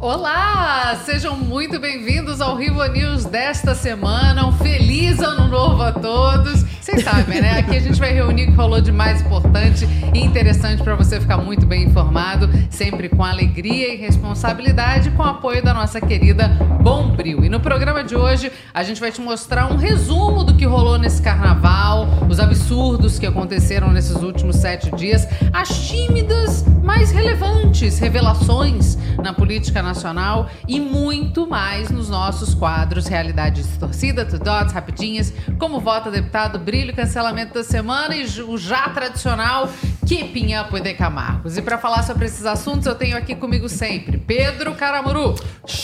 Olá, sejam muito bem-vindos ao Rivo News desta semana. Um feliz ano novo a todos. Vocês sabem, né? Aqui a gente vai reunir o que rolou de mais importante e interessante para você ficar muito bem informado, sempre com alegria e responsabilidade, com o apoio da nossa querida Bombril. E no programa de hoje a gente vai te mostrar um resumo do que rolou nesse carnaval, os absurdos que aconteceram nesses últimos sete dias, as tímidas, mais relevantes revelações na política nacional e muito mais nos nossos quadros Realidade Distorcida, To Dots, Rapidinhas, como vota deputado, brilho, cancelamento da semana e o já tradicional Keeping Up with the Camargos. E para falar sobre esses assuntos, eu tenho aqui comigo sempre Pedro Caramuru.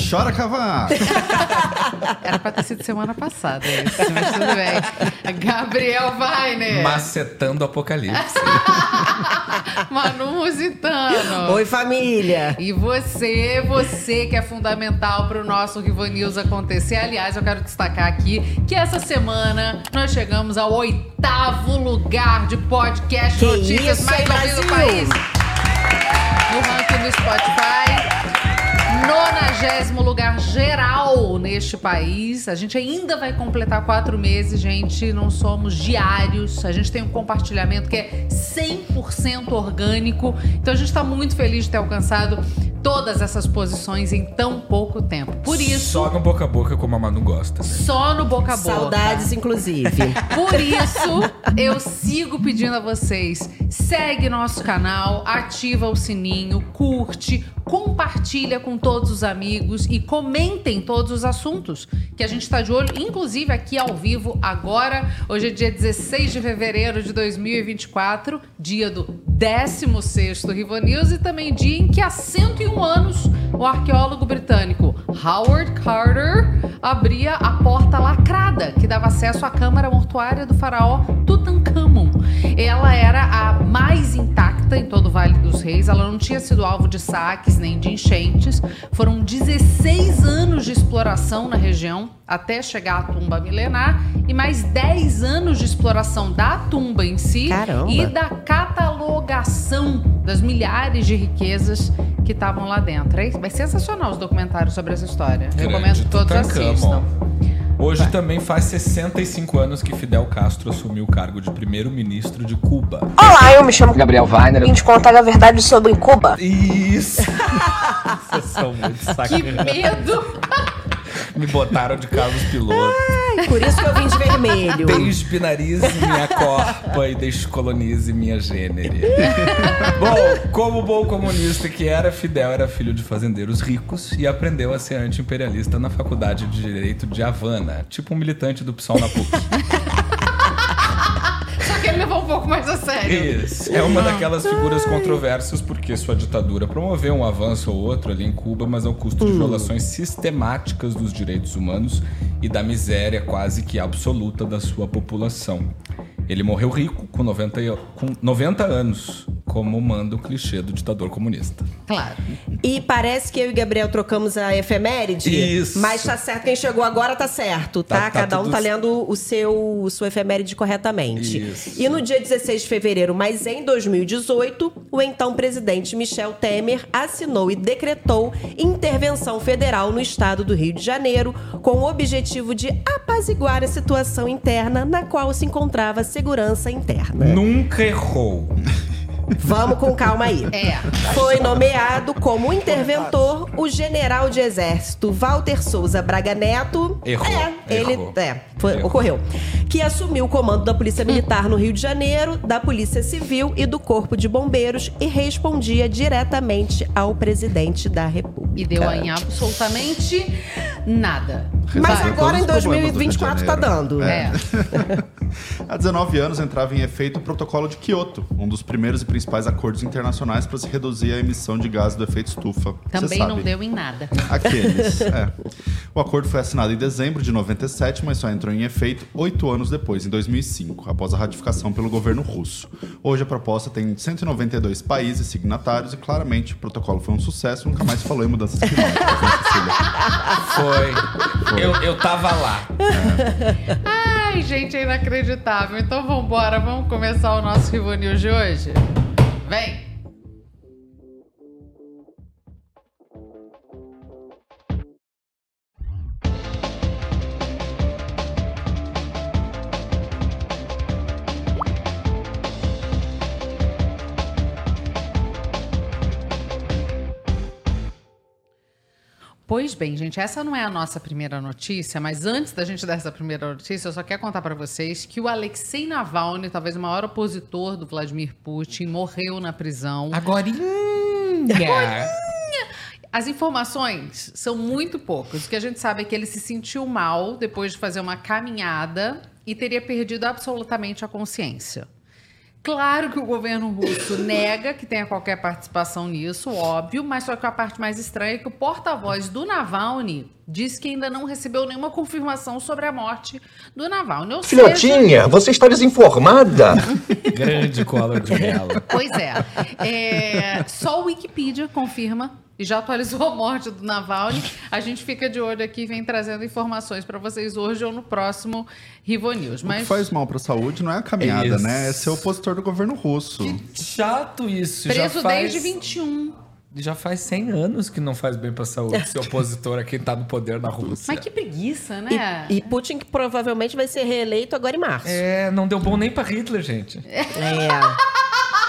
Chora, cavalo! Era pra ter sido semana passada esse, mas tudo bem. Gabriel Weiner. Macetando o apocalipse. Manu Musitano. Oi, família! E você, você que é fundamental para o nosso Rivo News acontecer. Aliás, eu quero destacar aqui que essa semana nós chegamos ao oitavo lugar de podcast Que notícias isso, mais ouvido do país. No ranking do Spotify. Nonagésimo lugar geral neste país. A gente ainda vai completar quatro meses, gente. Não somos diários. A gente tem um compartilhamento que é 100% orgânico. Então a gente está muito feliz de ter alcançado todas essas posições em tão pouco tempo. Por isso, Só no boca a boca, como a Manu gosta. né? só no boca a boca. Saudades, inclusive. Por isso, eu sigo pedindo a vocês: segue nosso canal, ativa o sininho, curte, compartilha com todos os amigos e comentem todos os assuntos que a gente está de olho, inclusive aqui ao vivo agora. Hoje é dia 16 de fevereiro de 2024, dia do 16º Rivo News e também dia em que há 101 anos o arqueólogo britânico Howard Carter abria a porta lacrada que dava acesso à câmara mortuária do faraó Tutankhamon. Ela era a mais intacta em todo o Vale dos Reis, ela não tinha sido alvo de saques nem de enchentes. Foram 16 anos de exploração na região até chegar à tumba milenar e mais 10 anos de exploração da tumba em si Caramba. e da catalogação das milhares de riquezas que estavam lá dentro. É, vai sensacional os documentários sobre essa história. Recomendo Grande que todos Tutankhamon. assistam. Hoje também faz 65 anos que Fidel Castro assumiu o cargo de primeiro-ministro de Cuba. Olá, eu me chamo Gabriel Weiner. Vim te contar a verdade sobre Cuba. Isso! Vocês são muito Que sacanas. medo! Me botaram de Carlos Piloto. Ai, por isso que eu vim de vermelho. Desbinarize minha corpa e descolonize minha gênere. bom, como bom comunista que era, Fidel era filho de fazendeiros ricos e aprendeu a ser anti-imperialista na Faculdade de Direito de Havana, tipo um militante do PSOL na PUC. Um pouco mais a sério. Isso. É uma daquelas figuras controversas porque sua ditadura promoveu um avanço ou outro ali em Cuba, mas ao custo de violações sistemáticas dos direitos humanos e da miséria quase que absoluta da sua população. Ele morreu rico com 90, e- com 90 anos, como manda o clichê do ditador comunista. Claro. E parece que eu e Gabriel trocamos a efeméride. Isso. Mas tá certo, quem chegou agora tá certo, tá? Tá- tá Cada um tá lendo o seu sua efeméride corretamente. Isso. E no dia 16 de fevereiro, mas em 2018, o então presidente Michel Temer assinou e decretou intervenção federal no estado do Rio de Janeiro, com o objetivo de apaziguar a situação interna na qual se encontrava segurança interna. Nunca errou. Vamos com calma aí. É. Foi nomeado como interventor o general de exército Walter Souza Braga Neto. Errou, É, ele errou. é, foi- Errou. ocorreu. Que assumiu o comando da Polícia Militar no Rio de Janeiro, da Polícia Civil e do Corpo de Bombeiros e respondia diretamente ao presidente da República. E deu em absolutamente nada. Mas agora em todos os problemas do Rio de 2024 tá Janeiro. dando. É. Há 19 anos entrava em efeito o Protocolo de Kyoto, um dos primeiros e principais acordos internacionais para se reduzir a emissão de gases do efeito estufa. Também sabe. não deu em nada. Aqueles, é. O acordo foi assinado em dezembro de 97, mas só entrou em efeito oito anos depois, em 2005, após a ratificação pelo governo russo. Hoje a proposta tem 192 países signatários e claramente o protocolo foi um sucesso, nunca mais se falou em mudanças climáticas, né? Foi. Eu, eu tava lá. Ai, gente, é inacreditável. Então vambora, vamos começar o nosso Rivo News de hoje? Vem! Pois bem, gente, essa não é a nossa primeira notícia, mas antes da gente dar essa primeira notícia, eu só quero contar para vocês que o Alexei Navalny, talvez o maior opositor do Vladimir Putin, morreu na prisão. Agorinha! As informações são muito poucas. O que a gente sabe é que ele se sentiu mal depois de fazer uma caminhada e teria perdido absolutamente a consciência. Claro que o governo russo nega que tenha qualquer participação nisso, óbvio, mas só que a parte mais estranha é que o porta-voz do Navalny disse que ainda não recebeu nenhuma confirmação sobre a morte do Navalny. Ou seja, Filhotinha, você está desinformada. Grande cola de mela. Pois é. É, Só o Wikipedia confirma e já atualizou a morte do Navalny. A gente fica de olho aqui e vem trazendo informações para vocês hoje ou no próximo Rivo News. O que Mas faz mal pra saúde não é a caminhada, Isso. né? É ser opositor do governo russo. Que chato isso. preso já faz, desde 21. Já faz 100 anos que não faz bem pra saúde ser opositor a quem tá no poder na Rússia. Mas que preguiça, né? E, e Putin que provavelmente vai ser reeleito agora em março. É, não deu bom nem pra Hitler, gente. É.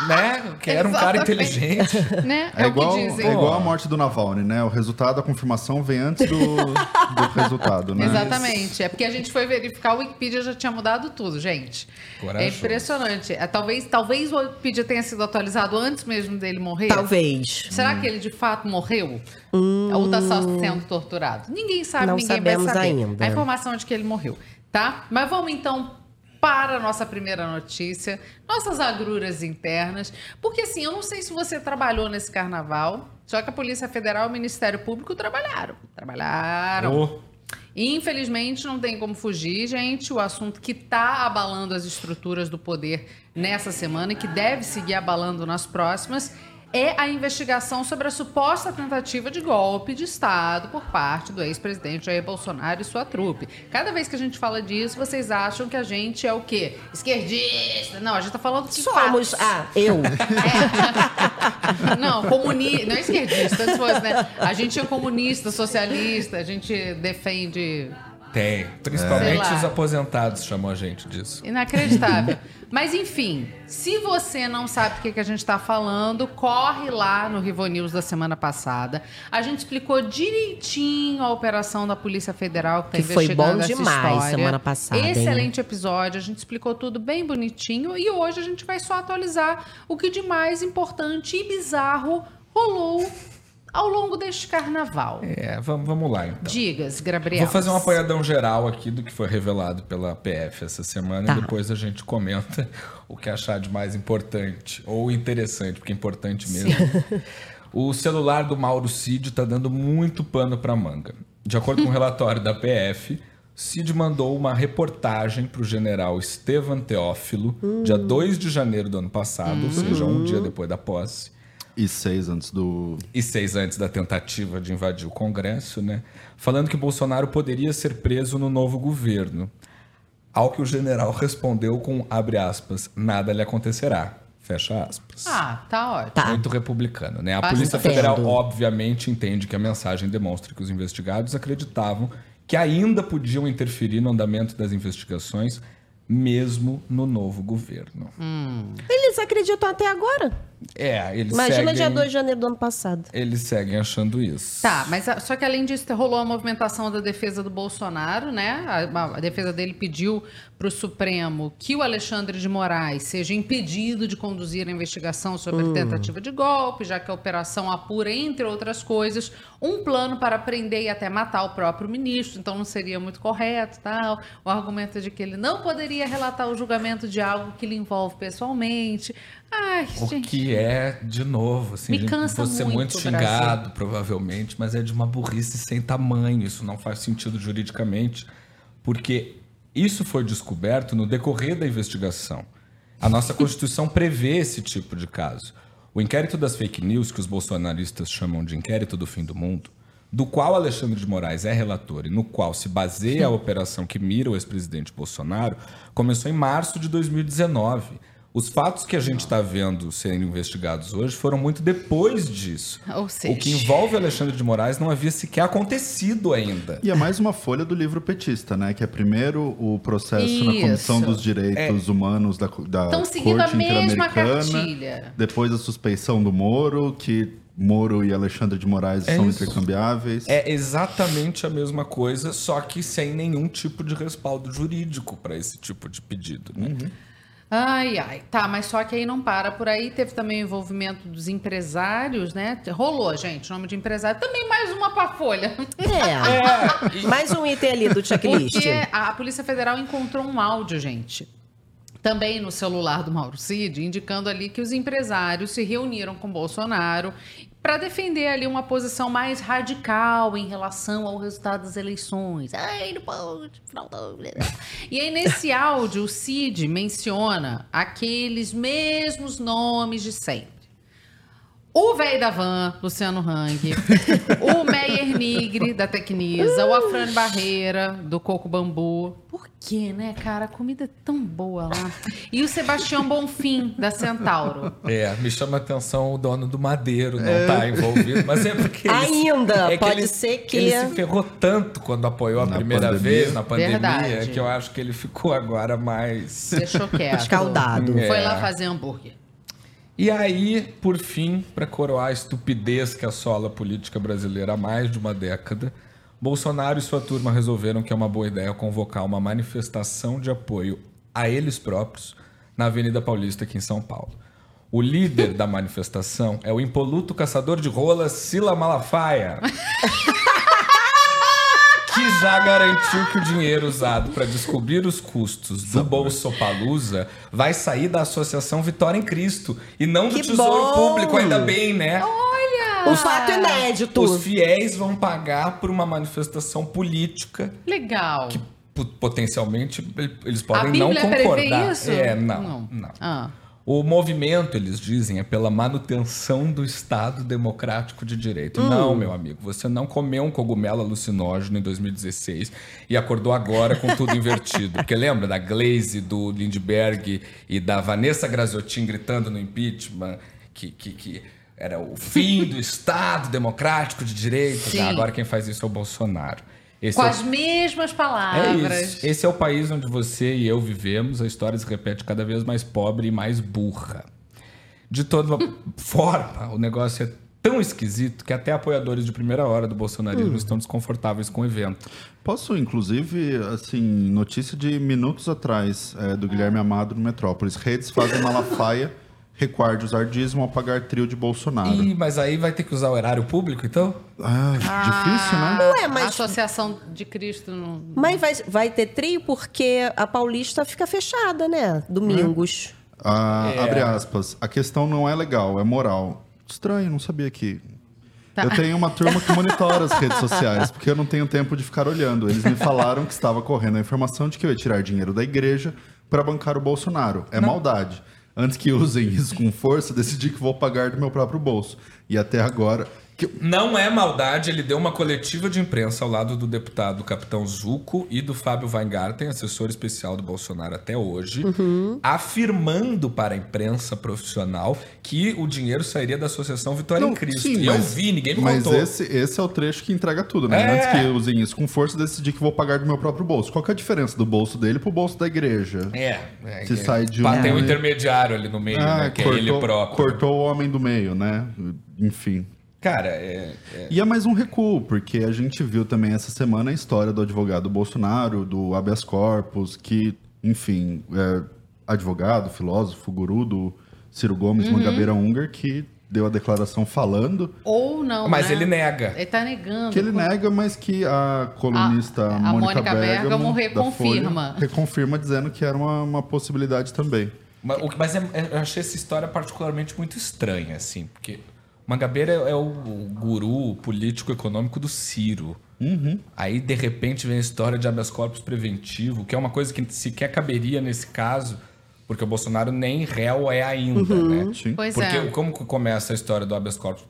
Né? Que era um cara inteligente. Né? É, É, igual, o que dizem. é igual a morte do Navalny, né? O resultado, a confirmação vem antes do, do resultado, né? Exatamente. É porque a gente foi verificar, o Wikipedia já tinha mudado tudo, gente. É Corajoso. impressionante. É, talvez, talvez o Wikipedia tenha sido atualizado antes mesmo dele morrer. Talvez. Será que ele de fato morreu? Ou está só sendo torturado? Ninguém sabe, Não ninguém sabemos vai saber. ainda. A informação é de que ele morreu, tá? Mas vamos então para a nossa primeira notícia, nossas agruras internas, porque assim, eu não sei se você trabalhou nesse carnaval, só que a Polícia Federal e o Ministério Público trabalharam. Trabalharam. E, Infelizmente, não tem como fugir, gente. O assunto que está abalando as estruturas do poder nessa semana e que deve seguir abalando nas próximas é a investigação sobre a suposta tentativa de golpe de Estado por parte do ex-presidente Jair Bolsonaro e sua trupe. Cada vez que a gente fala disso, vocês acham que a gente é o quê? Esquerdista. Não, a gente está falando que Somos. fatos. Ah, eu. É. Não, comunista, não é esquerdista, antes fosse, né? A gente é comunista, socialista, a gente defende tem. Principalmente lá. os aposentados chamam a gente disso. Inacreditável. Mas enfim, se você não sabe o que, que a gente está falando, corre lá no Rivo News da semana passada. A gente explicou direitinho a operação da Polícia Federal que Que está foi investigando bom demais história. semana passada, hein? Excelente episódio, a gente explicou tudo bem bonitinho e hoje a gente vai só atualizar o que de mais importante e bizarro rolou ao longo deste carnaval. É, vamos, vamos lá então. Digas, Gabriel. Vou fazer um apanhadão geral aqui do que foi revelado pela PF essa semana Tá. e depois a gente comenta o que achar de mais importante ou interessante, porque é importante mesmo. O celular do Mauro Cid está dando muito pano para manga. De acordo com o relatório da PF, Cid mandou uma reportagem para o general Estevan Teófilo, dia 2 de janeiro do ano passado, ou seja, um dia depois da posse E seis antes do. e seis antes da tentativa de invadir o Congresso, né? Falando que Bolsonaro poderia ser preso no novo governo. Ao que o general respondeu com, abre aspas, nada lhe acontecerá. Fecha aspas. Ah, tá ótimo. Tá. Muito republicano, né? A Bastante. Polícia Federal, obviamente, entende que a mensagem demonstra que os investigados acreditavam que ainda podiam interferir no andamento das investigações, mesmo no novo governo. Eles acreditam até agora. É, eles Imagina seguem... dia 2 de janeiro do ano passado. Eles seguem achando isso. Tá, mas a- só que além disso rolou a movimentação da defesa do Bolsonaro, né? A, a defesa dele pediu para o Supremo que o Alexandre de Moraes seja impedido de conduzir a investigação sobre a tentativa de golpe, já que a operação apura, entre outras coisas, um plano para prender e até matar o próprio ministro, então não seria muito correto, tal. O argumento é de que ele não poderia relatar o julgamento de algo que lhe envolve pessoalmente. Ai, O gente. que é, de novo, assim, Me cansa vou ser muito, muito xingado, provavelmente, mas é de uma burrice sem tamanho. Isso não faz sentido juridicamente, porque isso foi descoberto no decorrer da investigação. A nossa Constituição prevê esse tipo de caso. O inquérito das fake news, que os bolsonaristas chamam de inquérito do fim do mundo, do qual Alexandre de Moraes é relator e no qual se baseia a operação que mira o ex-presidente Bolsonaro, começou em março de 2019. Os fatos que a gente está vendo sendo investigados hoje foram muito depois disso. Ou seja- O que envolve Alexandre de Moraes não havia sequer acontecido ainda. E é mais uma folha do livro petista, né? Que é primeiro o processo na Comissão Isso. dos Direitos Humanos da, da Estão seguindo a Corte mesma Interamericana. cartilha. Depois a suspeição do Moro, que Moro e Alexandre de Moraes É são isso. intercambiáveis. É exatamente a mesma coisa, só que sem nenhum tipo de respaldo jurídico para esse tipo de pedido. Né? Ai, ai. Tá, mas só que aí não para por aí. Teve também o envolvimento dos empresários, né? Rolou, gente, nome de empresário. Também mais uma pra folha. É. Mais um item ali do checklist. Porque a Polícia Federal encontrou um áudio, gente. Também no celular do Mauro Cid, indicando ali que os empresários se reuniram com Bolsonaro para defender ali uma posição mais radical em relação ao resultado das eleições. Ai, não pode. E aí, nesse áudio, o Cid menciona aqueles mesmos nomes de sempre. O velho da van, Luciano Hang, o Meyer Nigre, da Tecnisa, o Afrânio Barreira, do Coco Bambu. Por quê, né, cara? A comida é tão boa lá. E o Sebastião Bonfim, da Centauro. É, me chama a atenção o dono do Madeiro não tá envolvido, mas é porque ele, Ainda, é pode ele- ser que- ele se ferrou tanto quando apoiou a Na primeira pandemia. vez na pandemia Verdade. que eu acho que ele ficou agora mais Deixou quieto. Escaldado. É. Foi lá fazer hambúrguer. E aí, por fim, para coroar a estupidez que assola a política brasileira há mais de uma década, Bolsonaro e sua turma resolveram que é uma boa ideia convocar uma manifestação de apoio a eles próprios na Avenida Paulista, aqui em São Paulo. O líder da manifestação é o impoluto caçador de rolas Sila Malafaia. que já garantiu que o dinheiro usado para descobrir os custos do Bolsopalusa vai sair da Associação Vitória em Cristo e não do Que Tesouro bom! Público, ainda bem, né? Um fato inédito. Os fiéis vão pagar por uma manifestação política Legal. que po- potencialmente eles A podem não Bíblia prevê concordar. isso? É, não, não. Ah. O movimento, eles dizem, é pela manutenção do Estado Democrático de Direito. Hum. Não, meu amigo, você não comeu um cogumelo alucinógeno em 2016 e acordou agora com tudo invertido. Porque lembra da Glaze, do Lindbergh e da Vanessa Graziotin gritando no impeachment que, que, que era o fim do Estado Democrático de Direito? Sim. Agora quem faz isso é o Bolsonaro. Esse Com é o- as mesmas é palavras. isso. Esse é o país onde você e eu vivemos. A história se repete cada vez mais pobre e mais burra. De toda forma, o negócio é tão esquisito que até apoiadores de primeira hora do bolsonarismo estão desconfortáveis com o evento. Posso, inclusive, assim, notícia de minutos atrás é, do Guilherme Amado no Metrópolis. Redes fazem Malafaia recuar de usar dízimo ao pagar trio de Bolsonaro. Ih, mas aí vai ter que usar o erário público, então? Ah, difícil, né? Ué, A mas, Associação de Cristo não. mas vai, vai ter trio porque a Paulista fica fechada, né? Domingos. Ah, É. Abre aspas. A questão não é legal, é moral. Estranho, não sabia que. Tá. Eu tenho uma turma que monitora as redes sociais, porque eu não tenho tempo de ficar olhando. Eles me falaram que estava correndo a informação de que eu ia tirar dinheiro da igreja para bancar o Bolsonaro. É maldade. Antes que usem isso com força, decidi que vou pagar do meu próprio bolso. E até agora. Que- Não é maldade, ele deu uma coletiva de imprensa ao lado do deputado Capitão Zuco e do Fábio Weingarten, assessor especial do Bolsonaro até hoje, afirmando para a imprensa profissional que o dinheiro sairia da Associação Vitória em Cristo. sim, e eu mas- vi, ninguém me Mas contou. esse, esse é o trecho que entrega tudo, né? É. Antes que usem isso com força, decidi que vou pagar do meu próprio bolso. Qual é a diferença do bolso dele pro bolso da igreja? É, é, Se é. sai de um- Tem um intermediário ali no meio, né, que é ele próprio. cortou o homem do meio, né? Enfim. Cara, é, é- E é mais um recuo, porque a gente viu também essa semana a história do advogado Bolsonaro, do habeas corpus, que, enfim, é advogado, filósofo, guru do Ciro Gomes, Uhum. Mangabeira Unger, que deu a declaração falando Ou não. Mas né? ele nega. Ele tá negando. que ele nega, mas que a colunista A- a Mônica, Mônica Bergamo reconfirma. Folha reconfirma dizendo que era uma, uma possibilidade também. Mas, mas é- é- eu achei essa história particularmente muito estranha, assim, porque Mangabeira é, é o, o guru político econômico do Ciro. Aí, de repente, vem a história de habeas corpus preventivo, que é uma coisa que sequer caberia nesse caso, porque o Bolsonaro nem réu é ainda, né? Sim. Pois Porque é. como que começa a história do habeas corpus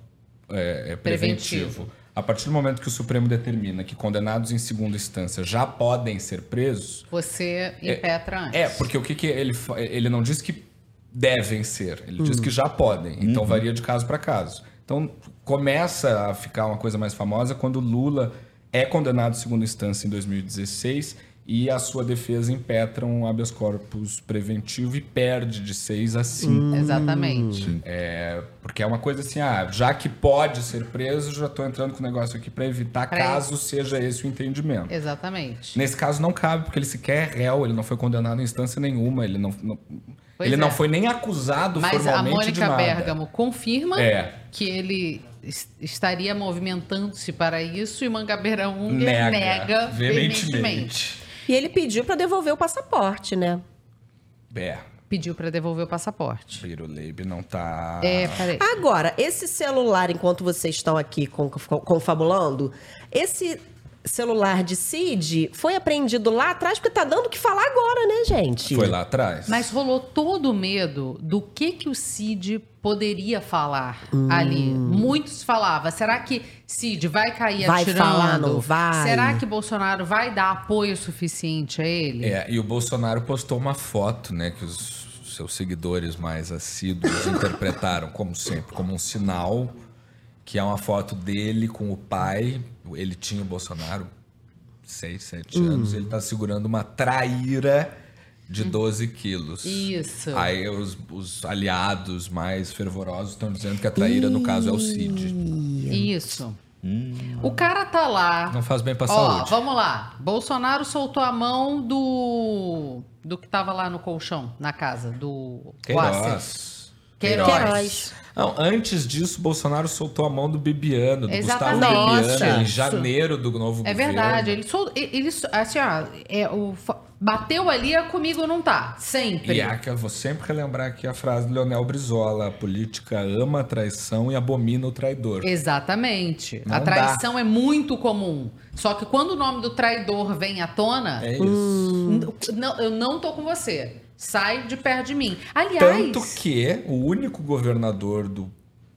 é, é, preventivo? Preventivo. A partir do momento que o Supremo determina que condenados em segunda instância já podem ser presos, Você impetra antes. é, porque o que, que ele ele não diz que devem ser, ele diz que já podem. Então varia de caso para caso. Então começa a ficar uma coisa mais famosa quando Lula é condenado em segunda instância em 2016 e a sua defesa impetra um habeas corpus preventivo e perde de 6 a 5. Exatamente. É, porque é uma coisa assim, ah, já que pode ser preso, já estou entrando com o negócio aqui para evitar Pra caso seja esse o entendimento. Exatamente. Nesse caso não cabe, porque ele sequer é réu, ele não foi condenado em instância nenhuma, ele não, não- ele não é. foi nem acusado Mas a formalmente de Mônica nada. Bergamo confirma É. que ele es- estaria movimentando-se para isso e Mangabeira Unger Nega, nega, veementemente. veementemente. E ele pediu pra devolver o passaporte, né? É, Pediu para devolver o passaporte. Biruleib não tá... É, peraí. Agora, esse celular, enquanto vocês estão aqui con- con- confabulando, esse celular de Cid foi apreendido lá atrás, porque tá dando o que falar agora, né, gente? Foi lá atrás. Mas rolou todo o medo do que que o Cid poderia falar Hum. ali. Muitos falavam, será que Cid vai cair Vai atirando? falar, não vai? Será que Bolsonaro vai dar apoio suficiente a ele? É, e o Bolsonaro postou uma foto, né, que os seus seguidores mais assíduos interpretaram, como sempre, como um sinal, que é uma foto dele com o pai. Ele tinha o Bolsonaro, 6, 7 Hum. anos, ele tá segurando uma traíra de 12 quilos. Isso. Aí os, os aliados mais fervorosos estão dizendo que a traíra, no caso, é o Cid. Isso. O cara tá lá. Não faz bem pra Ó, saúde. vamos lá. Bolsonaro soltou a mão do. do que tava lá no colchão, na casa, do. Queiroz. Queiroz. Queiroz. Não, antes disso, Bolsonaro soltou a mão do Bibiano, do Gustavo Exatamente. Bibiano, em janeiro do novo É governo. verdade. Ele, sol, ele assim, ó, é, o, bateu ali, é comigo não tá. Sempre. E é que eu vou sempre relembrar aqui a frase do Leonel Brizola: a política ama a traição e abomina o traidor. Exatamente. Não a dá. traição é muito comum. Só que quando o nome do traidor vem à tona, É isso. n- não, eu não tô com você. Sai de perto de mim. Aliás, Tanto que o único governador do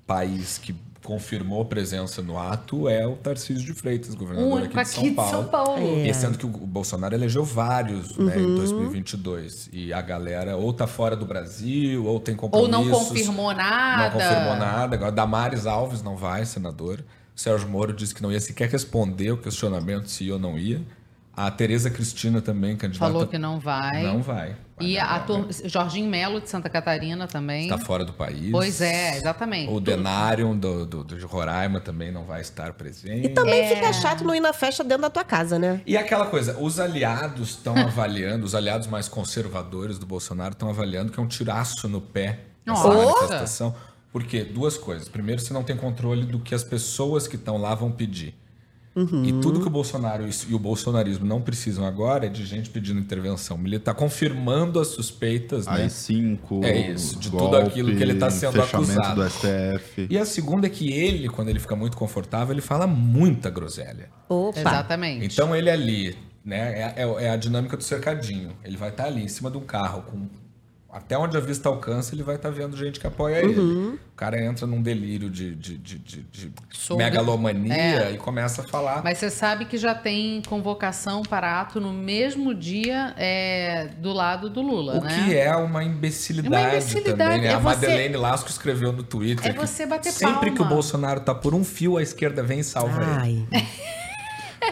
país que confirmou presença no ato é o Tarcísio de Freitas, governador único aqui de São aqui de Paulo. São Paulo. E sendo que o Bolsonaro elegeu vários né, em 2022. E a galera ou tá fora do Brasil, ou tem Ou compromissos. não confirmou nada. Não confirmou nada. Agora, Damares Alves não vai, senador. O Sérgio Moro disse que não ia sequer responder o questionamento se ia ou não ia. A Tereza Cristina também, candidata. Falou que não vai. Não vai. E a, vai. Jorginho Melo de Santa Catarina também. Está fora do país. Pois é, exatamente. O Denário do, do, do Roraima também não vai estar presente. E também É. fica chato não ir na festa dentro da tua casa, né? E aquela coisa, os aliados estão avaliando, os aliados mais conservadores do Bolsonaro estão avaliando que é um tiraço no pé essa Nossa! manifestação. Por quê? Duas coisas. Primeiro, você não tem controle do que as pessoas que estão lá vão pedir. E tudo que o Bolsonaro e o bolsonarismo não precisam agora é de gente pedindo intervenção militar, confirmando as suspeitas, né? AI-5, É isso, de tudo golpe, aquilo que ele tá sendo acusado. do STF. E a segunda é que ele, quando ele fica muito confortável, ele fala muita groselha. Opa. Exatamente. Então ele ali, né, é, é- é a dinâmica do cercadinho. Ele vai estar ali em cima de um carro com até onde a vista alcança, ele vai estar vendo gente que apoia ele. O cara entra num delírio de, de, de, de- de Sobre- megalomania É. e começa a falar. Mas você sabe que já tem convocação para ato no mesmo dia é, do lado do Lula, o né? que é uma imbecilidade, É uma imbecilidade, também, né? é a você- Madeleine Lasco escreveu no Twitter É que você bater sempre que o palma. Bolsonaro tá por um fio, a esquerda vem e salva ele.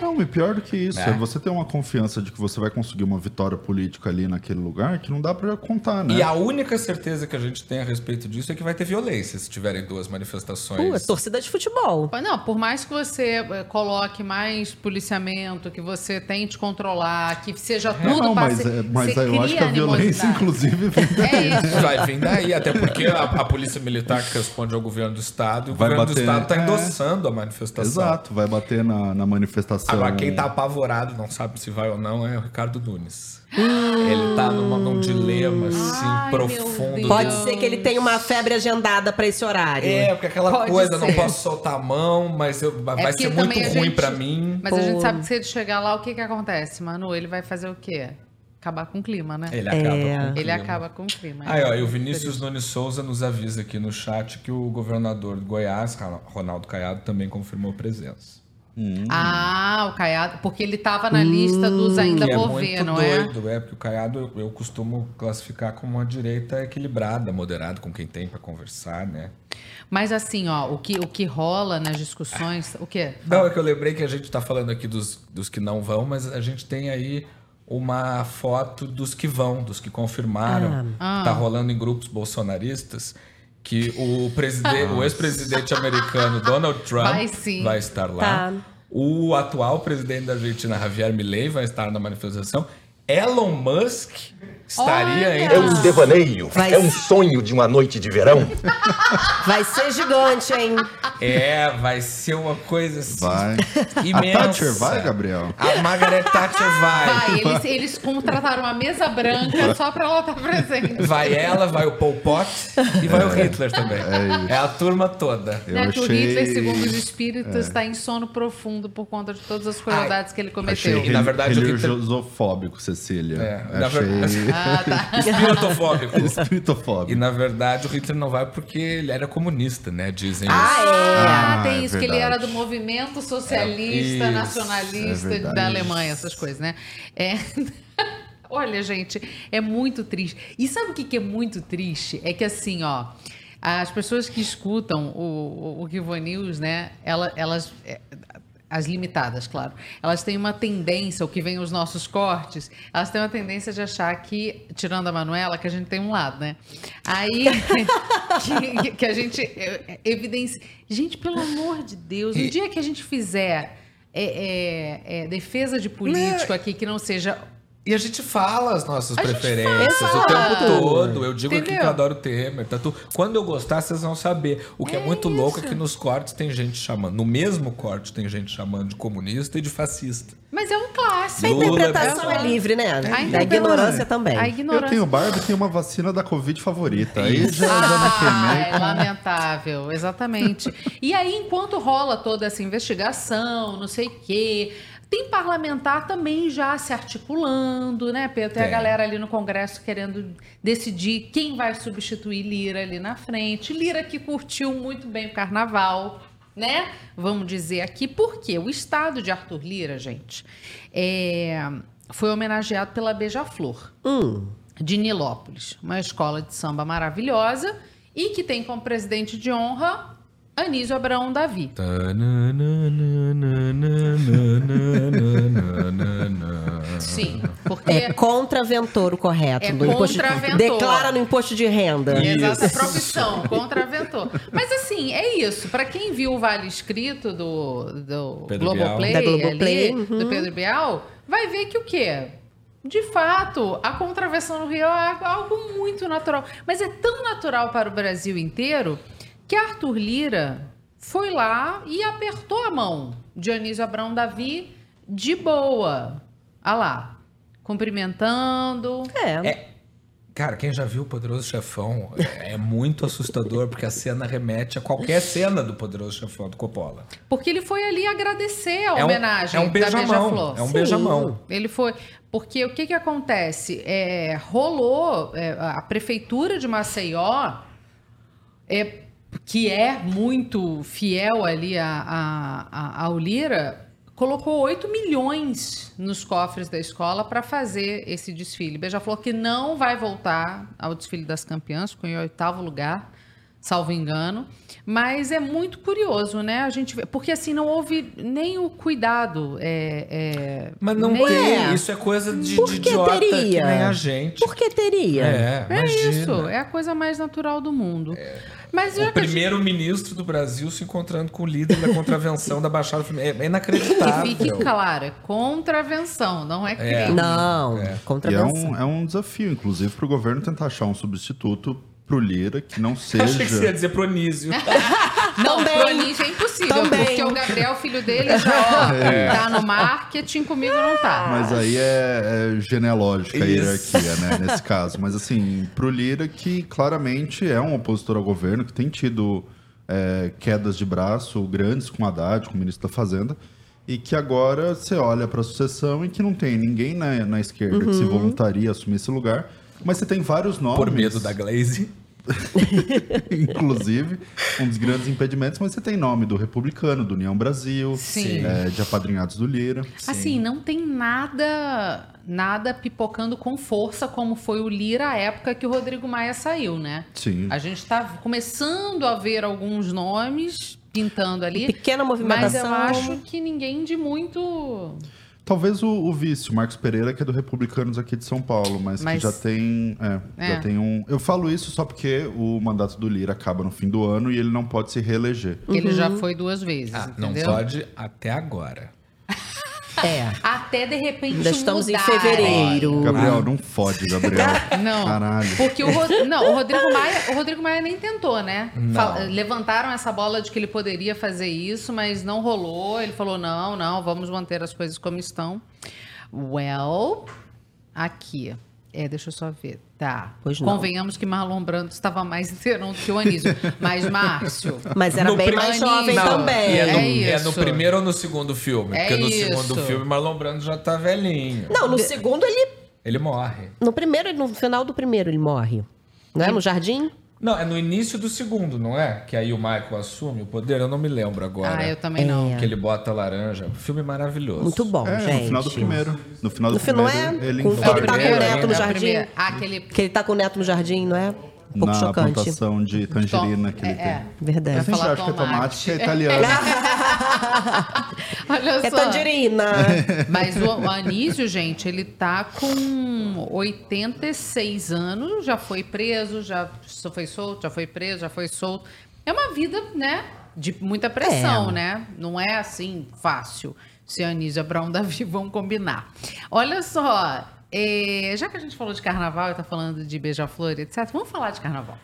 Não, e pior do que isso, É. é. você ter uma confiança de que você vai conseguir uma vitória política ali naquele lugar que não dá pra contar, né? E a única certeza que a gente tem a respeito disso é que vai ter violência se tiverem duas manifestações. Pô, é torcida de futebol. Não, por mais que você eh, coloque mais policiamento, que você tente controlar, que seja tudo não, mas, ser- é, mas eu acho que a violência, inclusive, vem É isso. Vai vir daí, até porque a, a polícia militar que responde ao governo do estado, e o Vai governo do bater, estado está é. endossando a manifestação. Exato, vai bater na, na manifestação. Agora, quem tá apavorado, não sabe se vai ou não, é o Ricardo Nunes. Ele tá numa, num dilema, assim, Ai, profundo. Pode ser que ele tenha uma febre agendada pra esse horário. É, porque aquela Pode coisa, não ser. posso soltar a mão, mas eu- vai É porque ser muito ruim gente- pra mim. Mas a gente sabe que se ele chegar lá, o que que acontece, Manu? Ele vai fazer o quê? Acabar com o clima, né? Ele acaba É. com o Ele clima. acaba com o clima. Aí, ó, É e o muito Vinícius. Nunes Souza nos avisa aqui no chat que o governador de Goiás, Ronaldo Caiado, também confirmou presença. Ah, o Caiado, porque ele tava na lista dos ainda que é por muito ver, não é? doido, é? Porque o Caiado eu, costumo classificar como uma direita equilibrada, moderado, com quem tem pra conversar, né? Mas assim, ó, o que, o que rola nas discussões. O quê? Não, é que eu lembrei que a gente tá falando aqui dos, dos que não vão, mas a gente tem aí uma foto dos que vão, dos que confirmaram. Ah. Tá rolando em grupos bolsonaristas que o, o ex-presidente americano Donald Trump Vai vai estar lá. Tá. O atual presidente da Argentina, Javier Milei, vai estar na manifestação. Elon Musk estaria Olha! entre É um devaneio. Vai É um ser- sonho de uma noite de verão. Vai ser gigante, hein? É, vai ser uma coisa assim. Vai. Imensa. A Thatcher vai, Gabriel? A Margaret Thatcher vai. Vai, eles, eles contrataram uma mesa branca só pra ela estar presente. Vai ela, vai o Pol Pot e vai o Hitler também. É, a turma toda. Eu Neto achei- Hitler, segundo os espíritos, está em sono profundo por conta de todas as crueldades que ele Achei cometeu. E, na verdade, o Hitler- religioso-fóbico, Cecília. É, na achei verdade- Ah, tá. Espiritofóbico. espiritofóbico. E na verdade o Hitler não vai porque ele era comunista, né? Dizem isso. Ah, Ah, tem é isso, que ele era do movimento socialista, É, isso, nacionalista é da Alemanha, essas coisas, né? É. Olha, gente, é muito triste. E sabe o que, que é muito triste? É que assim, ó, as pessoas que escutam o, o, o Kivo News, né, ela- elas. As limitadas, claro. Elas têm uma tendência, o que vem os nossos cortes, elas têm uma tendência de achar que, tirando a Manuela, que a gente tem um lado, né? Aí, que, que a gente evidencia. Gente, pelo amor de Deus, no E- dia que a gente fizer é, é, é, defesa de político aqui que não seja. E a gente fala as nossas A preferências o tempo todo. Eu digo aqui que eu adoro o Temer. Tá tudo. Quando eu gostar, vocês vão saber. O que é, muito louco é que nos cortes tem gente chamando. No mesmo corte tem gente chamando de comunista e de fascista. Mas é um clássico. A Lula interpretação é- é livre, né? A Da interpretação- ignorância também. A Eu ignorância. tenho barba e tenho uma vacina da Covid favorita. Aí já, já Ah, queimei. é lamentável, exatamente. E aí, enquanto rola toda essa investigação, não sei o quê, tem parlamentar também já se articulando, né, Pedro? Tem a Tem. galera ali no Congresso querendo decidir quem vai substituir Lira ali na frente. Lira que curtiu muito bem o carnaval, né? Vamos dizer aqui. Por quê? O estado de Arthur Lira, gente, é, foi homenageado pela Beija-Flor Hum. de Nilópolis, uma escola de samba maravilhosa e que tem como presidente de honra Anísio Abraão Davi. Sim, porque É contraventor o correto. É contraventor. Declara no imposto de renda. Exato, a profissão, contraventor. Mas assim, é isso. Para quem viu o Vale Escrito do, do Globoplay, Globoplay, ali, uhum. do Pedro Bial, vai ver que o quê? De fato, a contravenção no Rio é algo muito natural. Mas é tão natural para o Brasil inteiro que Arthur Lira foi lá e apertou a mão de Anísio Abrão Davi de boa. Ah lá, cumprimentando. É. É, Cara, quem já viu o Poderoso Chefão é muito assustador, porque a cena remete a qualquer cena do Poderoso Chefão do Coppola. Porque ele foi ali agradecer a É um- homenagem é um da beijamão, é um Sim. beijamão. Ele foi. Porque o que, que acontece? É, rolou é, a prefeitura de Maceió, é, que é muito fiel ali a, a, a, ao Lira, colocou 8 milhões nos cofres da escola para fazer esse desfile. Beija-Flor que não vai voltar ao desfile das campeãs, ficou em oitavo lugar, salvo engano. Mas é muito curioso, né? A gente porque assim não houve nem o cuidado. É, é, Mas não tem, É. isso é coisa de, Por de que idiota que teria? nem a gente. Por que teria? É, É imagina. isso, é a coisa mais natural do mundo. Mas O primeiro-ministro do Brasil se encontrando com o líder da contravenção da Baixada Fluminense. É que inacreditável. fique claro, é contravenção, não é crime. Não, É. E é contravenção. um, é um desafio, inclusive, para o governo tentar achar um substituto pro Lira que não Eu achei que você ia seja. dizer pro. Não, Também. pro Anísio é impossível, Também. porque o Gabriel, filho dele, já ó, tá no marketing, comigo não tá. Mas aí é, é genealógica a hierarquia, né, nesse caso. Mas assim, pro Lira, que claramente é um opositor ao governo, que tem tido é, quedas de braço grandes com o Haddad, com o ministro da Fazenda, e que agora você olha para a sucessão e que não tem ninguém na, na esquerda que se voluntaria a assumir esse lugar. Mas você tem vários nomes. Por medo da Glaze. inclusive, um dos grandes impedimentos, mas você tem nome do Republicano, do União Brasil, Sim. é, de apadrinhados do Lira. Assim, não tem nada nada pipocando com força como foi o Lira à época que o Rodrigo Maia saiu, né? Sim. A gente está começando a ver alguns nomes pintando ali. Pequena Mas movimentação. eu acho que ninguém de muito. Talvez o, o vice, o Marcos Pereira, que é do Republicanos aqui de São Paulo, mas, Mas- que já tem. É, É. Já tem um. Eu falo isso só porque o mandato do Lira acaba no fim do ano e ele não pode se reeleger. Ele já foi duas vezes, Ah, não pode até agora. É. Até de repente Ainda estamos em mudar. fevereiro. Gabriel, não fode, Gabriel. Não, Caralho. porque o, Ro- não, o Rodrigo Maia, o Rodrigo Maia nem tentou, né? Fal- levantaram essa bola de que ele poderia fazer isso, mas não rolou. Ele falou: "Não, não, vamos manter as coisas como estão". Well, aqui. É, deixa eu só ver. Tá. Pois não. Convenhamos que Marlon Brando estava mais inteirão do que o Anísio. Mas Márcio, Mas era No bem prim- mais jovem não, também. E é, no, É é no isso. primeiro ou no segundo filme? É Porque no isso. segundo filme Marlon Brando já tá velhinho. Não, no segundo ele. Ele morre. No primeiro, no final do primeiro ele morre. Não é? No jardim? Não, é no início do segundo, não é? Que aí o Michael assume o poder, eu não me lembro agora. ah, eu também não. Que ele bota laranja. Filme maravilhoso. Muito bom, É, gente. no final do primeiro. No final do No final primeiro, é? ele Com- ele tá com o primeiro neto no é a jardim. Primeiro, aquele Que ele tá com o neto no jardim, não é? Um pouco na chocante. plantação de tangerina que ele é, tem. é. Verdade. Acho que é tomate. é italiano. Olha É só. tangerina. Mas o, o Anísio, gente, ele tá com 86 anos, já foi preso, já só foi solto, já foi preso, já foi solto. É uma vida, né, de muita pressão, É. né? Não é assim fácil. Se Anísio e Abraão Davi vão combinar. Olha só, é, já que a gente falou de carnaval e tá falando de beija-flor, etc., vamos falar de carnaval.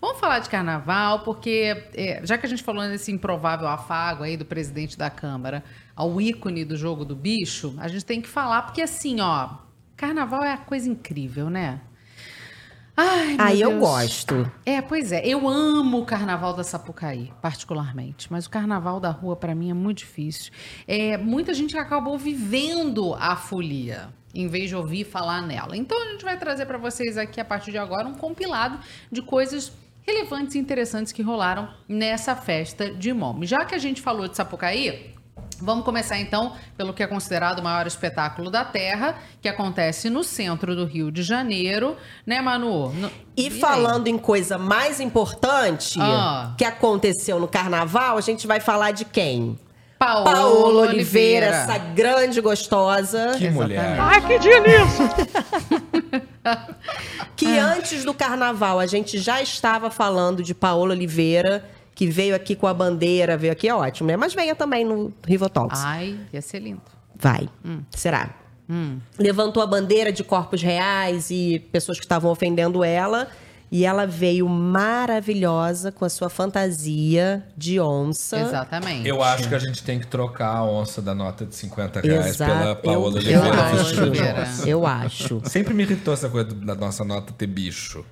Vamos falar de carnaval, porque é, já que a gente falou nesse improvável afago aí do presidente da Câmara ao ícone do jogo do bicho, a gente tem que falar, porque assim, ó, carnaval é a coisa incrível, né? Ai, meu Aí eu Deus. gosto. É, pois é. Eu amo o carnaval da Sapucaí, particularmente. Mas o carnaval da rua, pra mim, é muito difícil. É, muita gente acabou vivendo a folia, em vez de ouvir falar nela. Então, a gente vai trazer pra vocês aqui, a partir de agora, um compilado de coisas relevantes e interessantes que rolaram nessa festa de Mome. Já que a gente falou de Sapucaí, Vamos começar então pelo que é considerado o maior espetáculo da Terra, que acontece no centro do Rio de Janeiro, né, Manu? No- E falando em coisa mais importante Ah. que aconteceu no carnaval, a gente vai falar de quem? Paola, Paola Oliveira, essa grande gostosa. Que mulher. Que Ah. antes do carnaval a gente já estava falando de Paola Oliveira, que veio aqui com a bandeira, veio aqui, é ótimo, né? Mas venha também no Rivo Talks. Ai, ia ser lindo. Vai. Será? Levantou a bandeira de corpos reais e pessoas que estavam ofendendo ela. E ela veio maravilhosa com a sua fantasia de onça. Exatamente. Eu acho que a gente tem que trocar a onça da nota de 50 reais Exato. pela Paola eu, Oliveira eu. Eu acho. Sempre me irritou essa coisa da nossa nota ter bicho.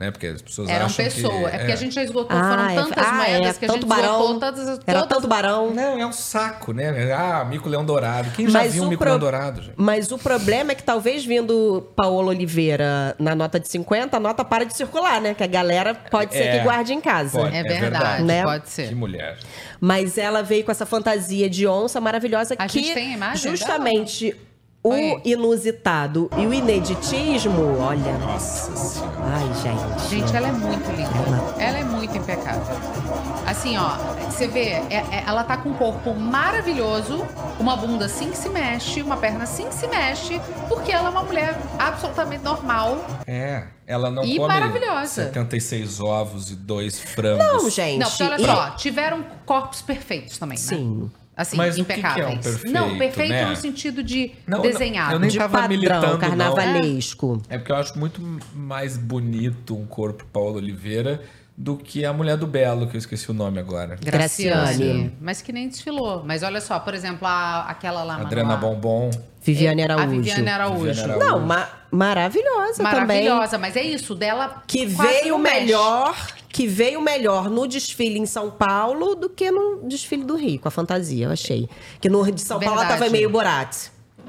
Né? Porque as pessoas Era uma acham pessoa. que... é porque a gente já esgotou, Ah, foram é- tantas ah, moedas é, que a tanto gente barão. esgotou todas as. Era todas- tanto barão. Não, é um saco, né? Ah, mico-leão dourado. Quem já viu um o mico-leão pro- dourado, gente? Mas o problema é que talvez vindo Paola Oliveira na nota de 50, a nota para de circular, né? Que a galera pode ser É, que guarde em casa. pode. É É verdade, verdade. Né? pode Que ser. mulher. Mas ela veio com essa fantasia de onça maravilhosa A que gente tem a imagem justamente o inusitado e o ineditismo, olha. Nossa senhora. Ai, gente. Gente, ela é muito linda. Ela é muito impecável. Assim, ó, você vê, é- é- ela tá com um corpo maravilhoso, uma bunda assim que se mexe, uma perna assim que se mexe, porque ela é uma mulher absolutamente normal. É, ela não E come maravilhosa. 76 ovos e dois frangos. Não, gente. Não, porque olha e- só, tiveram corpos perfeitos também, né? Sim. Assim, Mas o que que é um impecáveis. perfeito, não, perfeito né? no sentido de Não, não, desenhado. eu nem De tava militando, padrão, não. carnavalesco. É porque eu acho muito mais bonito um corpo Paulo Oliveira do que a mulher do Belo, que eu esqueci o nome agora. Graciane. Mas que nem desfilou. Mas olha só, por exemplo, a, aquela lá, Adriana Manu, a- Bombom. Viviane A Araújo. Viviane Araújo. Viviane Araújo. Não, ma- maravilhosa, também. Maravilhosa, mas é isso, dela Que quase veio não mexe. melhor, que veio melhor no desfile em São Paulo do que no desfile do Rio, com a fantasia, eu achei. Que no de São Paulo ela Verdade. tava meio Borat.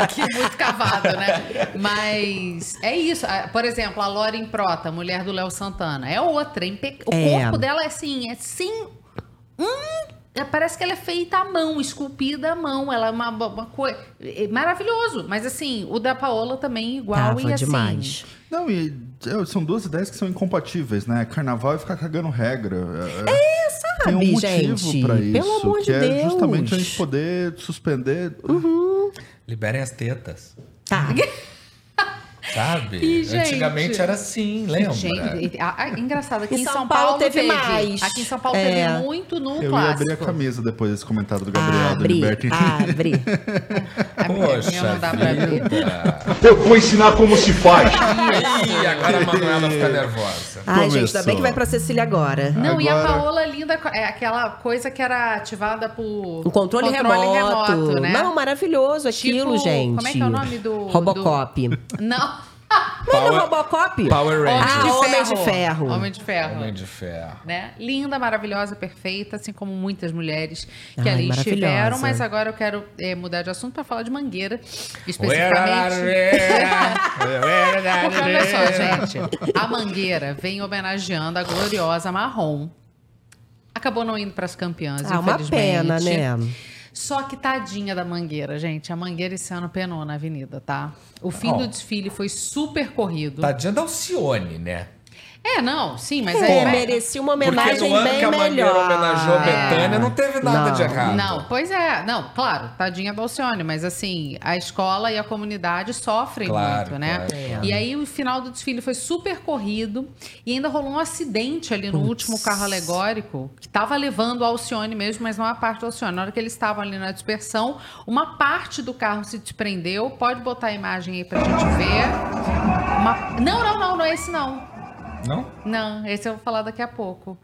Aqui muito cavado, né? Mas é isso. Ah, Por exemplo, a Lauren Prota, mulher do Léo Santana, é outra. impe- O É. corpo dela é assim, é assim. Hum, é, parece que ela é feita à mão, esculpida à mão. Ela é uma, uma coisa. maravilhoso. Mas assim, o da Paola também igual Tava e assim. demais. Não, e é, são duas ideias que são incompatíveis, né? Carnaval e ficar cagando regra. É, tem um motivo gente. pra isso. Pelo amor que de é Deus. justamente a gente poder suspender. Liberem as tetas. Tá. Sabe? Ih, gente. Antigamente era assim, lembra? Gente, a- a- engraçado, aqui Em São São, Paulo Paulo, teve mais. Aqui em São Paulo É. teve muito no Eu clássico. abrir a camisa depois desse comentário do Gabriel do Abre, Liberty. abre. A Poxa minha não dá pra. Eu vou ensinar como se faz. Ih, agora a Manuela fica nervosa. Ai, gente, Começou. ainda bem que vai pra Cecília agora. Não, e a Agora- Paola linda, é aquela coisa que era ativada por Um controle, remoto. né? Não, maravilhoso aquilo, Tipo, gente. como é que é o nome do- Robocop. Não. Não é Robocop? Power Rangers. Ah, Homem de Ferro. Homem de Ferro. Homem de ferro. Né? Linda, maravilhosa, perfeita, assim como muitas mulheres que Ai, ali estiveram. Mas agora eu quero eh, mudar de assunto para falar de Mangueira, especificamente. Porque olha só, gente, a Mangueira vem homenageando a gloriosa Marrom. Acabou não indo para as campeãs, Ah, uma infelizmente. pena, né? Só que tadinha da Mangueira, gente. A Mangueira esse ano penou na avenida, tá? O fim Ó. do desfile foi super corrido. Tadinha da Alcione, né? É, não, sim, mas É, aí. merecia uma Porque homenagem no ano bem que a Mangueira melhor. homenageou a Betânia, não teve nada Não. de errado. Não, pois é. Não, claro, tadinha da Alcione, mas assim, a escola e a comunidade sofrem Claro, muito, né? claro. E aí o final do desfile foi super corrido e ainda rolou um acidente ali no último carro alegórico que estava levando a Alcione mesmo, mas não a parte da Alcione. Na hora que eles estavam ali na dispersão, uma parte do carro se desprendeu. Pode botar a imagem aí pra gente ver. Uma- Não, não, não, não é esse não. Não? Não, esse eu vou falar daqui a pouco.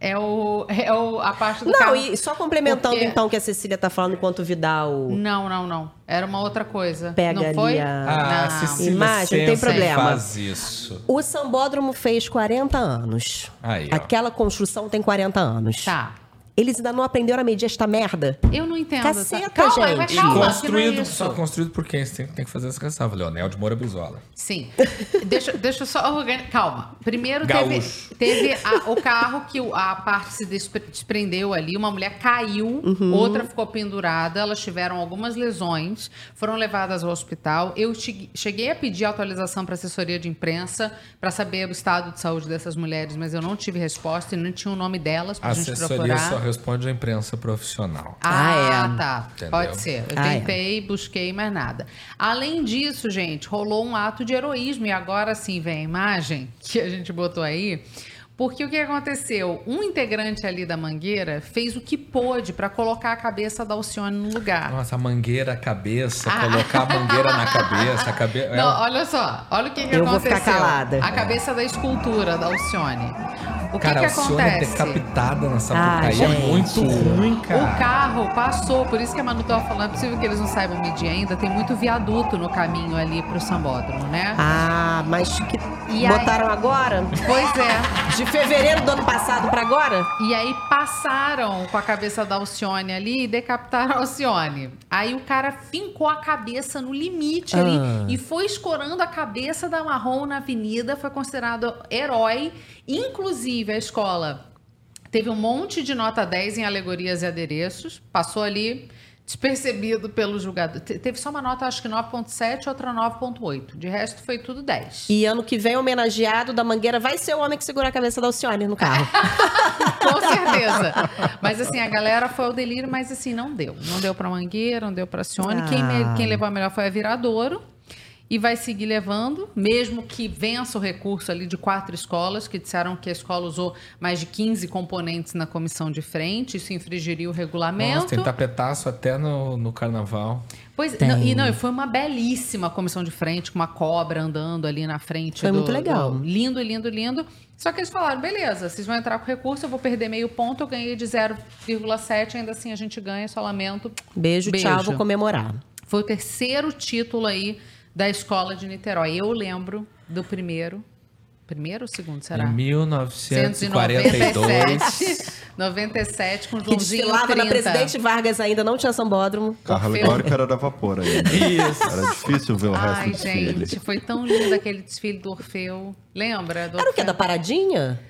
É, o, é o, a parte do Não, carro. e só complementando Porque- então o que a Cecília tá falando enquanto o Vidal Não, não, não. Era uma outra coisa. Pega não foi? ali a- Ah, não. Cecília Imagem, não tem problema. faz isso. O Sambódromo fez 40 anos. Aí. Aquela construção tem 40 anos. Tá. Eles ainda não aprenderam a medir esta merda? Eu não entendo. Caceta, essa- calma, gente. mas E calma, que não é construído, isso. só construído por quem? Você tem, tem que fazer essa questão. Leonel de Moura Brizola. Sim. deixa, deixa eu só organizar. Calma. Primeiro teve, Gaúcho. teve a- o carro que a parte se despre- desprendeu ali, uma mulher caiu, Uhum. outra ficou pendurada, elas tiveram algumas lesões, foram levadas ao hospital. Eu che- cheguei a pedir atualização para assessoria de imprensa para saber o estado de saúde dessas mulheres, mas eu não tive resposta e não tinha o nome delas A para gente assessoria procurar. só responde à imprensa profissional. Ah, Ah, é. tá. Entendeu? Pode ser. Eu Ah, é. tentei, busquei, mas nada. Além disso, gente, rolou um ato de heroísmo. E agora sim vem a imagem que a gente botou aí. Porque o que aconteceu? Um integrante ali da Mangueira fez o que pôde para colocar a cabeça da Alcione no lugar. Nossa, a mangueira, a cabeça, Ah. colocar a mangueira na cabeça, a cabeça. Não, olha só. Olha o que, que Eu vou aconteceu. ficar calada. A cabeça da escultura da Alcione. O que, Cara, que a Alcione é acontece? decapitada na Ah, Sapucaí. é gente. muito ruim, O cara. carro passou, por isso que a Manu tava falando, é possível que eles não saibam medir ainda, tem muito viaduto no caminho ali pro Sambódromo, né? Ah, mas que E aí- botaram agora? Pois é. De fevereiro do ano passado pra agora? E aí passaram com a cabeça da Alcione ali e decapitaram a Alcione. Aí o cara fincou a cabeça no limite ali Ah. e foi escorando a cabeça da Marrom na avenida, foi considerado herói. Inclusive, a escola teve um monte de nota 10 em alegorias e adereços, passou ali despercebido pelo julgador. Te- Teve só uma nota, acho que 9.7, outra 9.8. De resto, foi tudo 10. E ano que vem, homenageado da Mangueira vai ser o homem que segura a cabeça da Alcione no carro. Com certeza. Mas assim, a galera foi ao delírio, mas assim, não deu. Não deu pra Mangueira, não deu pra Cione. Quem, me- Ah. quem levou a melhor foi a Viradouro. E vai seguir levando, mesmo que vença o recurso ali de quatro escolas, que disseram que a escola usou mais de 15 componentes na comissão de frente, isso infringiria o regulamento. Nossa, tem tapetaço até no, no carnaval. Pois, não, e não, e foi uma belíssima comissão de frente, com uma cobra andando ali na frente. Foi do- muito legal. do- lindo, lindo, lindo. Só que eles falaram, beleza, vocês vão entrar com recurso, eu vou perder meio ponto, eu ganhei de 0,7, ainda assim a gente ganha, só lamento. Beijo, tchau, vou comemorar. Foi o terceiro título aí da escola de Niterói. Eu lembro do primeiro. Primeiro ou segundo, será? Em 1942. 97, com Que Joãozinho desfilava 30. na Presidente Vargas ainda, não tinha sambódromo. Carro Orfeu. alegórico era da vapor aí. né? Isso. Era difícil ver o resto Ai, do desfile. gente, foi tão lindo aquele desfile do Orfeu. Lembra? Do Era o quê? Orfeu? Da paradinha?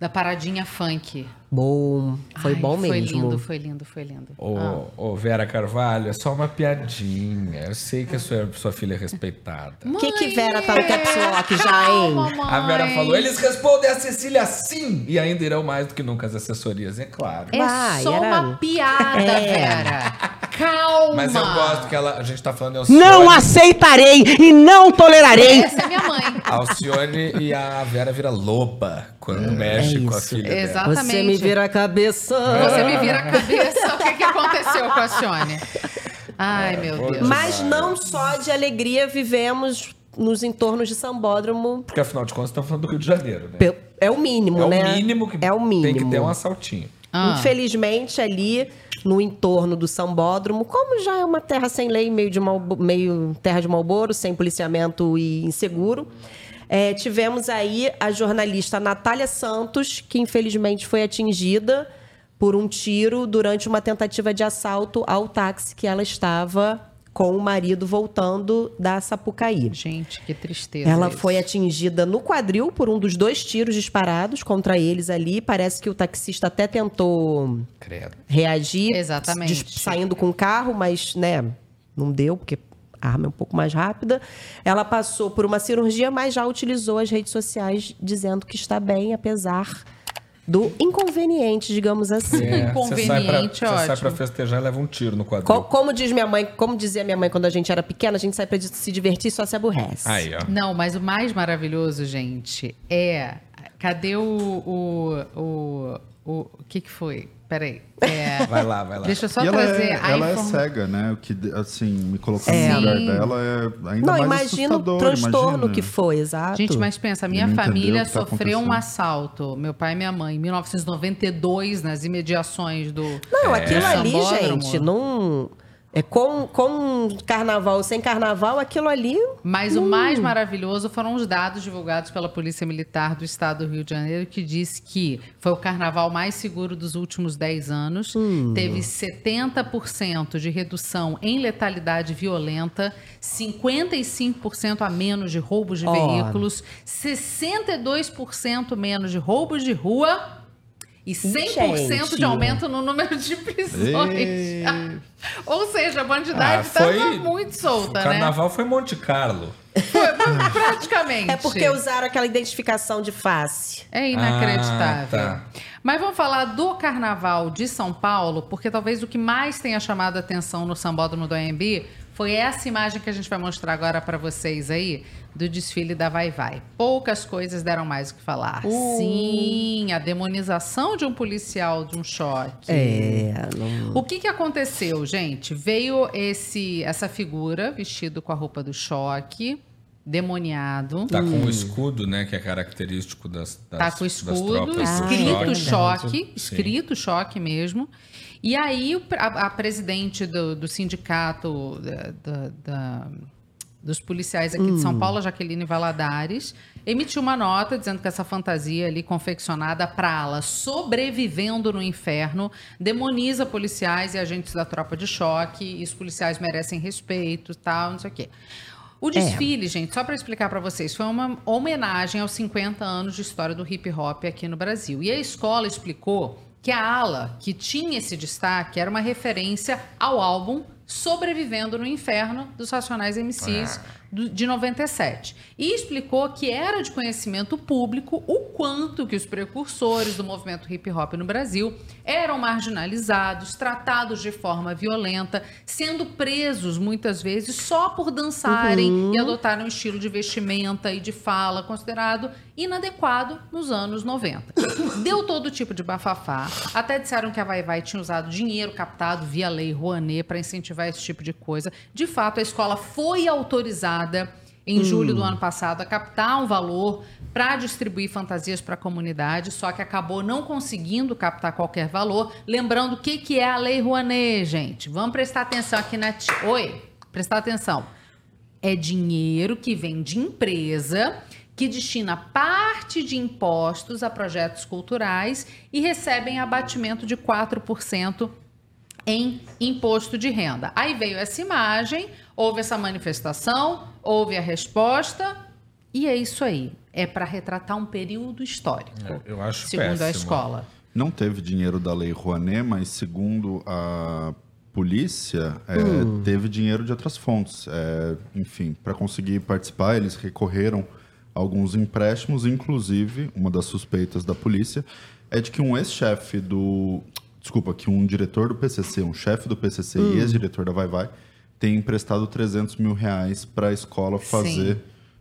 Da paradinha funk. Bom, foi Ai, bom Foi mesmo. lindo, foi lindo, foi lindo. Ô, Ah. ô, Vera Carvalho, é só uma piadinha. Eu sei que a sua, sua filha é respeitada. O que que Vera tá no caps lock já, hein? A Vera falou, eles respondem a Cecília sim! E ainda irão mais do que nunca as assessorias, é claro. É Vai, só era- uma piada, É. Vera. Calma. Mas eu gosto que ela, a gente tá falando de Não Alcione, aceitarei e não tolerarei. Essa é minha mãe. a Alcione e a Vera vira loba quando mexe com a filha dela. Exatamente. Você me vira a cabeça. Você me vira a cabeça. O que, que aconteceu com a Cione? Ai, meu vou Deus. Mas não só de alegria vivemos nos entornos de Sambódromo. Porque afinal de contas estamos falando do Rio de Janeiro, né? É o mínimo, É o né? mínimo que é o mínimo. tem que ter um assaltinho. Ah. Infelizmente, ali no entorno do Sambódromo, como já é uma terra sem lei, meio, de Malbo- meio terra de Malboro, sem policiamento e inseguro, é, tivemos aí a jornalista Natália Santos, que infelizmente foi atingida por um tiro durante uma tentativa de assalto ao táxi que ela estava com o marido voltando da Sapucaí. Gente, que tristeza. Ela isso. foi atingida no quadril por um dos dois tiros disparados contra eles ali. Parece que o taxista até tentou Credo. reagir, Exatamente. saindo com o carro, mas né, não deu porque a arma é um pouco mais rápida. Ela passou por uma cirurgia, mas já utilizou as redes sociais dizendo que está bem, apesar do inconveniente, digamos assim. É, você sai pra, Inconveniente, você sai pra festejar e leva um tiro no quadril. Co- Como diz minha mãe, como dizia minha mãe quando a gente era pequena, a gente sai pra se divertir e só se aborrece. Aí, ó. Não, mas o mais maravilhoso, gente, é. Cadê o. O. O, o, o que, que foi? Peraí. É, Vai lá, vai lá. deixa eu só e ela, trazer é, a ela é informa- cega, né? O que, assim, me colocando É. no lugar Sim. dela é ainda Não, mais imagina o transtorno imagina. que foi, exato. Gente, mas pensa, a minha família tá sofreu um assalto. Meu pai e minha mãe, em 1992, nas imediações do. Não, é, aquilo ali, gente, não. É com, com carnaval sem carnaval, aquilo ali. Mas o mais maravilhoso foram os dados divulgados pela Polícia Militar do Estado do Rio de Janeiro, que diz que foi o carnaval mais seguro dos últimos 10 anos. Teve 70% de redução em letalidade violenta, 55% a menos de roubos de Ó. veículos, 62% menos de roubos de rua. E 100% Gente. de aumento no número de prisões. Ei. Ou seja, a Ah, bandidade foi- estava muito solta, o né? carnaval foi Monte Carlo. Praticamente. É porque usaram aquela identificação de face. É inacreditável. Ah, tá. Mas vamos falar do Carnaval de São Paulo, porque talvez o que mais tenha chamado a atenção no Sambódromo do AMB foi essa imagem que a gente vai mostrar agora para vocês aí, do desfile da Vai Vai. Poucas coisas deram mais o que falar. Sim, a demonização de um policial de um choque. É, não... O que, que aconteceu, gente? Veio esse essa figura vestido com a roupa do choque, demoniado. Tá com o escudo, né? Que é característico das, das Tá com o escudo, escrito choque. choque, Sim. escrito choque mesmo. E aí a, a presidente do, do sindicato da- da- dos policiais aqui de São Paulo, a Jaqueline Valadares, emitiu uma nota dizendo que essa fantasia ali confeccionada para ala sobrevivendo no inferno demoniza policiais e agentes da tropa de choque, e os policiais merecem respeito, tal, não sei o quê. O desfile, gente, só para explicar para vocês, foi uma homenagem aos 50 anos de história do hip hop aqui no Brasil. E a escola explicou que a ala que tinha esse destaque era uma referência ao álbum Sobrevivendo no Inferno dos Racionais MCs do- de 97. E explicou que era de conhecimento público o quanto que os precursores do movimento hip hop no Brasil eram marginalizados, tratados de forma violenta, sendo presos muitas vezes só por dançarem e adotarem um estilo de vestimenta e de fala considerado inadequado nos anos 90. Deu todo tipo de bafafá, até disseram que a Vai Vai tinha usado dinheiro captado via lei Rouanet para incentivar esse tipo de coisa. De fato, a escola foi autorizada em julho do ano passado a captar um valor para distribuir fantasias para a comunidade, só que acabou não conseguindo captar qualquer valor. Lembrando o que, que é a Lei Rouanet, gente. Vamos prestar atenção aqui na. Oi, prestar atenção. É dinheiro que vem de empresa que destina parte de impostos a projetos culturais e recebem abatimento de 4% em imposto de renda. Aí veio essa imagem, houve essa manifestação, houve a resposta e é isso aí. é para retratar um período histórico, Eu acho segundo a péssimo. escola. Não teve dinheiro da Lei Rouanet, mas segundo a polícia, é, Hum. teve dinheiro de outras fontes. É, enfim, para conseguir participar, eles recorreram a alguns empréstimos, inclusive, uma das suspeitas da polícia é de que um ex-chefe do... Desculpa, que um diretor do PCC, um chefe do PCC Hum. e ex-diretor da Vai Vai, tem emprestado 300 mil reais para a escola fazer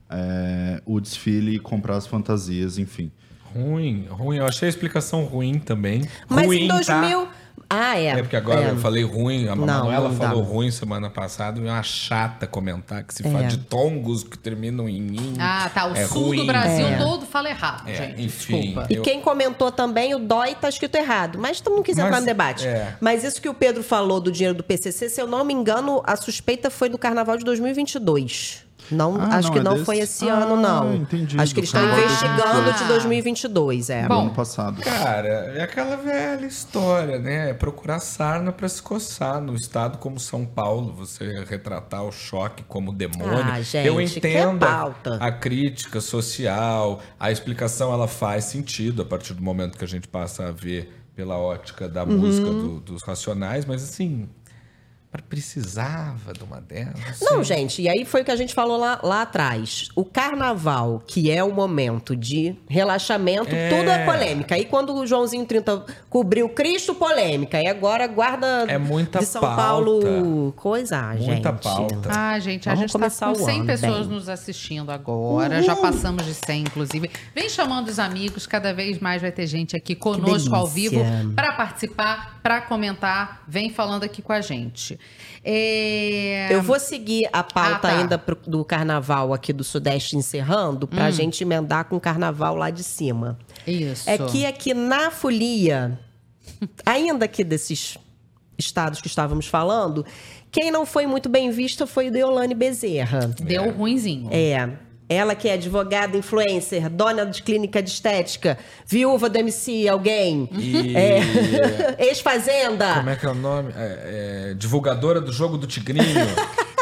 é, o desfile e comprar as fantasias, enfim. Ruim, ruim. Eu achei a explicação ruim também. Mas ruim, em 2000. Tá? Ah, é. É porque agora É. eu falei ruim, a Não, Manuela não falou ruim semana passada, e é uma chata comentar que se É. fala de tongos que terminam em in. Ah, tá. O é sul ruim. do Brasil É. todo fala errado, É, gente. enfim. Desculpa. E Eu- quem comentou também, o dói tá escrito errado. Mas tu não quis entrar no debate. é. Mas isso que o Pedro falou do dinheiro do PCC, se eu não me engano, a suspeita foi do carnaval de 2022. Não, Ah, acho não, que é não desse? foi esse Ah, ano, não. entendi, Acho que eles estão investigando 2022. de 2022, é. do Bom, ano passado. Cara, é aquela velha história, né? É procurar sarna pra se coçar no estado como São Paulo, você retratar o choque como demônio. Ah, gente, Eu entendo a crítica social, a explicação ela faz sentido a partir do momento que a gente passa a ver pela ótica da Uhum. música do- dos racionais, mas assim, precisava de uma delas. Não, gente, e aí foi o que a gente falou lá, lá atrás. O carnaval, que é o momento de relaxamento, É. tudo é polêmica. Aí quando o Joãozinho 30 cobriu Cristo, polêmica. E agora guarda É muita de São pauta. Paulo, coisa, Muita gente. pauta. Ah, gente, a Vamos gente tá começar com o 100 ano pessoas bem. nos assistindo agora. Já passamos de 100, inclusive. Vem chamando os amigos, cada vez mais vai ter gente aqui conosco ao vivo para participar, para comentar. Vem falando aqui com a gente. É... Eu vou seguir a pauta Ah, tá. ainda pro- do carnaval aqui do Sudeste encerrando, pra gente emendar com o carnaval lá de cima. Isso. É que aqui na folia, ainda aqui desses estados que estávamos falando, quem não foi muito bem vista foi Deolane Bezerra. Deu ruinzinho. É. Ela que é advogada, influencer, dona de clínica de estética, viúva do MC, alguém, E É. ex-fazenda. como é que é o nome? É, é, divulgadora do jogo do Tigrinho.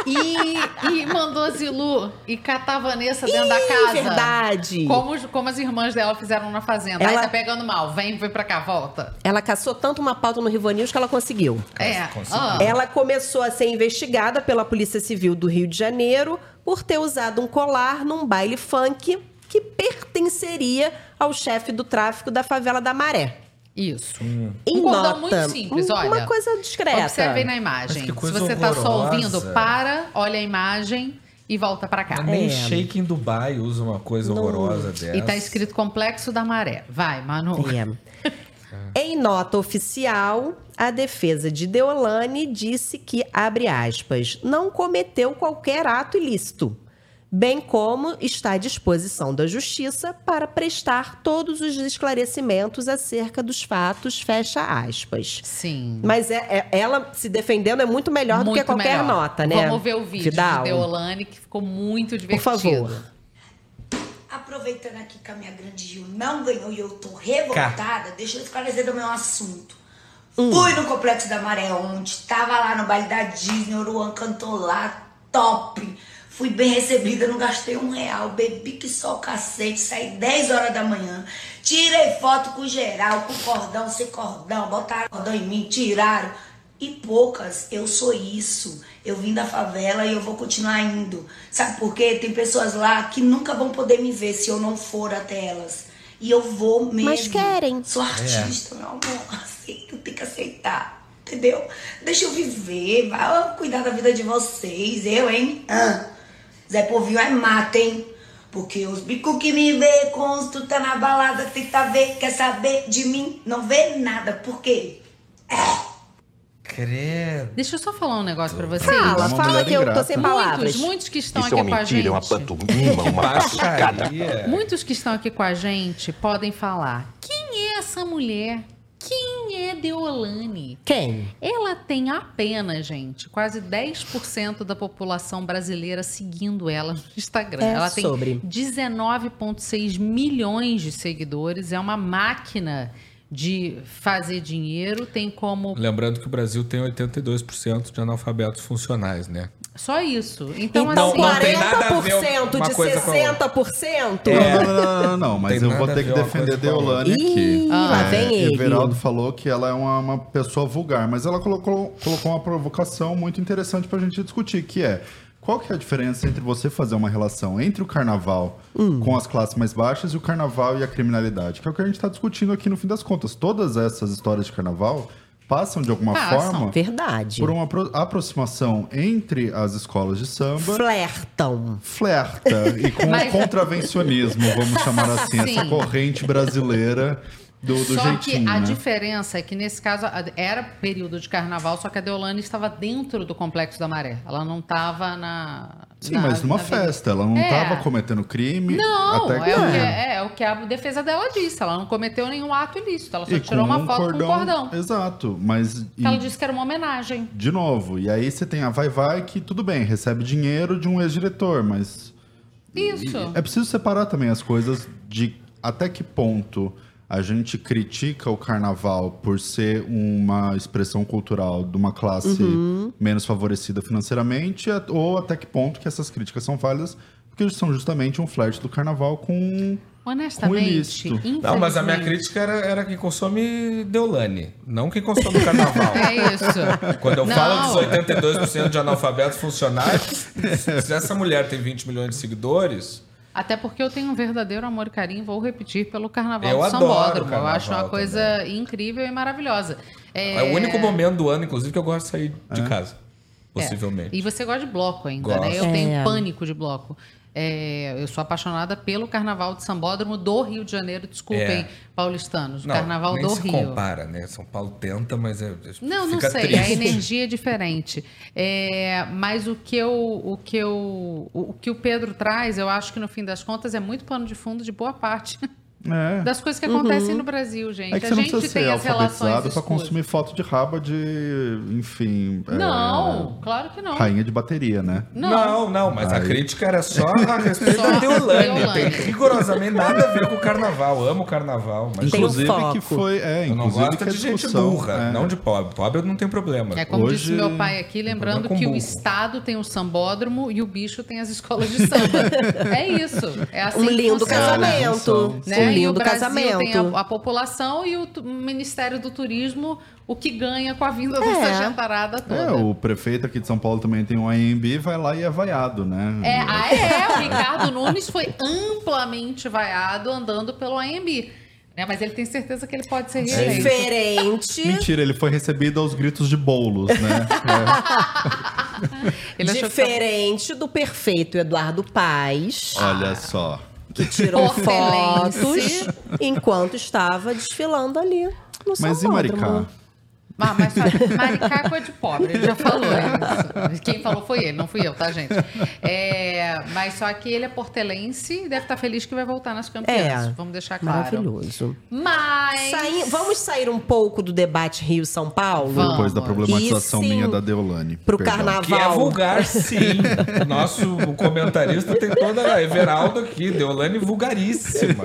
E, e mandou Zilu e catar a Vanessa dentro da Ih, casa. verdade. Como, como as irmãs dela fizeram na fazenda. Ela- Aí tá pegando mal. Vem, vem pra cá, volta. Ela caçou tanto uma pauta no Rivo News que ela conseguiu. É. conseguiu. ah. Ela começou a ser investigada pela Polícia Civil do Rio de Janeiro por ter usado um colar num baile funk que pertenceria ao chefe do tráfico da favela da Maré. Isso. Hum. Em Um cordão nota, muito simples, olha. Uma coisa discreta. Observe na imagem. Se você tá só ouvindo, para, olha a imagem e volta pra cá. Nem É. Shake em Dubai usa uma coisa horrorosa dessa. E tá escrito Complexo da Maré. Vai, Manu. É. Em nota oficial, a defesa de Deolane disse que, abre aspas, não cometeu qualquer ato ilícito, bem como está à disposição da Justiça para prestar todos os esclarecimentos acerca dos fatos, fecha aspas. Sim. Mas é- é- ela se defendendo é muito melhor do que Muito qualquer melhor. nota, né? Vamos ver o vídeo Vidal? de Deolane, que ficou muito Por divertido. favor. Aproveitando aqui que a minha grande Gil não ganhou e eu tô revoltada, deixa eu esclarecer do meu assunto. Fui no Complexo da Maré ontem, tava lá no baile da Disney, o Luan cantou lá, top. Fui bem recebida, não gastei um real, bebi que só o cacete, saí 10 horas da manhã. Tirei foto com geral, com cordão, sem cordão, botaram cordão em mim, tiraram. E poucas, eu sou isso. Eu vim da favela e eu vou continuar indo. Sabe por quê? Tem pessoas lá que nunca vão poder me ver se eu não for até elas. E eu vou mesmo. Mas querem. Sou artista, meu amor. Aceito, tem que aceitar. Entendeu? Deixa eu viver. Vai cuidar da vida de vocês. Eu, hein? Ah. Zé Povinho é mata, hein? Porque os bicos que me vê, com tu tá na balada, tenta ver, quer saber de mim, não vê nada. Por quê? Credo. Deixa eu só falar um negócio pra vocês. Fala, uma fala que eu tô sem palavras. Muitos, muitos que estão Isso é aqui uma com a gente. mentira, é uma pantomima, uma. Baixaria. Muitos que estão aqui com a gente podem falar: quem é essa mulher? Quem é Deolane? Quem? Ela tem apenas, gente, quase 10% da população brasileira seguindo ela no Instagram. É ela tem sobre. 19,6 milhões de seguidores. É uma máquina de fazer dinheiro. Tem como. Lembrando que o Brasil tem 82% de analfabetos funcionais, né? Só isso. Então, Então, assim. não tem nada a ver 40% uma de coisa com a 60%? Não, não, não, não, não, não, mas Tem eu vou ter que defender. Deolane aqui. Lá É, vem ele. Everaldo falou que ela é uma, uma pessoa vulgar, mas ela colocou, colocou uma provocação muito interessante pra gente discutir, que é qual que é a diferença entre você fazer uma relação entre o carnaval Hum. com as classes mais baixas e o carnaval e a criminalidade, que é o que a gente está discutindo aqui no fim das contas. Todas essas histórias de carnaval passam de alguma Passam. forma Verdade. por uma apro- aproximação entre as escolas de samba Flertam. flerta e com Mas- o contravencionismo, vamos chamar assim, essa Sim. corrente brasileira do, do Só jeitinho, que a né? diferença é que nesse caso era período de carnaval, só que a Deolane estava dentro do Complexo da Maré. Ela não estava na. Sim, na- mas numa festa, ela não É. estava cometendo crime. Não, até é, o que, é, é o que a defesa dela disse. Ela não cometeu nenhum ato ilícito. Ela só E tirou uma um foto com um cordão. Exato, mas e- Ela disse que era uma homenagem. de novo, e aí você tem a Vai Vai que tudo bem, recebe dinheiro de um ex-diretor, mas Isso. É preciso separar também as coisas de até que ponto a gente critica o carnaval por ser uma expressão cultural de uma classe Uhum. menos favorecida financeiramente, ou até que ponto que essas críticas são válidas, porque são justamente um flerte do carnaval com. Honestamente. Não, mas a minha crítica era, era quem consome Deolane, não quem consome carnaval. É isso. Quando eu Não. falo dos 82% de analfabetos funcionários, se essa mulher tem 20 milhões de seguidores, Até porque eu tenho um verdadeiro amor e carinho, vou repetir, pelo Carnaval Eu do adoro Sambódromo. Eu acho uma coisa incrível e maravilhosa. é... o único momento do ano, inclusive, que eu gosto de sair de casa. É. Possivelmente. E você gosta de bloco ainda, Gosto. né? Eu tenho É. pânico de bloco. É, eu sou apaixonada pelo Carnaval de Sambódromo do Rio de Janeiro. Desculpem, É. paulistanos. O Não, Carnaval do se Rio. compara, né? São Paulo tenta, mas é, Não, não fica sei. triste. A energia é diferente. É, mas o que, eu, o, que eu, o que o Pedro traz, eu acho que no fim das contas é muito pano de fundo de boa parte É. das coisas que acontecem no Brasil, gente. É que a você não gente precisa tem ser as relações escuras. consumir foto de raba de, enfim. é, Não, claro que não. rainha de bateria, né? Não, não, mas a Aí. crítica era só a respeito Só da Deolane. Tem rigorosamente nada a ver com o carnaval. Amo o carnaval. Mas um Inclusive que foi. É, eu não inclusive gosto que a de gente discussão, burra, é, não de pobre. Pobre eu não tenho problema. É como Hoje- disse meu pai aqui, lembrando que o burro. Estado tem o sambódromo e o bicho tem as escolas de samba. é isso. É assim Um lindo casamento. Né? O lindo Brasil casamento. tem a, a população e o Ministério do Turismo, o que ganha com a vinda É. dessa gentarada toda. É, o prefeito aqui de São Paulo também tem um AMB, vai lá e é vaiado, né? É, ah, é, o Ricardo Nunes foi amplamente vaiado andando pelo AMB. Né? Mas ele tem certeza que ele pode ser reeleito. Diferente. Mentira, ele foi recebido aos gritos de bolos, né? Ele achou que tava- Diferente do perfeito Eduardo Paz, É, olha só. Que tirou fotos enquanto estava desfilando ali no Mas e. Maricá? Ah, mas só, Maricá é de pobre, ele já falou isso. Quem falou foi ele, não fui eu, tá, gente? É, mas só que ele é portelense e deve estar feliz que vai voltar nas campeãs. É. Vamos deixar claro. Maravilhoso. Mas. Sai- vamos sair um pouco do debate Rio-São Paulo? Vamos. Depois da problematização sim, minha da Deolane. pro Perdão. carnaval. Que é vulgar, sim. O nosso comentarista tem toda a Everaldo aqui, Deolane vulgaríssima.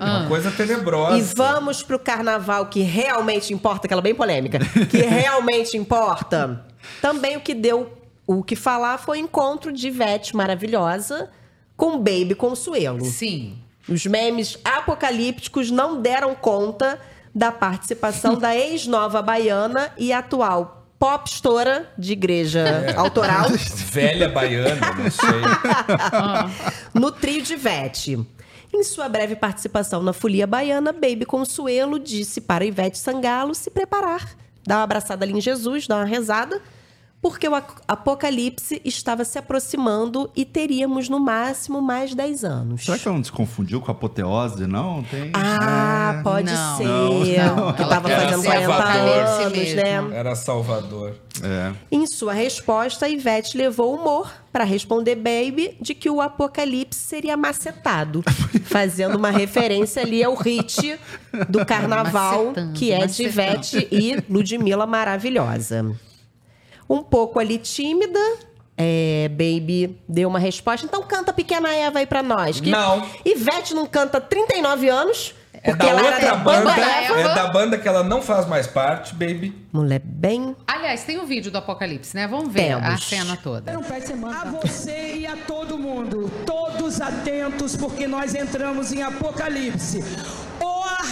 Uma coisa tenebrosa. E vamos pro carnaval que realmente importa, aquela bem polêmica, que realmente importa. Também o que deu o que falar foi o encontro de Ivete maravilhosa com Baby Consuelo. Sim. Os memes apocalípticos não deram conta da participação da ex-nova baiana e atual pop estoura de igreja autoral Velha baiana, não sei. no trio de Ivete. Em sua breve participação na Folia Baiana, Baby Consuelo disse para Ivete Sangalo se preparar, dar uma abraçada ali em Jesus, dar uma rezada, porque o apocalipse estava se aproximando e teríamos no máximo mais 10 anos. Será que ela não se confundiu com a apoteose? Não, tem. Ah, pode Não. ser. Não, não. Que estava fazendo ser 40 Salvador. anos, mesmo. né? Era Salvador. É. Em sua resposta, Ivete levou humor para responder Baby de que o apocalipse seria macetado, fazendo uma referência ali ao hit do carnaval, Macetando, que é de macetando. Ivete e Ludmilla maravilhosa. Um pouco ali tímida, é, Baby deu uma resposta. Então canta Pequena Eva aí pra nós. Que Não. Ivete não canta há 39 anos, É porque da ela era outra da banda, Eva. é da banda que ela não faz mais parte, baby. Mulher bem A Aliás, tem o vídeo do Apocalipse, né? Vamos ver a Temos. cena toda. A você e a todo mundo, todos atentos, porque nós entramos em Apocalipse.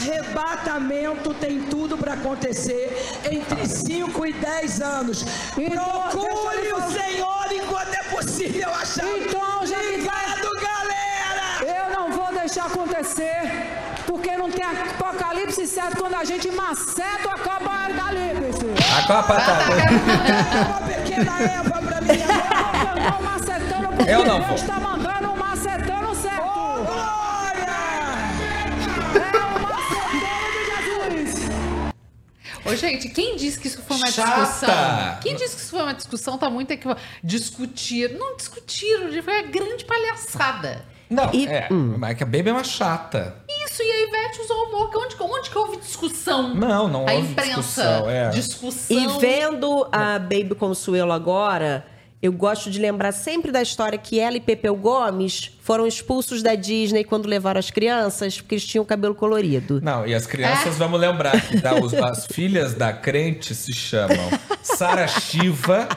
Arrebatamento tem tudo para acontecer entre 5 e 10 anos. Procure o Senhor enquanto é possível achar. Então, já Obrigado, galera! Eu não vou deixar acontecer, porque não tem apocalipse certo quando a gente maceta o apocalipse. A Copa tá. Uma pequena Eva pra mim agora. Eu não Deus vou. tá mandando Ô, gente, quem disse que isso foi uma Chata! discussão? Quem disse que isso foi uma discussão tá muito equivocado. Discutir. Não discutiram, foi uma grande palhaçada. Não, E- é. Mas que a Baby é uma chata. Isso, e a Ivete usou o humor. que Onde, onde que houve discussão? Não, não a houve imprensa. discussão, é. Discussão. E vendo a Baby Consuelo agora, eu gosto de lembrar sempre da história que ela e Pepeu Gomes foram expulsos da Disney quando levaram as crianças, porque eles tinham cabelo colorido. Não, e as crianças, vamos lembrar que da- os- as filhas da crente se chamam Sara Shiva,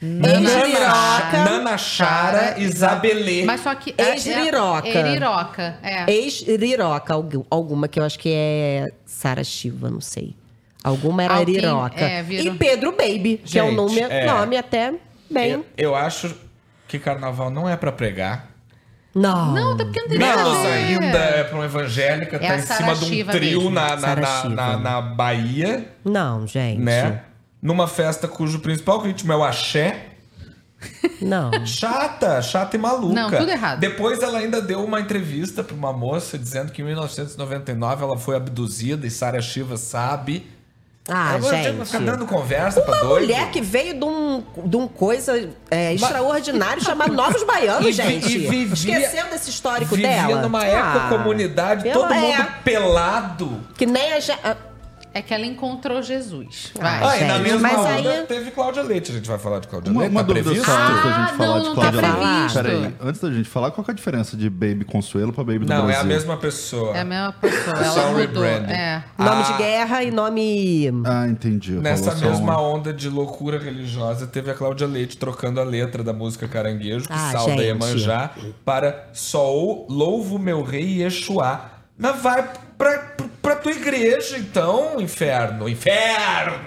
Nana, Ex-Liroca. Nana Chara, Isabelê. Mas só que. é- Ex-Liroca. É, é Liroca, é. Ex-Riroca, algu- alguma que eu acho que é Sara Shiva, não sei. Alguma era Alguém- Riroca. é, E Pedro Baby, que é um Gente, nome, é. nome até bem. Eu, eu acho que carnaval não é pra pregar. Não. Não, até porque não tem Menos nada ainda é pra uma evangélica, É tá em cima de um trio mesmo. na, na, na, na, na Bahia, Não, gente. né? Numa festa cujo principal ritmo é o axé. Não. Chata, chata e maluca. Não, tudo errado. Depois ela ainda deu uma entrevista pra uma moça dizendo que em 1999 ela foi abduzida e Sara Shiva sabe. Ah, vai gente. ficar dando conversa pra Uma doido. mulher que veio de um, de um coisa é, extraordinário chamado Novos Baianos, E gente. e vivia- Esquecendo esse histórico Vivia dela. numa Ah, ecocomunidade, todo mundo é, pelado. Que nem a. ah, É que ela encontrou Jesus. Vai. Ah, e na mesma mas onda aí- teve Cláudia Leite. A gente vai falar de Cláudia Uma, Leite? uma tá dúvida previsto? só antes da Ah, gente falar não, de não tá Cláudia Leite. previsto. Peraí, antes da gente falar, qual que é a diferença de Baby Consuelo pra Baby do Não, Brasil? é a mesma pessoa. É a mesma pessoa. É só um rebranding. É. Nome Ah. de guerra e nome. Ah, entendi. Nessa mesma um- onda de loucura religiosa, teve a Cláudia Leite trocando a letra da música Caranguejo, que Ah, salda gente. Iemanjá, para Só o louvo meu rei Yeshua. Mas vai pra, pra tua igreja, então, inferno. Inferno!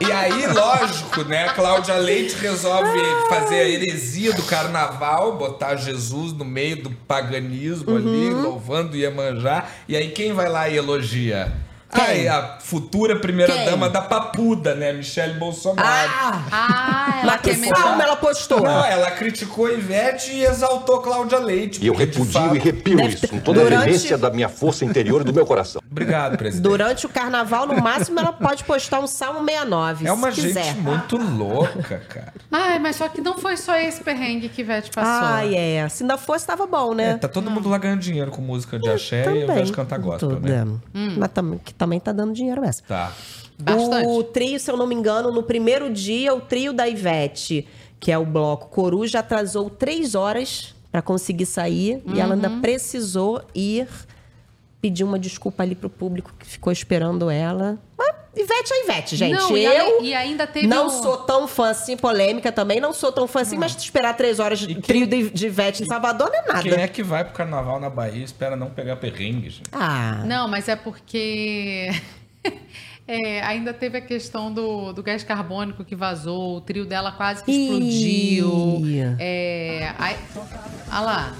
E aí, lógico, né? A Cláudia Leite resolve fazer a heresia do carnaval, botar Jesus no meio do paganismo ali, Uhum. louvando Iemanjá. E aí, quem vai lá e elogia? Aí, a futura primeira-dama da Papuda, né? Michele Bolsonaro. Ah! Ah, ela Mas que forma ela postou? Não, ela criticou a Ivete e exaltou Cláudia Leite. E eu porque, de repudio fato- e repio Deve isso ter- com toda a durante- veemência da minha força interior e do meu coração. Obrigado, presidente. Durante o carnaval, no máximo, ela pode postar um Salmo 69. É uma se gente quiser. muito louca, cara. Ai, mas só que não foi só esse perrengue que Ivete passou. Ai, é. Se ainda fosse, tava bom, É, né? tá todo mundo lá ganhando dinheiro com música de axé e invés de cantar gospel, Tudo, né? é. Mas também, que também tá dando dinheiro essa. Tá. Bastante. O trio, se eu não me engano, no primeiro dia, o trio da Ivete, que é o bloco Coruja, atrasou três horas pra conseguir sair. E ela ainda precisou ir pedir uma desculpa ali pro público que ficou esperando ela. Mas Ivete é Ivete, gente. Não, e eu e ainda teve não um- sou tão fã assim, polêmica também, não sou tão fã assim, mas esperar três horas de trio de, de Ivete em Salvador não é nada. Quem é que vai pro carnaval na Bahia e espera não pegar perrengue, gente? Ah, Não, mas é porque. é, ainda teve a questão do, do gás carbônico que vazou, o trio dela quase que explodiu. É, aí, olha lá.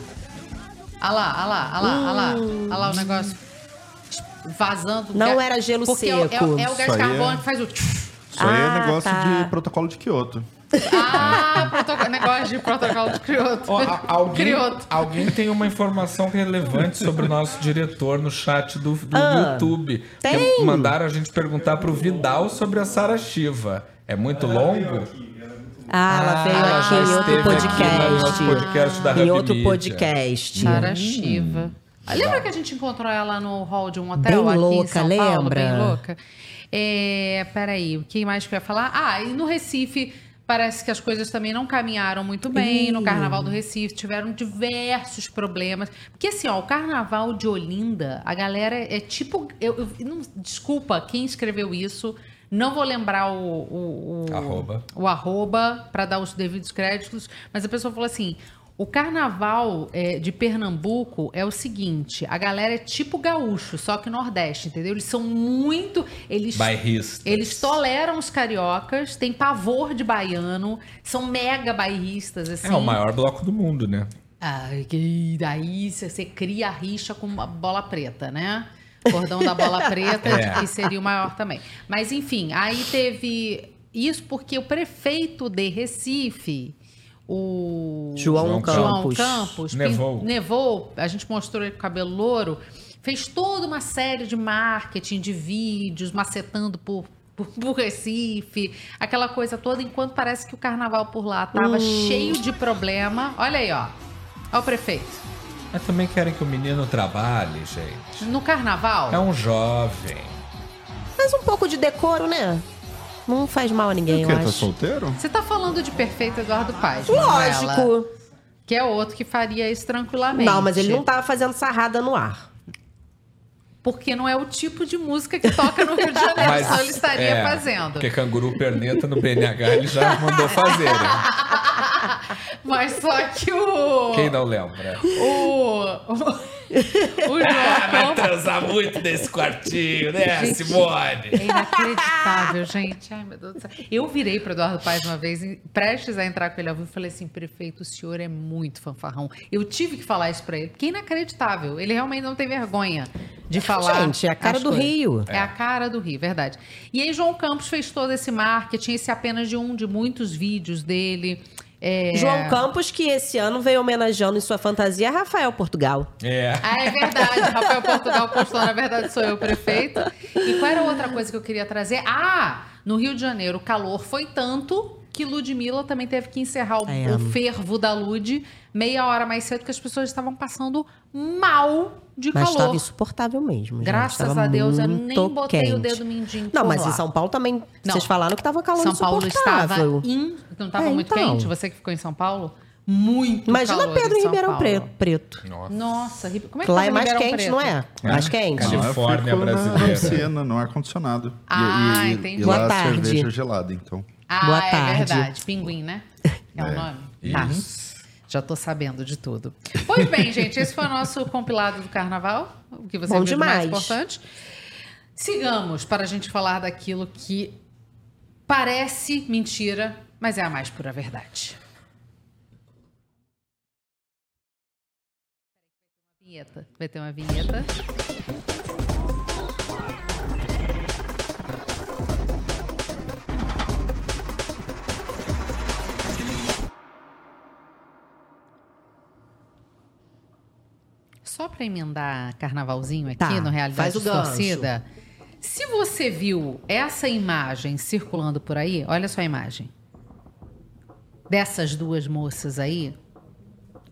Olha lá, olha lá, olha lá, olha lá. Olha lá o negócio vazando. Não Ga- era gelo porque é o- seco. É, o- é o Isso gás aí é- carbônico que faz o. Isso aí Ah, é negócio tá. de protocolo de Kyoto. Ah, negócio de protocolo de Kyoto. A- alguém, Kyoto. alguém tem uma informação relevante sobre o nosso diretor no chat do, do Ah, YouTube. tem? Que mandaram a gente perguntar pro Vidal sobre a Sara Shiva. É muito longo? Ah, ela veio ela aqui em outro aqui podcast. no nosso podcast da em outro podcast. Sara Shiva. Lembra que a gente encontrou ela no hall de um hotel Bem aqui em louca, São Paulo? lembra? Bem louca. É, peraí, o que mais que eu ia falar? Ah, e no Recife Parece que as coisas também não caminharam muito bem no. Carnaval do Recife, tiveram diversos problemas. Porque assim, ó, o Carnaval de Olinda, a galera é tipo, eu, eu- não- desculpa quem escreveu isso, não vou lembrar o o, o- Arroba. o arroba para dar os devidos créditos, mas a pessoa falou assim: o carnaval é, de Pernambuco é o seguinte: a galera é tipo gaúcho, só que Nordeste, entendeu? Eles são muito. Eles, Bairristas. eles toleram os cariocas, têm pavor de baiano, são mega bairristas, assim. É o maior bloco do mundo, né? Ai, que daí você você cria a rixa com uma bola preta, né? Cordão da bola preta, É. que seria o maior também. Mas enfim, aí teve isso porque o prefeito de Recife, o João Campos. Campos, pin- Nevou. nevou, a gente mostrou ele com cabelo louro, fez toda uma série de marketing de vídeos, macetando por, por, por Recife, aquela coisa toda, enquanto parece que o carnaval por lá tava Hum. cheio de problema. Olha aí, ó. Ó o prefeito. Mas também querem que o menino trabalhe, gente. No carnaval, É um jovem. Mas um pouco de decoro, né? Não faz mal a ninguém, O quê? eu Tá acho. solteiro? você tá falando de perfeito Eduardo Paz, Manuela, Lógico. que é outro que faria isso tranquilamente. Não, mas ele não tava fazendo sarrada no ar. Porque não é o tipo de música que toca no Rio de Janeiro, Mas, senão ele estaria é, fazendo. Porque canguru perneta no BNH ele já mandou fazer, né? Mas só que o. Quem não lembra? O. O, João Ah, vai transar muito nesse quartinho, né, Gente, Simone? É inacreditável, gente. Ai, meu Deus do céu. Eu virei para Eduardo Paes uma vez, prestes a entrar com ele ao vivo, e falei assim: prefeito, o senhor é muito fanfarrão. Eu tive que falar isso para ele, porque é inacreditável. Ele realmente não tem vergonha de falar. Gente, é a cara do coisas. Rio. É a cara do Rio, verdade. E aí, João Campos fez todo esse marketing, esse apenas de um de muitos vídeos dele. É... João Campos, que esse ano veio homenageando em sua fantasia Rafael Portugal. É. Ah, é verdade. Rafael Portugal postou, na verdade, sou eu o prefeito. E qual era a outra coisa que eu queria trazer? Ah, no Rio de Janeiro, o calor foi tanto que Ludmilla também teve que encerrar o, o fervo da Lud meia hora mais cedo, que as pessoas estavam passando mal de Mas calor. estava insuportável mesmo. gente. Graças Tava a Deus, eu nem botei o quente. dedo mindinho Não, mas lá. em São Paulo também. Não. Vocês falaram que tava calor São Paulo estava in... Não estava É, muito então. quente? Você que ficou em São Paulo? Muito Imagina calor Pedro em Ribeirão Paulo. Pre- Preto. Nossa, Ri- como é que Lá é mais quente, Preto? não é? Mais quente. Califórnia brasileira. Na piscina, no ar-condicionado. Ah, e, e, entendi. E Boa lá a tarde. cerveja gelada, então. Ah, Boa é tarde. verdade. Pinguim, né? É, o É. nome? Tá. Já tô sabendo de tudo. Pois bem, gente, esse foi o nosso compilado do carnaval. O que você Bom viu de mais demais. importante. Sigamos para a gente falar daquilo que parece mentira, mas é a mais pura verdade. Vinheta. Vai ter uma vinheta. Só para emendar carnavalzinho aqui Tá, no Realidade faz o gancho. Distorcida. Se você viu essa imagem circulando por aí, olha só a imagem. Dessas duas moças aí,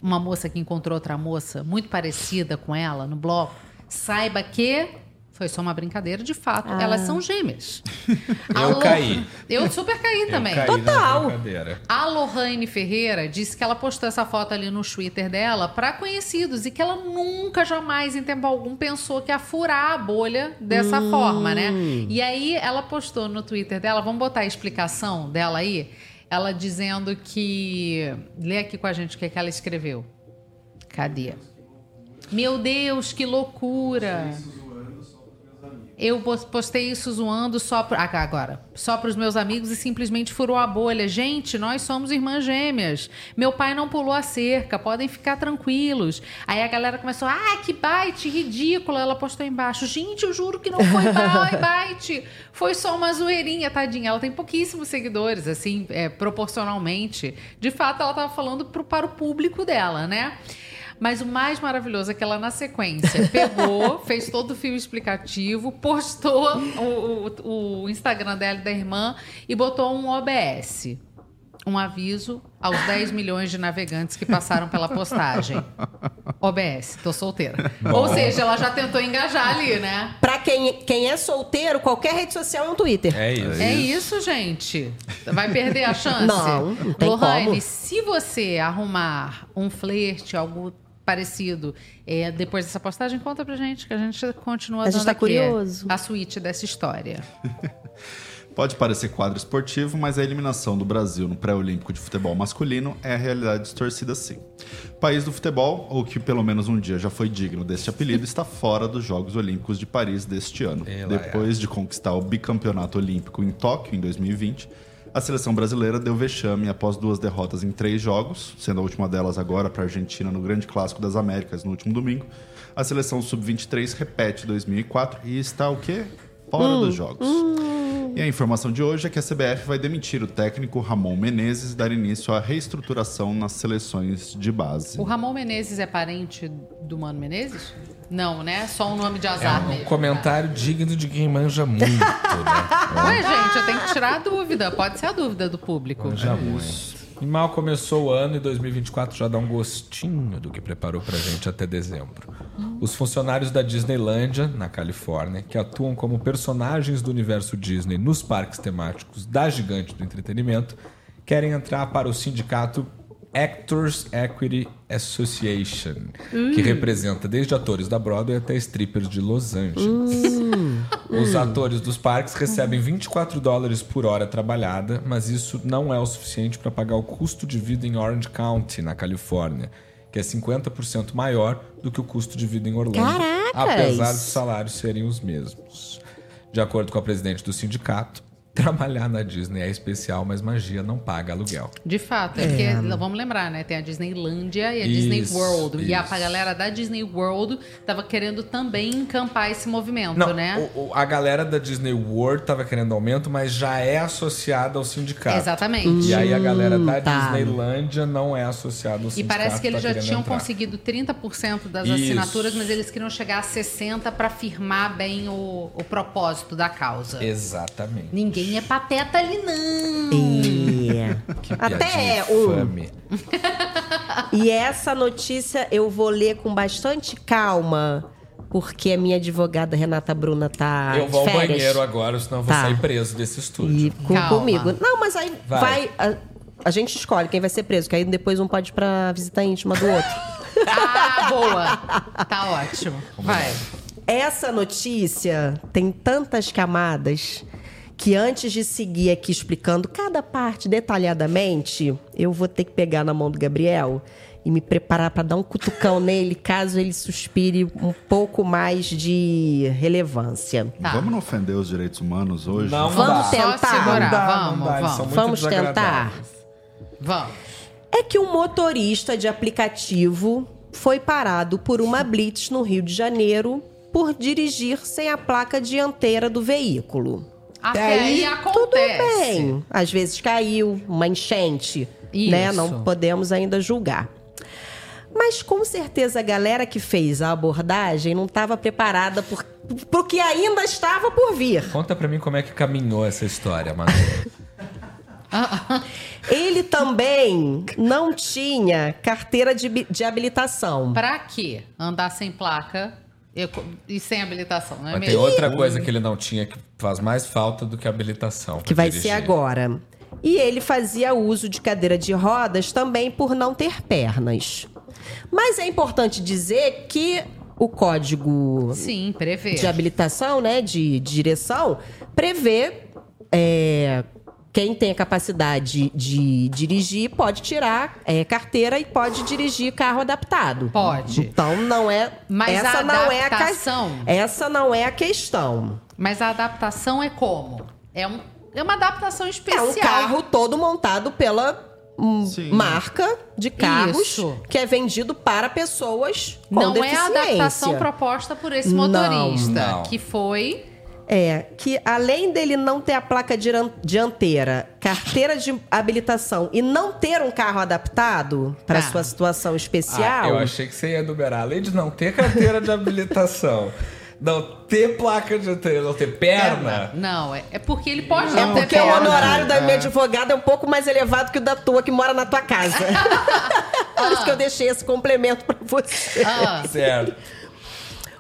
uma moça que encontrou outra moça muito parecida com ela no bloco, saiba que foi só uma brincadeira, de fato, Ah. elas são gêmeas. Eu Alô? caí. Eu super caí também. Eu caí Total. A Lohane Ferreira disse que ela postou essa foto ali no Twitter dela para conhecidos e que ela nunca, jamais, em tempo algum, pensou que ia furar a bolha dessa forma, né? E aí ela postou no Twitter dela, vamos botar a explicação dela aí, ela dizendo que. Lê aqui com a gente o que, é que ela escreveu. Cadê? Meu Deus, que loucura! Eu pos- postei isso zoando só pro, ah, agora, só para os meus amigos e simplesmente furou a bolha. Gente, nós somos irmãs gêmeas. Meu pai não pulou a cerca, podem ficar tranquilos. Aí a galera começou, ah, que bite, ridícula. Ela postou embaixo, gente, eu juro que não foi bite, foi só uma zoeirinha, tadinha. Ela tem pouquíssimos seguidores, assim, é, proporcionalmente. De fato, ela estava falando pro, para o público dela, né? Mas o mais maravilhoso é que ela, na sequência, pegou, fez todo o fio explicativo, postou o, o- o Instagram dela e da irmã e botou um OBS. Um aviso aos 10 milhões de navegantes que passaram pela postagem. OBS, tô solteira. Ou seja, ela já tentou engajar ali, né? Pra quem, quem é solteiro, qualquer rede social é um Twitter. É isso. É isso, gente. Vai perder a chance? Não, não tem Lohane, como. se você arrumar um flerte, algo parecido, é, depois dessa postagem, conta pra gente, que a gente continua A gente tá aqui curioso. a suíte dessa história. Pode parecer quadro esportivo, mas a eliminação do Brasil no pré-olímpico de futebol masculino é a realidade distorcida sim. O país do futebol, ou que pelo menos um dia já foi digno deste apelido, está fora dos Jogos Olímpicos de Paris deste ano. Ela Depois de conquistar o bicampeonato olímpico em Tóquio em 2020, a seleção brasileira deu vexame após duas derrotas em três jogos, sendo a última delas agora para a Argentina no Grande Clássico das Américas no último domingo. A seleção sub-23 repete 2004 e está o quê? Fora dos jogos. E a informação de hoje é que a CBF vai demitir o técnico Ramon Menezes e dar início à reestruturação nas seleções de base. O Ramon Menezes é parente do Mano Menezes? Não, né? Só um nome de É azar um mesmo. comentário digno de quem manja muito, né? Ué, gente, eu tenho que tirar a dúvida. Pode ser a dúvida do público. Manja muito. E mal começou o ano e 2024 já dá um gostinho do que preparou pra gente até dezembro. Os funcionários da Disneylândia, na Califórnia, que atuam como personagens do universo Disney nos parques temáticos da gigante do entretenimento, querem entrar para o sindicato Actors Equity Association, que representa desde atores da Broadway até strippers de Los Angeles. Os atores dos parques recebem 24 dólares por hora trabalhada, mas isso não é o suficiente para pagar o custo de vida em Orange County, na Califórnia, que é 50% maior do que o custo de vida em Orlando, Caracas! apesar dos salários serem os mesmos. De acordo com a presidente do sindicato, trabalhar na Disney é especial, mas magia não paga aluguel. De fato, é porque, vamos lembrar, né? Tem a Disneylândia e a Disney Isso, World. E a isso. galera da Disney World tava querendo também encampar esse movimento, Não, né? o- o- a galera da Disney World tava querendo aumento, mas já é associada ao sindicato. Exatamente. E aí a galera da tá. Disneylândia não é associada ao E sindicato. parece que eles tá já tinham entrar. conseguido 30% das Isso. assinaturas, mas eles queriam chegar a 60% para firmar bem o, o propósito da causa. Exatamente. Ninguém é pateta ali, não. É. Até é um. E essa notícia eu vou ler com bastante calma, porque a minha advogada Renata Bruna tá eu vou ao férias. banheiro agora, senão eu vou Tá. sair preso desse estúdio. E com, Calma. comigo. Não, mas aí Vai. vai. a, a gente escolhe quem vai ser preso, que aí depois um pode ir pra visita íntima do outro. Ah, boa. Tá ótimo. Vai. Essa notícia tem tantas camadas que antes de seguir aqui explicando cada parte detalhadamente, eu vou ter que pegar na mão do Gabriel e me preparar para dar um cutucão nele, caso ele suspire um pouco mais de relevância. Tá. Vamos não ofender os direitos humanos hoje? Não Vamos dá. tentar. Segurar. Dá, vamos, não dá, vamos. Vamos tentar? Vamos. É que um motorista de aplicativo foi parado por uma blitz no Rio de Janeiro por dirigir sem a placa dianteira do veículo. Até aí tudo acontece. bem. Às vezes caiu, uma enchente, Isso. né? Não podemos ainda julgar. Mas com certeza a galera que fez a abordagem não estava preparada por, pro que ainda estava por vir. Conta pra mim como é que caminhou essa história, Manu. Ele também não tinha carteira de, de habilitação. Pra quê? Andar sem placa e co- e sem habilitação, não é Mas tem mesmo? outra coisa que ele não tinha que faz mais falta do que habilitação. que vai dirigir. ser agora. E ele fazia uso de cadeira de rodas também por não ter pernas. Mas é importante dizer que o código Sim, prevê. de habilitação, né, de, de direção, prevê é, quem tem a capacidade de dirigir pode tirar é, carteira e pode dirigir carro adaptado. Pode. Então não é. Mas essa a não é a Essa não é a questão. Mas a adaptação é como? É, um, é uma adaptação É especial. um carro todo montado pela hum, Sim. marca de carros Isso. que é vendido para pessoas com Não é a deficiência. adaptação proposta por esse Não, motorista, não. que foi É, que além dele não ter a placa dianteira, carteira de habilitação e não ter um carro adaptado para Tá. sua situação Ah, especial, eu achei que você ia enumerar. Além de não ter carteira de habilitação, Não ter placa de ter, não ter perna. Não, é, é porque ele pode É não ter porque o perna. honorário da É. minha advogada é um pouco mais elevado que o da tua, que mora na tua casa. Por isso que eu deixei esse complemento pra você. Ah, Certo.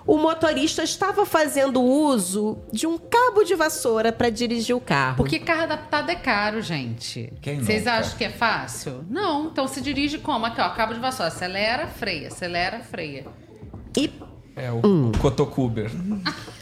O motorista estava fazendo uso de um cabo de vassoura para dirigir o carro. porque carro adaptado é caro, gente. Quem Vocês acham que é fácil? Não. Então se dirige como? Aqui, ó, cabo de vassoura. Acelera, freia. Acelera, freia. E É o Hum. Cotocuber.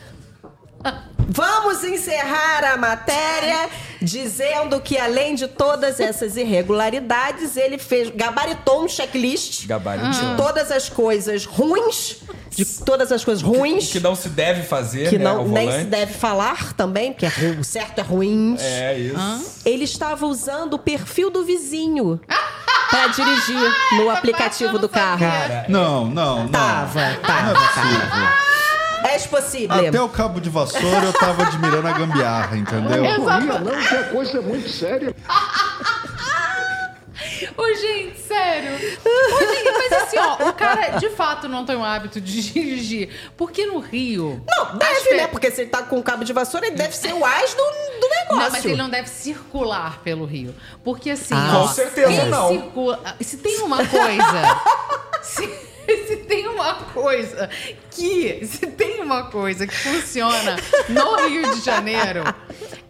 Vamos encerrar a matéria dizendo que, além de todas essas irregularidades, ele fez, gabaritou um checklist Gabaritou. de todas as coisas ruins, de todas as coisas ruins, Que não se deve fazer, que né? não, ao nem volante. se deve falar também, porque é ru- o certo é ruim. É isso. Ele estava usando o perfil do vizinho para dirigir no aplicativo do carro. Cara, Não, não, não. Tava, Não tava, é possível. És possível. Até o cabo de vassoura eu tava admirando a gambiarra, entendeu? Não, que a coisa é muito séria. Ô, gente, sério. Ô, gente, mas assim, ó, o cara de fato não tem o hábito de dirigir. Porque no Rio. Não, deve, pe- né? Porque se ele tá com o cabo de vassoura, ele deve ser o as do, do negócio. Não, mas ele não deve circular pelo Rio. Porque assim, Ah. ó, Com certeza quem não. circula- se tem uma coisa. se, se tem uma coisa que. Se tem uma coisa que funciona no Rio de Janeiro.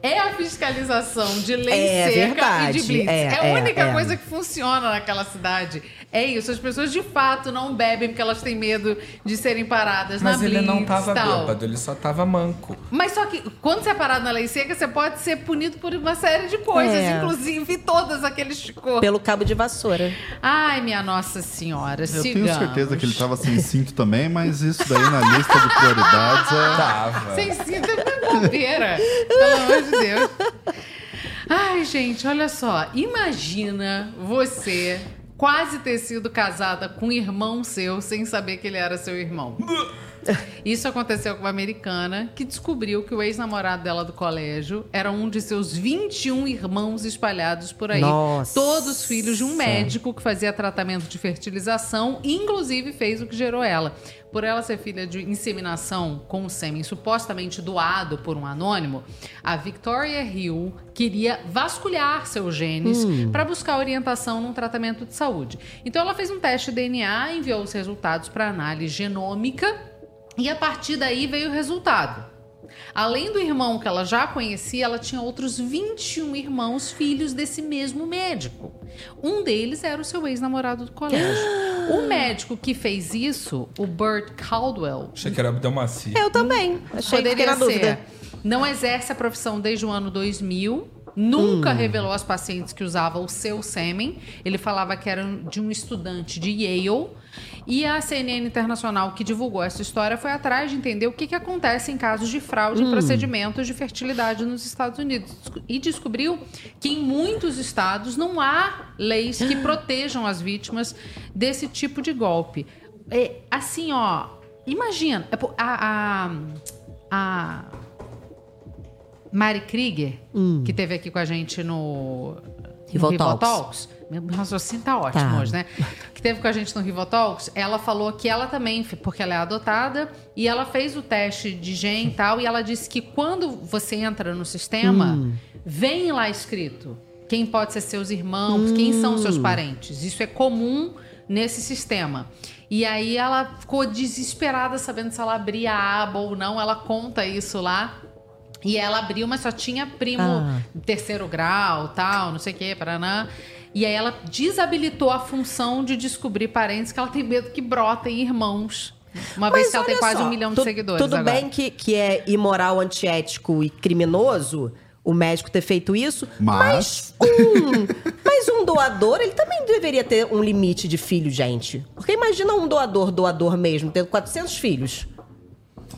É a fiscalização de lei É seca e verdade, de blitz. é, É, a é, única é. coisa que funciona naquela cidade. É isso. As pessoas de fato não bebem porque elas têm medo de serem paradas Mas na ele blitz não tava tal. bêbado, ele só tava manco. Mas só que quando você é parado na lei seca, você pode ser punido por uma série de coisas, É. inclusive todas aqueles. Pelo cabo de vassoura. Ai, minha Nossa Senhora, Eu sigamos. tenho certeza que ele tava sem cinto também, mas isso daí na lista de prioridades é. Tava. Sem cinto é bobeira. Pelo amor de Deus. Ai, gente, olha só. Imagina você quase ter sido casada com um irmão seu sem saber que ele era seu irmão. Isso aconteceu com uma americana que descobriu que o ex-namorado dela do colégio era um de seus 21 irmãos espalhados por aí. Nossa. Todos filhos de um médico que fazia tratamento de fertilização, inclusive fez o que gerou ela. Por ela ser filha de inseminação com sêmen supostamente doado por um anônimo, a Victoria Hill queria vasculhar seus genes para buscar orientação num tratamento de saúde. Então ela fez um teste de DNA, enviou os resultados para análise genômica e a partir daí veio o resultado. Além do irmão que ela já conhecia, ela tinha outros 21 irmãos, filhos desse mesmo médico. Um deles era o seu ex-namorado do colégio. o médico que fez isso, o Burt Caldwell, Achei que era Abdelmaci. Eu também. Achei que poderia na ser. dúvida. Não exerce a profissão desde o ano 2000. Nunca revelou às pacientes que usava o seu sêmen. Ele falava que era de um estudante de Yale. E a CNN Internacional, que divulgou essa história, foi atrás de entender o que, que acontece em casos de fraude em procedimentos de fertilidade nos Estados Unidos. E descobriu que em muitos estados não há leis que protejam as vítimas desse tipo de golpe. É, assim, ó, imagina, é a, a, a Mari Krieger, que teve aqui com a gente no, no Rival Rival Talks. Talks. Meu raciocínio tá ótimo Tá. hoje, né? Que teve com a gente no Rival Talks, ela falou que ela também, porque ela é adotada, e ela fez o teste de gen e tal, e ela disse que quando você entra no sistema, vem lá escrito quem pode ser seus irmãos, quem são seus parentes. Isso é comum nesse sistema. E aí ela ficou desesperada sabendo se ela abria a aba ou não. Ela conta isso lá. E ela abriu, mas só tinha primo Ah. terceiro grau, tal, não sei o que, paraná. E aí ela desabilitou a função de descobrir parentes que ela tem medo que brotem irmãos. Uma vez que ela tem quase só, um milhão de tu- seguidores Tudo agora. bem que, que é imoral, antiético e criminoso o médico ter feito isso, Mas- mas um, mas um doador, ele também deveria ter um limite de filho, gente. Porque imagina um doador, doador mesmo, tendo 400 filhos.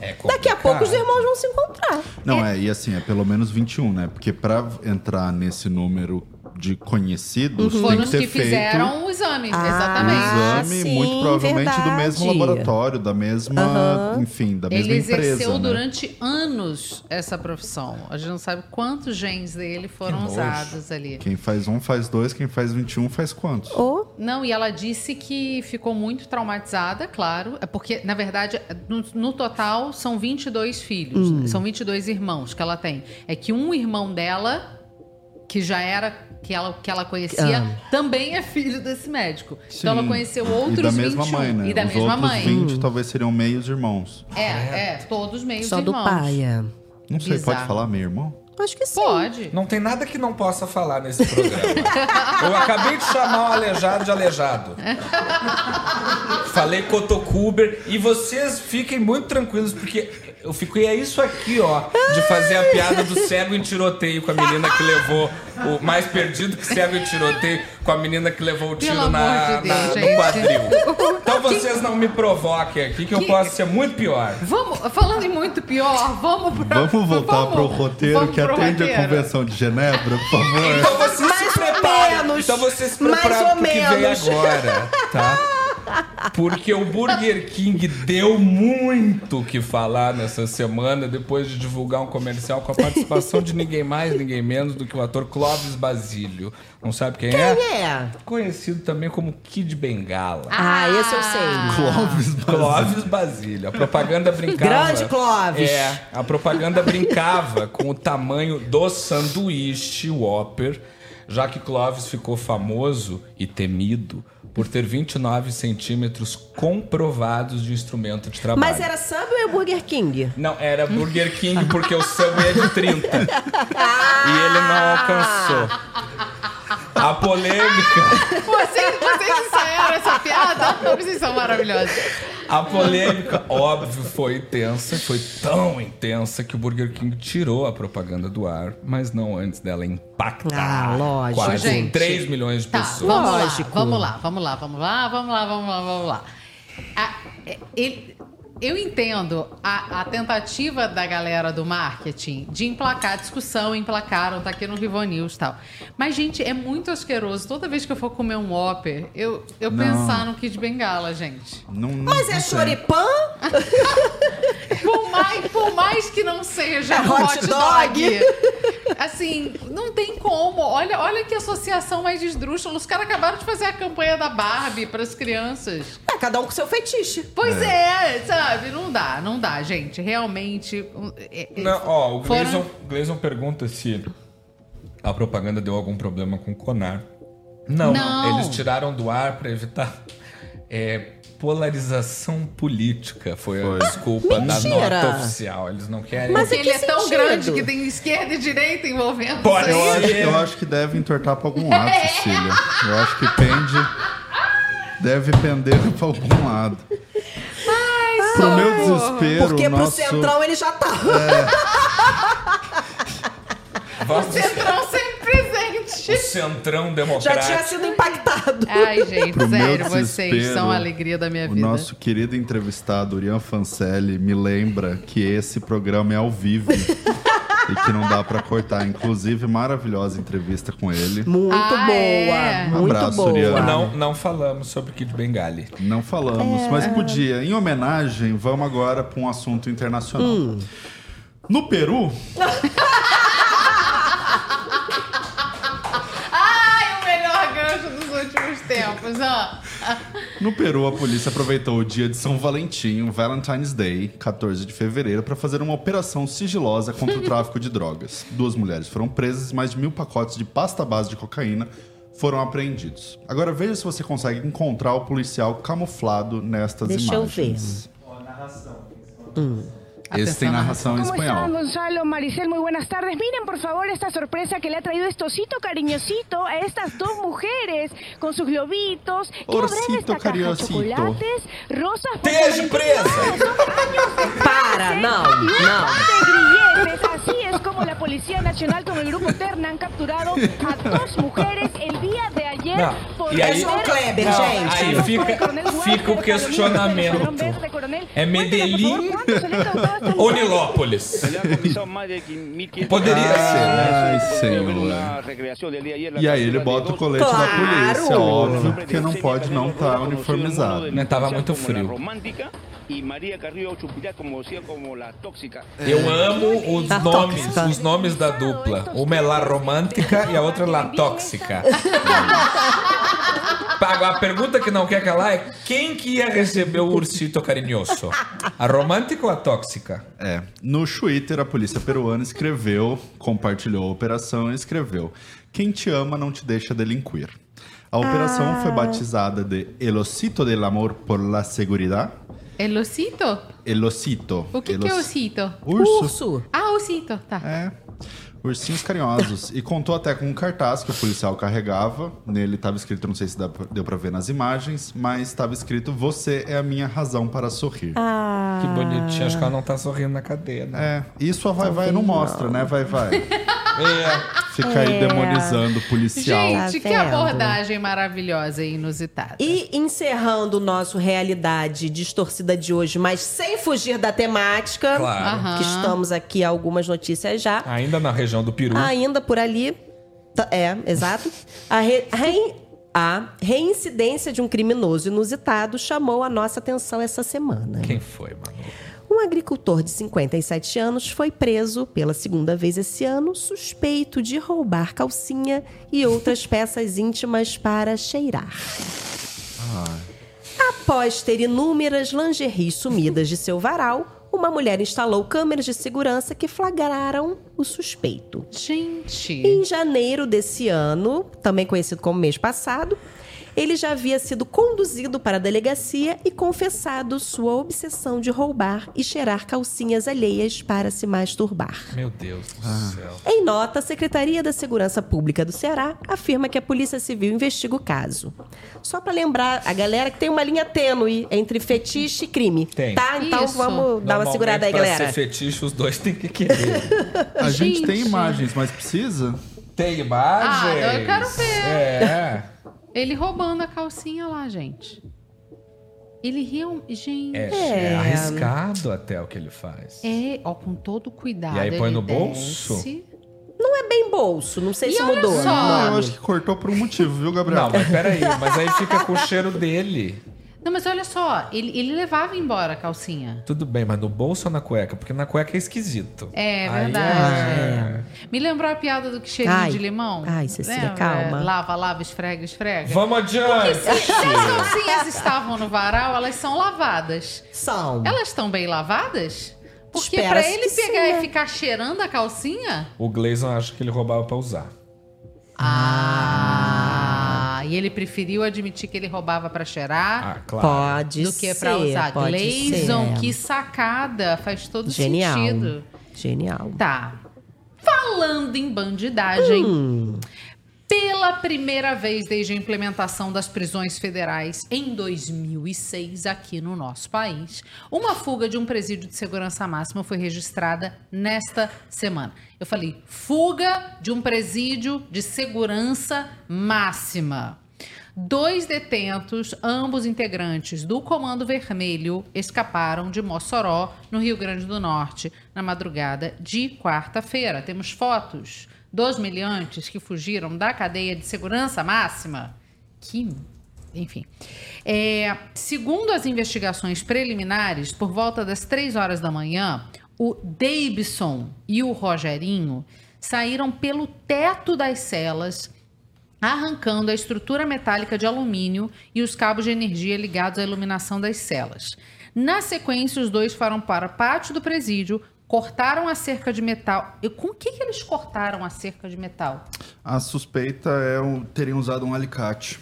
É Daqui a pouco os irmãos vão se encontrar. Não, é, e assim, é pelo menos 21, né? Porque pra entrar nesse número de conhecidos, tem Foram que os ter que feito fizeram o exame, Ah, exatamente. exame, sim, muito provavelmente do verdade. mesmo laboratório, da mesma, Aham. enfim, da mesma Ele empresa. exerceu né? durante anos essa profissão. A gente não sabe quantos genes dele foram usados ali. Quem faz um faz dois, quem faz 21 faz quantos? Ô, Não, e ela disse que ficou muito traumatizada, claro. É porque, na verdade, no, no total são 22 filhos. Hum. São 22 irmãos que ela tem. É que um irmão dela, que já era, que ela, que ela conhecia, também é filho desse médico. Então ela Sim. conheceu E outros da mesma 21. mãe, né? E da Os mesma outros mãe. 20 talvez seriam meios irmãos. É, é, todos meios só do irmãos. pai. é. Não sei, Bizarro. pode falar meio irmão? Acho que sim. Pode. Não tem nada que não possa falar nesse programa. Eu acabei de chamar o aleijado de aleijado. Falei cotocuber e vocês fiquem muito tranquilos porque eu fiquei é isso aqui, ó, de fazer a piada do cego em tiroteio com a menina que levou o mais perdido que cego em tiroteio com a menina que levou o tiro Pelo na, de Deus, na- no quadril. Então vocês não me provoquem aqui que eu Que- posso ser muito pior. Vamos, falando em muito pior, vamos pra, Vamos voltar vamos- pro roteiro vamos que atende a. Convenção de Genebra, por favor. Então você Mais se ou prepare. menos. Então você se Mais prepara ou pro que vem menos. agora, tá? Porque o Burger King deu muito o que falar nessa semana depois de divulgar um comercial com a participação de ninguém mais, ninguém menos do que o ator Clóvis Basílio. Não sabe quem, é? Quem é? Conhecido também como Kid Bengala. Ah, esse eu sei. Clóvis Basílio. Clóvis Basílio. A propaganda brincava. Grande Clóvis. É, a propaganda brincava com o tamanho do sanduíche Whopper, já que Clóvis ficou famoso e temido por ter 29 centímetros comprovados de instrumento de trabalho. Mas era Subway ou Burger King? Não, era Burger King porque o Subway é de 30. e ele não alcançou. A polêmica. Vocês, vocês ensaiaram essa piada? Vocês são maravilhosos. A polêmica, óbvio, foi intensa, foi tão intensa que o Burger King tirou a propaganda do ar, mas não antes dela impactar Ah, lógico. quase Gente. 3 milhões de Tá, pessoas. vamos Lógico. lá, vamos lá, vamos lá, vamos lá, vamos lá, vamos lá, vamos lá. A- é, ele- eu entendo a, a tentativa da galera do marketing de emplacar a discussão, emplacaram, tá aqui no Vivo News e tal. Mas, gente, é muito asqueroso. Toda vez que eu for comer um Whopper, eu, eu Não. pensar no Kid Bengala, gente. Não, não, Mas é choripã? Por mais, por mais que não seja É hot hot dog. dog, assim, não tem como. Olha, olha que associação mais esdrúxula. Os caras acabaram de fazer a campanha da Barbie para as crianças. É, cada um com seu fetiche. Pois é. sabe? Não dá, não dá, gente. Realmente. é- é- Não, ó, o foram- Gleison, Gleison pergunta se a propaganda deu algum problema com o Conar. Não, Não. eles tiraram do ar para evitar é, polarização política. Foi, a desculpa da Mentira. nota oficial. Eles não querem. Mas Porque em ele que é tão sentido? grande que tem esquerda e direita envolvendo. Pode. Eu acho, eu acho que deve entortar pra algum lado, Cecília. Eu acho que pende. Deve pender pra algum lado. Pro meu desespero, Porque o nosso... pro Centrão ele já tava. Vamos- Centrão sempre presente. O centrão Já democrático. tinha sido impactado. Ai, gente, Pro meu sério, vocês são a alegria da minha O vida. nosso querido entrevistado, Urian Fancelli, me lembra que esse programa é ao vivo. e que não dá pra cortar. Inclusive, maravilhosa entrevista com ele. Muito Ah, boa. é? Muito Abraço, boa. Uriana. Não, não falamos sobre Kid Bengali. Não falamos, mas podia. Em homenagem, vamos agora para um assunto internacional. No Peru, Ai, o melhor gancho dos últimos tempos, ó. No Peru, a polícia aproveitou o dia de São Valentim, o Valentine's Day, 14 de fevereiro, para fazer uma operação sigilosa contra o tráfico de drogas. Duas mulheres foram presas e mais de mil pacotes de pasta base de cocaína foram apreendidos. Agora veja se você consegue encontrar o policial camuflado nestas Deixa eu imagens. Esse tem narração em ¿Cómo espanhol. están, Gonzalo, Maricel? Muy buenas tardes. Miren, por favor, esta sorpresa que le ha traído Estosito cariñosito a estas dos mujeres con sus globitos. ¿Qué esta cariñosito. ¿Chocolates? ¿Rosas? por Esteja Valentín? presa. No, son años de Para, de grilletes. Así es como la Policía Nacional con el grupo Terna han capturado a dos mujeres el día de ayer Não, por e aí- Kleber, Não, gente. aí fica, fica o questionamento. É Medellín ou Nilópolis? Poderia ser, né? Ai, senhor. E aí ele bota o colete da Claro. polícia, óbvio, porque não pode não estar uniformizado. Não tava muito frio. É. Eu amo os Tá nomes, tóxica. os nomes da dupla. Uma é La Romântica e a outra é La Tóxica. Pago, a pergunta que não quer calar é quem que ia receber o ursito carinhoso? A romântica ou a tóxica? É. No Twitter, a polícia peruana escreveu, compartilhou a operação e escreveu: Quem te ama não te deixa delinquir. A operação Ah. foi batizada de El Osito del Amor por la Seguridad. El osito? El Osito. O que, El que é os- osito? Urso. Urso. Ah, osito, tá. É. Ursinhos carinhosos. E contou até com um cartaz que o policial carregava. Nele estava escrito, não sei se deu pra ver nas imagens, mas estava escrito: Você é a minha razão para sorrir. Ah. Que bonitinho, acho que ela não tá sorrindo na cadeia, né? É, isso a Vai Vai não mostra, né? Vai Vai. É. Fica aí É. demonizando o policial. Gente, Tá que abordagem maravilhosa e inusitada. E encerrando o nosso realidade distorcida de hoje, mas sem fugir da temática, Claro. Aham. que estamos aqui algumas notícias já. Ainda na região do Peru. Ainda por ali, tá- é, exato. A, re- rein- a reincidência de um criminoso inusitado chamou a nossa atenção essa semana. Quem foi, mano? Um agricultor de 57 anos foi preso pela segunda vez esse ano, suspeito de roubar calcinha e outras peças íntimas para cheirar. Após ter inúmeras lingeries sumidas de seu varal, uma mulher instalou câmeras de segurança que flagraram o suspeito. Gente. Em janeiro desse ano, também conhecido como mês passado, ele já havia sido conduzido para a delegacia e confessado sua obsessão de roubar e cheirar calcinhas alheias para se masturbar. Meu Deus do Ah. céu. Em nota, a Secretaria da Segurança Pública do Ceará afirma que a Polícia Civil investiga o caso. Só para lembrar a galera que tem uma linha tênue entre fetiche e crime. Tem. Tá? Então Isso. vamos dar uma segurada aí, pra galera. ser fetiche, os dois têm que querer. A gente, Gente. tem imagens, mas precisa? Tem imagens? Ah, eu quero ver. É. Ele roubando a calcinha lá, gente. Ele riu. Gente. É, É. é arriscado até o que ele faz. É, ó, com todo cuidado. E aí põe ele no bolso? desce. Não é bem bolso, não sei E se olha mudou. só. Ah, eu acho que cortou por um motivo, viu, Gabriel? Não, mas peraí, mas aí fica com o cheiro dele. Não, mas olha só, ele, ele levava embora a calcinha. Tudo bem, mas no bolso ou na cueca? Porque na cueca é esquisito. É Aí verdade. é- Me lembrou a piada do que cheirinho Ai. de limão? Ai, Cecília, Lembra? calma. Lava, lava, esfrega, esfrega. Vamos adiante! Se as calcinhas estavam no varal, elas são lavadas. São. Elas estão bem lavadas? Porque pra Espera-se ele que sim, pegar né? e ficar cheirando a calcinha. O Gleison acha que ele roubava pra usar. Ah, e ele preferiu admitir que ele roubava pra cheirar. Ah, claro. Pode do que pra usar. Gleison, que sacada. Faz todo Genial. sentido. Genial. Tá. Falando em bandidagem, Hum. Pela primeira vez desde a implementação das prisões federais em 2006 aqui no nosso país, uma fuga de um presídio de segurança máxima foi registrada nesta semana. Eu falei, fuga de um presídio de segurança máxima. Dois detentos, ambos integrantes do Comando Vermelho, escaparam de Mossoró, no Rio Grande do Norte, na madrugada de quarta-feira. Temos fotos dos meliantes que fugiram da cadeia de segurança máxima. Que. Enfim. É, segundo as investigações preliminares, por volta das três horas da manhã, o Davidson e o Rogerinho saíram pelo teto das celas arrancando a estrutura metálica de alumínio e os cabos de energia ligados à iluminação das celas. Na sequência, os dois foram para o pátio do presídio, cortaram a cerca de metal. E com o que, que eles cortaram a cerca de metal? A suspeita é um, terem usado um alicate.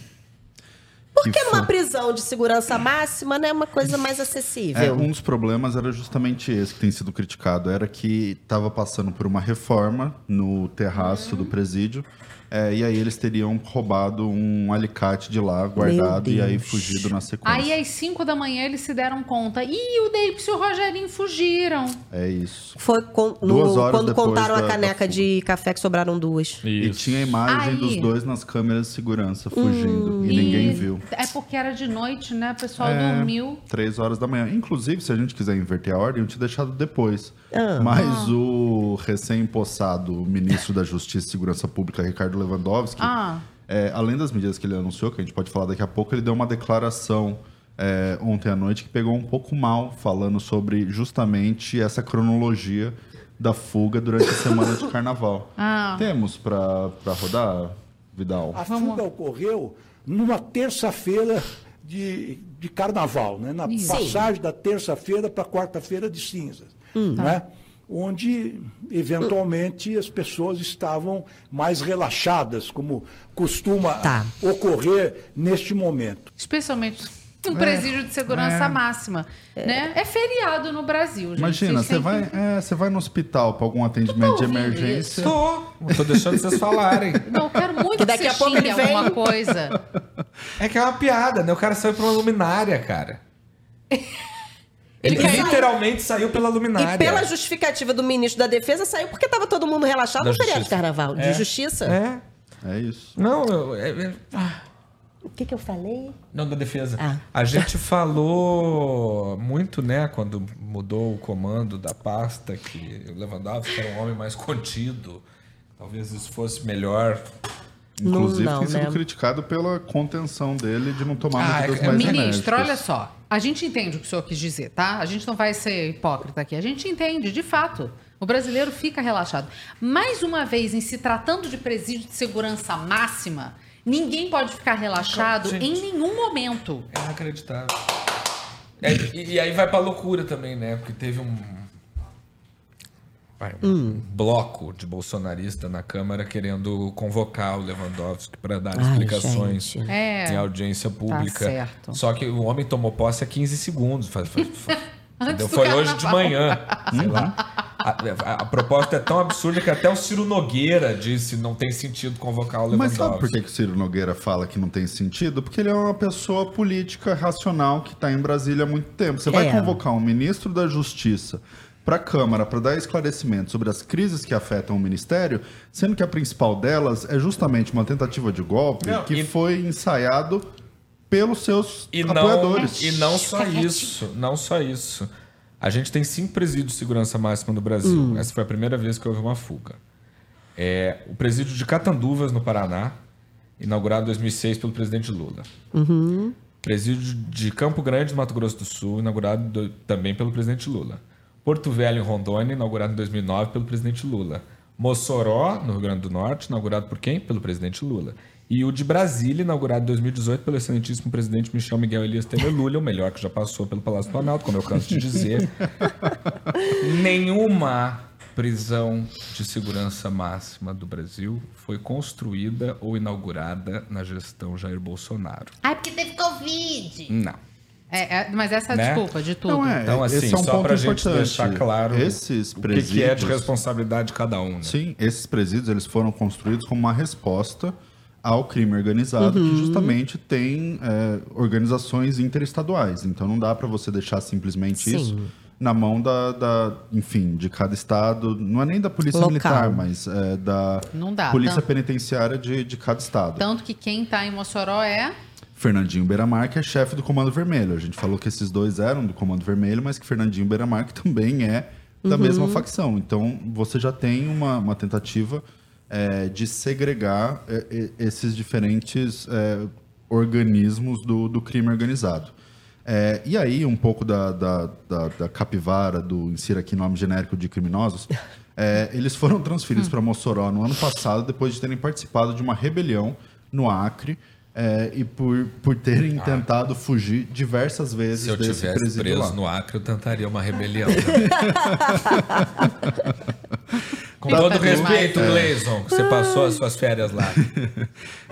Porque foi- prisão de segurança máxima, né, é uma coisa mais É, acessível. um dos problemas era justamente esse que tem sido criticado. Era que estava passando por uma reforma no terraço do presídio. É, e aí eles teriam roubado um alicate de lá, guardado, e aí fugido na sequência. Aí, às 5 da manhã, eles se deram conta. Ih, o Davidson e o Rogerinho fugiram. É isso. Foi com- no- Duas horas quando contaram da- a caneca de café que sobraram duas. E tinha a imagem Aí. dos dois nas câmeras de segurança fugindo. Hum. e ninguém viu. É porque era de noite, né? O pessoal É, dormiu. Três horas da manhã. Inclusive, se a gente quiser inverter a ordem, eu tinha deixado depois. Ah. Mas o recém-impossado ministro da Justiça e Segurança Pública, Ricardo Lewandowski, Ah. é, além das medidas que ele anunciou, que a gente pode falar daqui a pouco, ele deu uma declaração é, ontem à noite que pegou um pouco mal, falando sobre justamente essa cronologia da fuga durante a semana de carnaval. Ah. Temos para rodar, Vidal? A fuga ocorreu numa terça-feira de, de carnaval, né? na Isso. passagem da terça-feira para a quarta-feira de cinzas. Né? Onde, eventualmente, as pessoas estavam mais relaxadas, como costuma Tá. ocorrer neste momento. Especialmente um presídio de segurança é. máxima. Né? É feriado no Brasil, gente. Imagina, você vai, é, você vai no hospital para algum atendimento de emergência. Tô. Não tô deixando vocês falarem. Não, eu quero muito Que daqui que a pouco ele vem. alguma coisa. É que é uma piada, né? O cara saiu pela luminária, cara. Ele saiu. literalmente saiu pela luminária. E pela justificativa do ministro da Defesa, saiu porque estava todo mundo relaxado Da no feriado de justiça. carnaval. De É. justiça. É. É isso. Não, eu- é- é- ah, O que, que eu falei? não da defesa. Ah. A gente falou muito, né, quando mudou o comando da pasta, que o Lewandowski era um homem mais contido. Talvez isso fosse melhor. Inclusive, não, tem sido né? criticado pela contenção dele de não tomar Ah, medidas é- mais Ministro, enérgicas. olha só. A gente entende o que o senhor quis dizer, tá? A gente não vai ser hipócrita aqui. A gente entende, de fato. O brasileiro fica relaxado. Mais uma vez, em se tratando de presídio de segurança máxima, ninguém pode ficar relaxado Gente. em nenhum momento. É inacreditável. É, e, e aí vai pra loucura também, né? Porque teve um, vai, um bloco de bolsonarista na Câmara querendo convocar o Lewandowski para dar Ai, explicações gente. É. em audiência pública. certo. Só que o homem tomou posse há 15 segundos. Faz, faz- faz- Foi hoje de manhã. Sei lá. A, a- a proposta é tão absurda que até o Ciro Nogueira disse não tem sentido convocar o Mas Lewandowski. sabe por que, que o Ciro Nogueira fala que não tem sentido? Porque ele é uma pessoa política racional que está em Brasília há muito tempo. Você vai É. convocar um ministro da Justiça para a Câmara para dar esclarecimento sobre as crises que afetam o ministério, sendo que a principal delas é justamente uma tentativa de golpe Não, que e- foi ensaiado pelos seus E não, apoiadores. e não só isso, não só isso. A gente tem cinco presídios de segurança máxima no Brasil. Essa foi a primeira vez que houve uma fuga. É, o presídio de Catanduvas, no Paraná, inaugurado em 2006 pelo presidente Lula. Presídio de Campo Grande, no Mato Grosso do Sul, inaugurado do- também pelo presidente Lula. Porto Velho, em Rondônia, inaugurado em 2009 pelo presidente Lula. Mossoró, no Rio Grande do Norte, inaugurado por quem? Pelo presidente Lula. E o de Brasília, inaugurado em 2018 pelo excelentíssimo presidente Michel Miguel Elias Temer Lula, o melhor que já passou pelo Palácio do Planalto, como eu canso de dizer. Nenhuma prisão de segurança máxima do Brasil foi construída ou inaugurada na gestão Jair Bolsonaro. Ai, porque teve Covid. Não. É, é, mas essa é a Né? desculpa de tudo. Não é, Então, assim, esse é um só ponto pra gente importante. deixar claro Esses o que, que é de presídios- responsabilidade de cada um. Né? Sim, esses presídios eles foram construídos como uma resposta ao crime organizado, Uhum. que justamente tem é, organizações interestaduais. Então não dá para você deixar simplesmente Sim. isso na mão da, da, enfim, de cada estado. Não é nem da polícia Local. militar, mas é, da Não dá, polícia tá? penitenciária de, de cada estado. Tanto que quem tá em Mossoró é. Fernandinho Beiramar, que é chefe do Comando Vermelho. A gente falou que esses dois eram do Comando Vermelho, mas que Fernandinho Beiramar que também é da mesma facção. Então, você já tem uma, uma tentativa é, de segregar é, é, esses diferentes é, organismos do, do crime organizado. É, e aí, um pouco da, da, da, da capivara, do insira aqui nome genérico de criminosos, é, eles foram transferidos para Mossoró no ano passado, depois de terem participado de uma rebelião no Acre é, e por, por terem tentado fugir diversas vezes Se eu desse tivesse presídio preso lá. no Acre, eu tentaria uma rebelião. né? Com todo respeito, Gleison, que você passou as suas férias lá.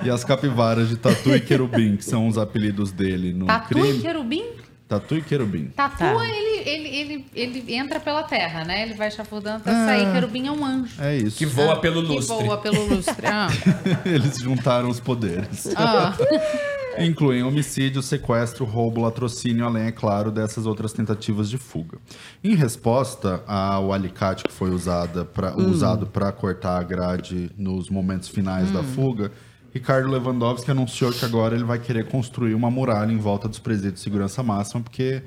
E as capivaras de Tatu e Querubim, que são os apelidos dele no Tatu e crime. querubim? Tatu e Querubim. Tatu, Tá. ele, ele, ele, ele entra pela terra, né? Ele vai chafurdando até sair. Querubim é um anjo. É isso. Que voa pelo Que lustre. voa pelo lustre. Ah. Eles juntaram os poderes. Ah. Incluem homicídio, sequestro, roubo, latrocínio, além, é claro, dessas outras tentativas de fuga. Em resposta ao alicate que foi usada pra, Hum. usado para cortar a grade nos momentos finais da fuga, Ricardo Lewandowski anunciou que agora ele vai querer construir uma muralha em volta dos presídios de segurança máxima, porque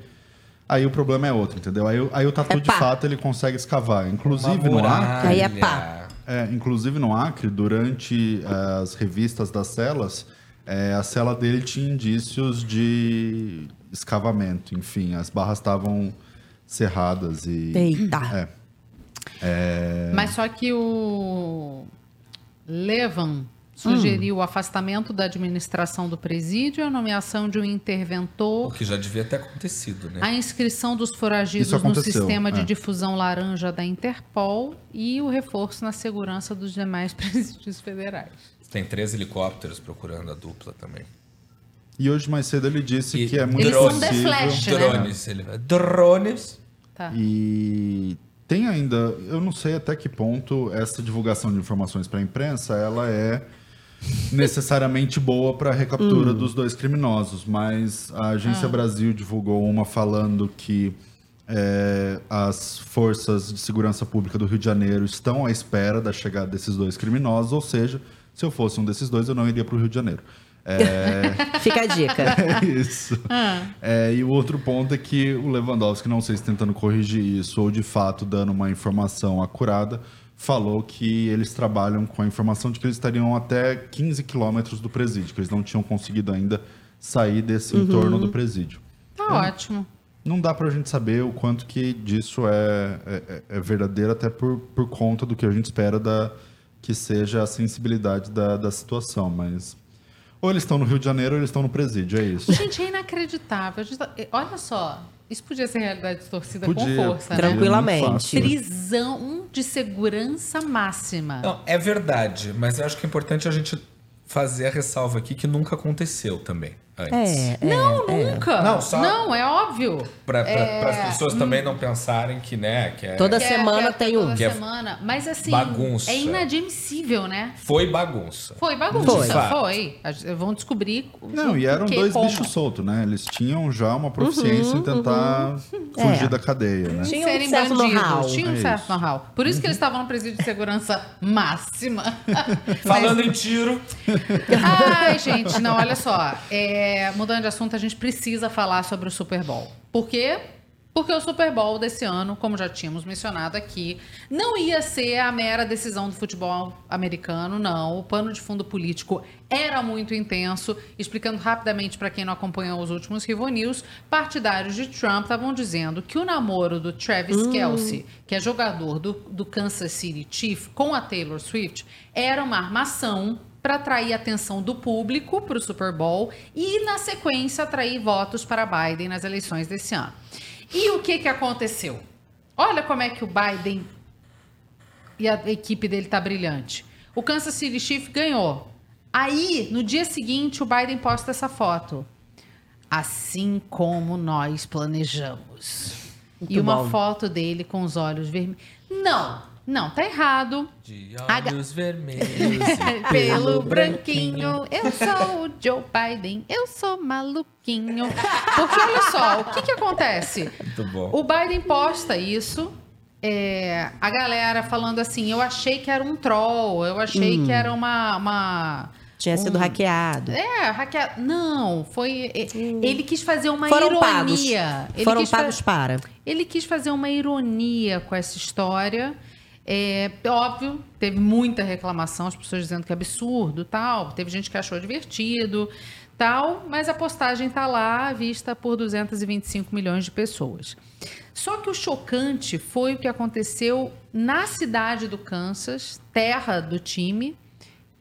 aí o problema é outro, entendeu? Aí, o- aí o tatu É de fato ele consegue escavar. Inclusive no. Acre. Aí é pá. É, inclusive no Acre, durante eh, as revistas das celas, eh, a cela dele tinha indícios de escavamento. Enfim, as barras estavam cerradas e. Eita. É. É, Mas só que o Levan sugeriu o afastamento da administração do presídio, a nomeação de um O interventor, que já devia ter acontecido, né? a inscrição dos foragidos no sistema de é. difusão laranja da Interpol e o reforço na segurança dos demais presídios federais. Tem três helicópteros procurando a dupla também. E hoje mais cedo ele disse E que é muito Eles são possível. Flash, né? Drones. Ele vai. Drones. Tá. E tem ainda, eu não sei até que ponto essa divulgação de informações para a imprensa ela é necessariamente boa para a recaptura dos dois criminosos, mas a Agência Brasil divulgou uma falando que é, as forças de segurança pública do Rio de Janeiro estão à espera da chegada desses dois criminosos, ou seja, se eu fosse um desses dois, eu não iria para o Rio de Janeiro. É, Fica a dica. é isso. É, e o outro ponto é que o Lewandowski, não sei se tentando corrigir isso ou de fato dando uma informação acurada, falou que eles trabalham com a informação de que eles estariam até 15 quilômetros do presídio, que eles não tinham conseguido ainda sair desse entorno do presídio. Tá É. ótimo. Não dá pra gente saber o quanto que disso é, é, é verdadeiro, até por, por conta do que a gente espera da, que seja a sensibilidade da, da situação, mas... Ou eles estão no Rio de Janeiro ou eles estão no presídio, é isso. Gente, é inacreditável. A tá- Olha só, isso podia ser realidade distorcida com Podia, força, podia, né? Tranquilamente. muito fácil. Prisão de segurança máxima. Não, é verdade, mas eu acho que é importante a gente fazer a ressalva aqui que nunca aconteceu também antes. É, é, Não, é. nunca. Não, só- Não, é óbvio. Para É, as pessoas também não pensarem que, né, que é- Toda Que é- semana que é tem um. toda Que é semana. Mas assim, bagunça. é inadmissível, né? foi bagunça. Foi bagunça, Foi. foi. Gente- Vão descobrir. Não, e eram que, dois como. bichos soltos, né? Eles tinham já uma proficiência em tentar fugir É. da cadeia, né? Tinha um serem certo bandidos. know-how. Tinha um É certo isso. know-how. Por isso que eles estavam no presídio de segurança máxima. Falando em tiro, Ai, gente, não, olha só. É, mudando de assunto, a gente precisa falar sobre o Super Bowl. Por quê? Porque o Super Bowl desse ano, como já tínhamos mencionado aqui, não ia ser a mera decisão do futebol americano, não. O pano de fundo político era muito intenso. Explicando rapidamente para quem não acompanhou os últimos Rivo News, partidários de Trump estavam dizendo que o namoro do Travis Kelce, que é jogador do, do Kansas City Chiefs, com a Taylor Swift, era uma armação para atrair a atenção do público para o Super Bowl e, na sequência, atrair votos para Biden nas eleições desse ano. E o que, que aconteceu? Olha como é que o Biden e a equipe dele tá brilhante. O Kansas City Chiefs ganhou. Aí, no dia seguinte, o Biden posta essa foto. Assim como nós planejamos. e uma bom. foto dele com os olhos vermelhos. Não, não, tá errado. de olhos vermelhos e Pelo branquinho, eu sou o Joe Biden, eu sou maluquinho. Porque olha só, o que que acontece? Muito bom. O Biden posta isso, é, a galera falando assim, eu achei que era um troll, eu achei Hum. que era uma... uma Tinha sido um- hackeado. É, hackeado. Não, foi... e- Ele quis fazer uma Foram pagos. ironia. Ele Foram quis fa- pagos para. ele quis fazer uma ironia com essa história. É óbvio, teve muita reclamação, as pessoas dizendo que é absurdo, tal. Teve gente que achou divertido, tal, mas a postagem tá lá, vista por 225 milhões de pessoas. Só que o chocante foi o que aconteceu na cidade do Kansas, terra do time,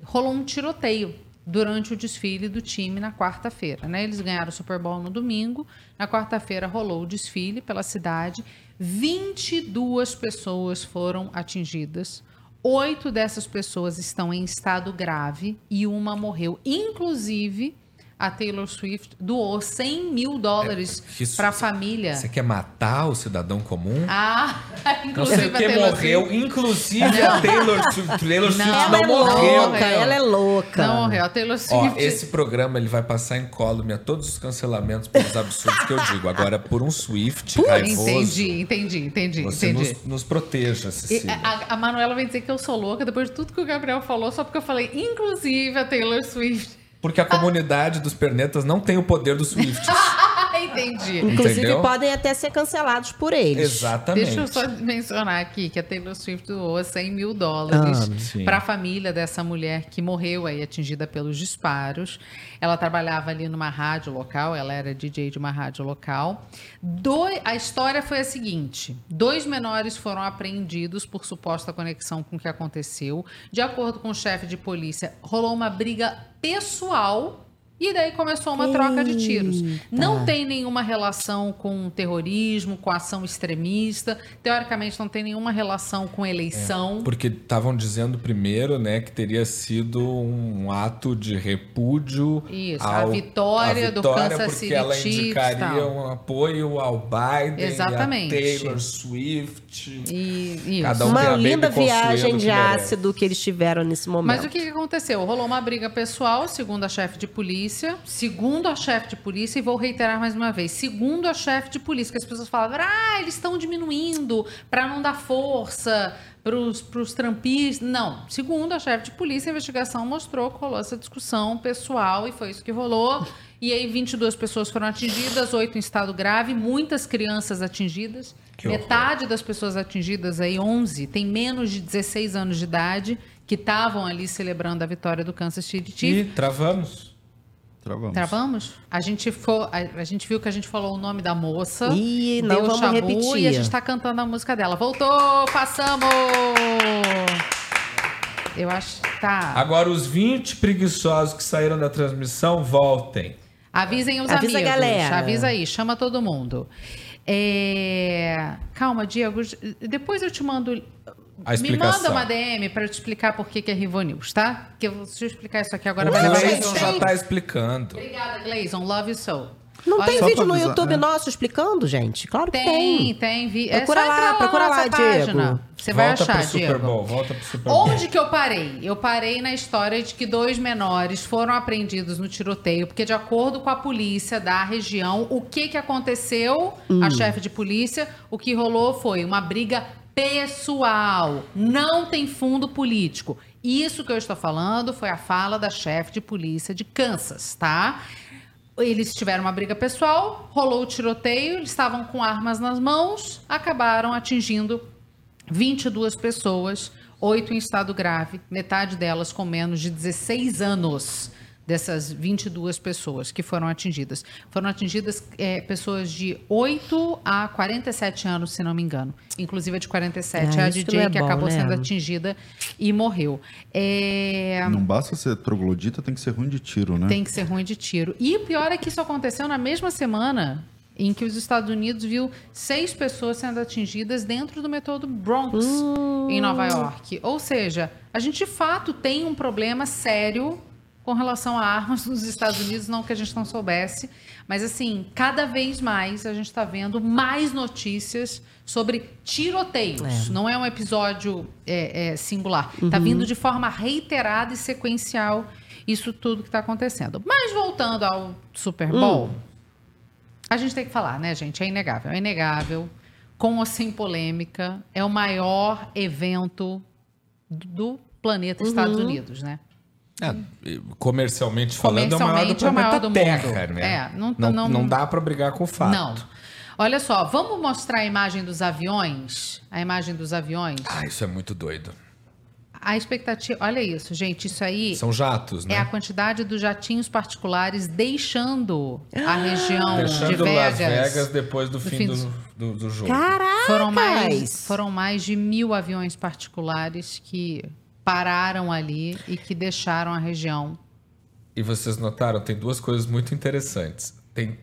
rolou um tiroteio durante o desfile do time na quarta-feira. Né? Eles ganharam o Super Bowl no domingo. Na quarta-feira rolou o desfile pela cidade. 22 pessoas foram atingidas. Oito dessas pessoas estão em estado grave e uma morreu. Inclusive, a Taylor Swift doou 100 mil dólares É, para a família. Você quer matar o cidadão comum? Ah, Não inclusive sei a Taylor morreu, Swift. inclusive a Taylor Swift. Taylor Swift Não, é morreu. louca, ela é louca. Não morreu. A Taylor Ó, Swift. esse programa ele vai passar incólume a todos os cancelamentos pelos absurdos que eu digo. Agora, por um Swift raivoso, Entendi, entendi, entendi, você entendi. nos, nos proteja, E Cecília. a, a Manuela vai dizer que eu sou louca depois de tudo que o Gabriel falou, só porque eu falei, inclusive a Taylor Swift. Porque a comunidade dos pernetas não tem o poder dos Swifts. Entendi. Inclusive, Entendeu? podem até ser cancelados por eles. Exatamente. Deixa eu só mencionar aqui que a Taylor Swift doou 100 mil dólares Ah, para a família dessa mulher que morreu aí atingida pelos disparos. Ela trabalhava ali numa rádio local, ela era DJ de uma rádio local. Doi- a história foi a seguinte: dois menores foram apreendidos por suposta conexão com o que aconteceu. De acordo com o chefe de polícia, rolou uma briga pessoal. E daí começou uma troca de tiros. Não tem nenhuma relação com terrorismo, com ação extremista. Teoricamente, não tem nenhuma relação com eleição. Porque estavam dizendo primeiro, né, que teria sido um ato de repúdio Isso, a ao- vitória à do vitória, Kansas porque City ela Chiefs, indicaria um apoio ao Biden, Exatamente. e a Taylor Swift. E, isso. Cada um Uma a linda viagem que de ácido que eles tiveram nesse momento. Mas o que aconteceu? Rolou uma briga pessoal, segundo a chefe de polícia. Segundo a chefe de polícia, e vou reiterar mais uma vez, segundo a chefe de polícia, que as pessoas falavam, ah, eles estão diminuindo para não dar força para os trampistas. Não. Segundo a chefe de polícia, a investigação mostrou que rolou essa discussão pessoal e foi isso que rolou. E aí, 22 pessoas foram atingidas, 8 em estado grave, muitas crianças atingidas. Que horror. Metade das pessoas atingidas aí, 11, tem menos de 16 anos de idade, que estavam ali celebrando a vitória do Kansas City E Chiefs. travamos. Travamos. Travamos? A gente, for, a, a gente viu que a gente falou o nome da moça. Ih, não deu vamos chabu, repetir. E a gente tá cantando a música dela. Voltou! Passamos! Eu acho que tá. Agora, os 20 preguiçosos que saíram da transmissão, voltem. Avisem os Avisa a amigos. galera. Avisa aí, chama todo mundo. É, Calma, Diego. Depois eu te mando. A Me explicação. manda uma DM para eu te explicar por que, que é Rivo News, tá? Porque eu, se eu explicar isso aqui agora O vai levar Gleison já tá explicando. Obrigada, Gleison. Love you so. Não Olha, tem vídeo no avisar, YouTube é. nosso explicando, gente? Claro que Tem, tem. tem. Vi... Procura é lá, procura na lá, nossa Diego. página. Você vai volta achar, pro Super Diego. Bowl, volta pro Super Bowl. Onde que eu parei? Eu parei na história de que dois menores foram apreendidos no tiroteio, porque de acordo com a polícia da região, o que que aconteceu? A chefe de polícia, o que rolou foi uma briga pessoal. Não tem fundo político. Isso que eu estou falando foi a fala da chefe de polícia de Kansas, tá? Eles tiveram uma briga pessoal, rolou o tiroteio, eles estavam com armas nas mãos, acabaram atingindo 22 pessoas, oito em estado grave, metade delas com menos de 16 anos dessas 22 pessoas que foram atingidas. Foram atingidas é, pessoas de 8 a 47 anos, se não me engano. Inclusive a de 47 Ah, é a que DJ não é que bom, acabou né? sendo atingida e morreu. É, Não basta ser troglodita, tem que ser ruim de tiro, né? tem que ser ruim de tiro. E o pior é que isso aconteceu na mesma semana em que os Estados Unidos viu seis pessoas sendo atingidas dentro do metrô do Bronx, em Nova York. Ou seja, a gente de fato tem um problema sério com relação a armas nos Estados Unidos, não que a gente não soubesse, mas assim, cada vez mais a gente está vendo mais notícias sobre tiroteios. Não é um episódio é, é, singular. Está vindo de forma reiterada e sequencial isso tudo que está acontecendo. Mas voltando ao Super Bowl, a gente tem que falar, né, gente? É inegável. É inegável. Com ou sem polêmica, é o maior evento do planeta Estados Unidos, né? É, comercialmente falando, é o maior do Comercialmente, é o maior planeta do Terra, mundo. né? É, não- não, não- não dá pra brigar com o fato. Não. Olha só, vamos mostrar a imagem dos aviões? A imagem dos aviões? Ah, isso é muito doido. A expectativa. Olha isso, gente. Isso aí São jatos, né? é a quantidade dos jatinhos particulares deixando a região Deixando de Vegas. Las Vegas depois do, do fim fim do, do- do, do jogo. Caracas! Foram mais, foram mais de mil aviões particulares que pararam ali e que deixaram a região. E vocês notaram, tem duas coisas muito interessantes. Tem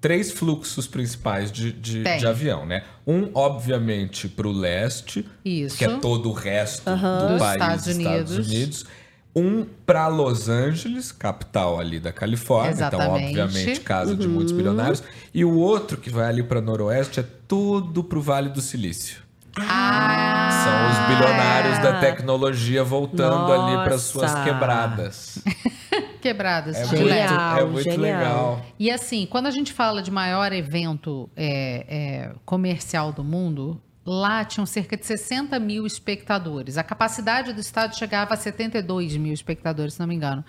três fluxos principais de, de, de avião, né? Um, obviamente, para o leste, Isso. que é todo o resto Aham. do Dos país Estados dos Estados Unidos. Unidos. Um para Los Angeles, capital ali da Califórnia, Exatamente. então obviamente casa de Uhum. muitos bilionários, e o outro que vai ali para Noroeste é todo pro Vale do Silício. Ah. São os bilionários da tecnologia voltando ali para suas Nossa. quebradas. Quebradas. É de muito, leve. é muito genial. legal. E assim, quando a gente fala de maior evento é, é, comercial do mundo, lá tinham cerca de 60 mil espectadores. A capacidade do estádio chegava a 72 mil espectadores, se não me engano.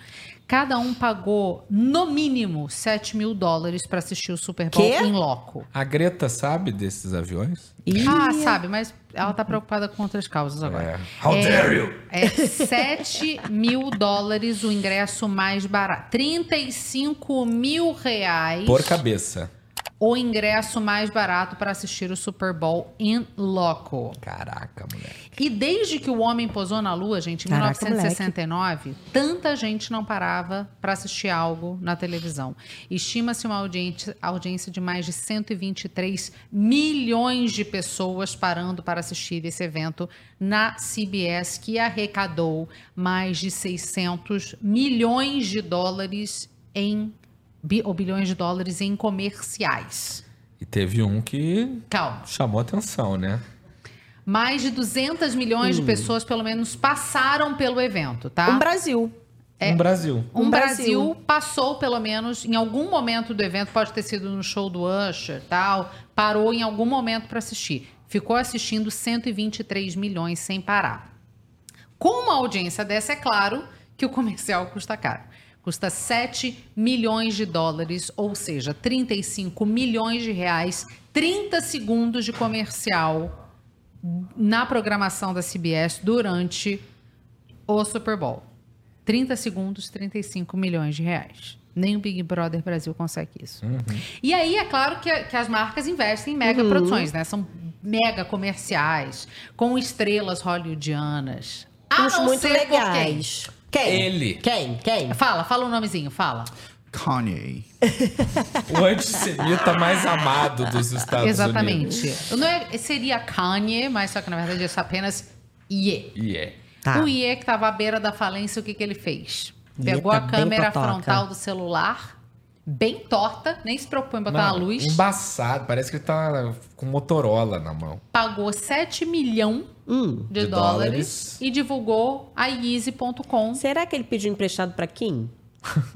Cada um pagou, no mínimo, 7 mil dólares para assistir o Super Bowl em loco. A Greta sabe desses aviões? Ah, sabe, mas ela tá preocupada com outras causas agora. É. How dare you? É 7 mil dólares o ingresso mais barato. 35 mil reais Por cabeça. O ingresso mais barato para assistir o Super Bowl em loco. Caraca, mulher. E desde que o homem posou na lua, gente, em Caraca, 1969, tanta gente não parava para assistir algo na televisão. Estima-se uma audiência, audiência de mais de 123 milhões de pessoas parando para assistir esse evento na CBS, que arrecadou mais de 600 milhões de dólares em bi- ou bilhões de dólares em comerciais. E teve um que Calma. chamou atenção, né? Mais de 200 milhões de pessoas, pelo menos, passaram pelo evento, tá? Um Brasil. Brasil. Um Um Brasil. Brasil. passou, pelo menos, em algum momento do evento, pode ter sido no show do Usher tal, parou em algum momento para assistir. Ficou assistindo 123 milhões sem parar. Com uma audiência dessa, é claro que o comercial custa caro. Custa 7 milhões de dólares, ou seja, 35 milhões de reais, 30 segundos de comercial na programação da CBS durante o Super Bowl. 30 segundos, 35 milhões de reais. Nem o Big Brother Brasil consegue isso. E aí, é claro que, que as marcas investem em mega produções, né? São mega comerciais, com estrelas hollywoodianas. A Uns não muito ser por quem? Quem? Ele. Quem? Quem? Fala, fala o nomezinho, fala. Kanye. O antissemita mais amado dos Estados Exatamente. Unidos. Não é, seria Kanye, mas só que na verdade é apenas Ye. É. Tá. O Ye que estava à beira da falência, o que, que ele fez? Ye Pegou tá a câmera frontal do celular, bem torta, nem se preocupou em botar na Mano, luz. Embaçado. Parece que ele tá com Motorola na mão. pagou 7 milhões Hum. de, De dólares, dólares. e divulgou a Yeezy.com, Será que ele pediu emprestado pra Kim?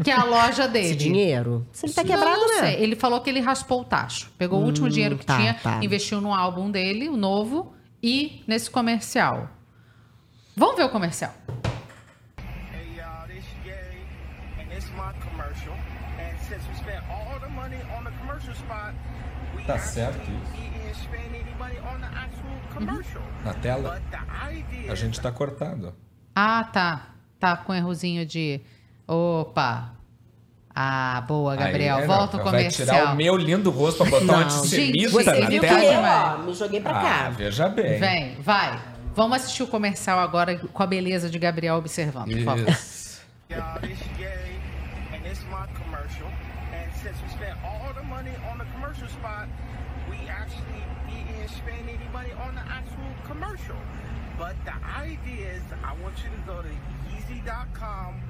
que é a loja dele. Esse dinheiro? Se ele tá Não, quebrado, não né? sei. Ele falou que ele raspou o tacho. Pegou o último Hum, dinheiro que tá, tinha, tá. investiu no álbum dele, o novo, e nesse comercial. Vamos ver o comercial. Tá certo isso. commercial. Na tela? A gente tá cortado. Ah, tá. Tá com errozinho de. Opa. Ah, boa, Gabriel. Aí, é, Volta o Vai comercial. tirar o meu lindo rosto pra botar um Não, antissemita Tá na viu que tela? eu, demais. ó, me joguei pra Ah, cá. veja bem. Vem, vai. Vamos assistir o comercial agora com a beleza de Gabriel observando, por favor. Commercial. But the idea is, I want you to go to Yeezy.com,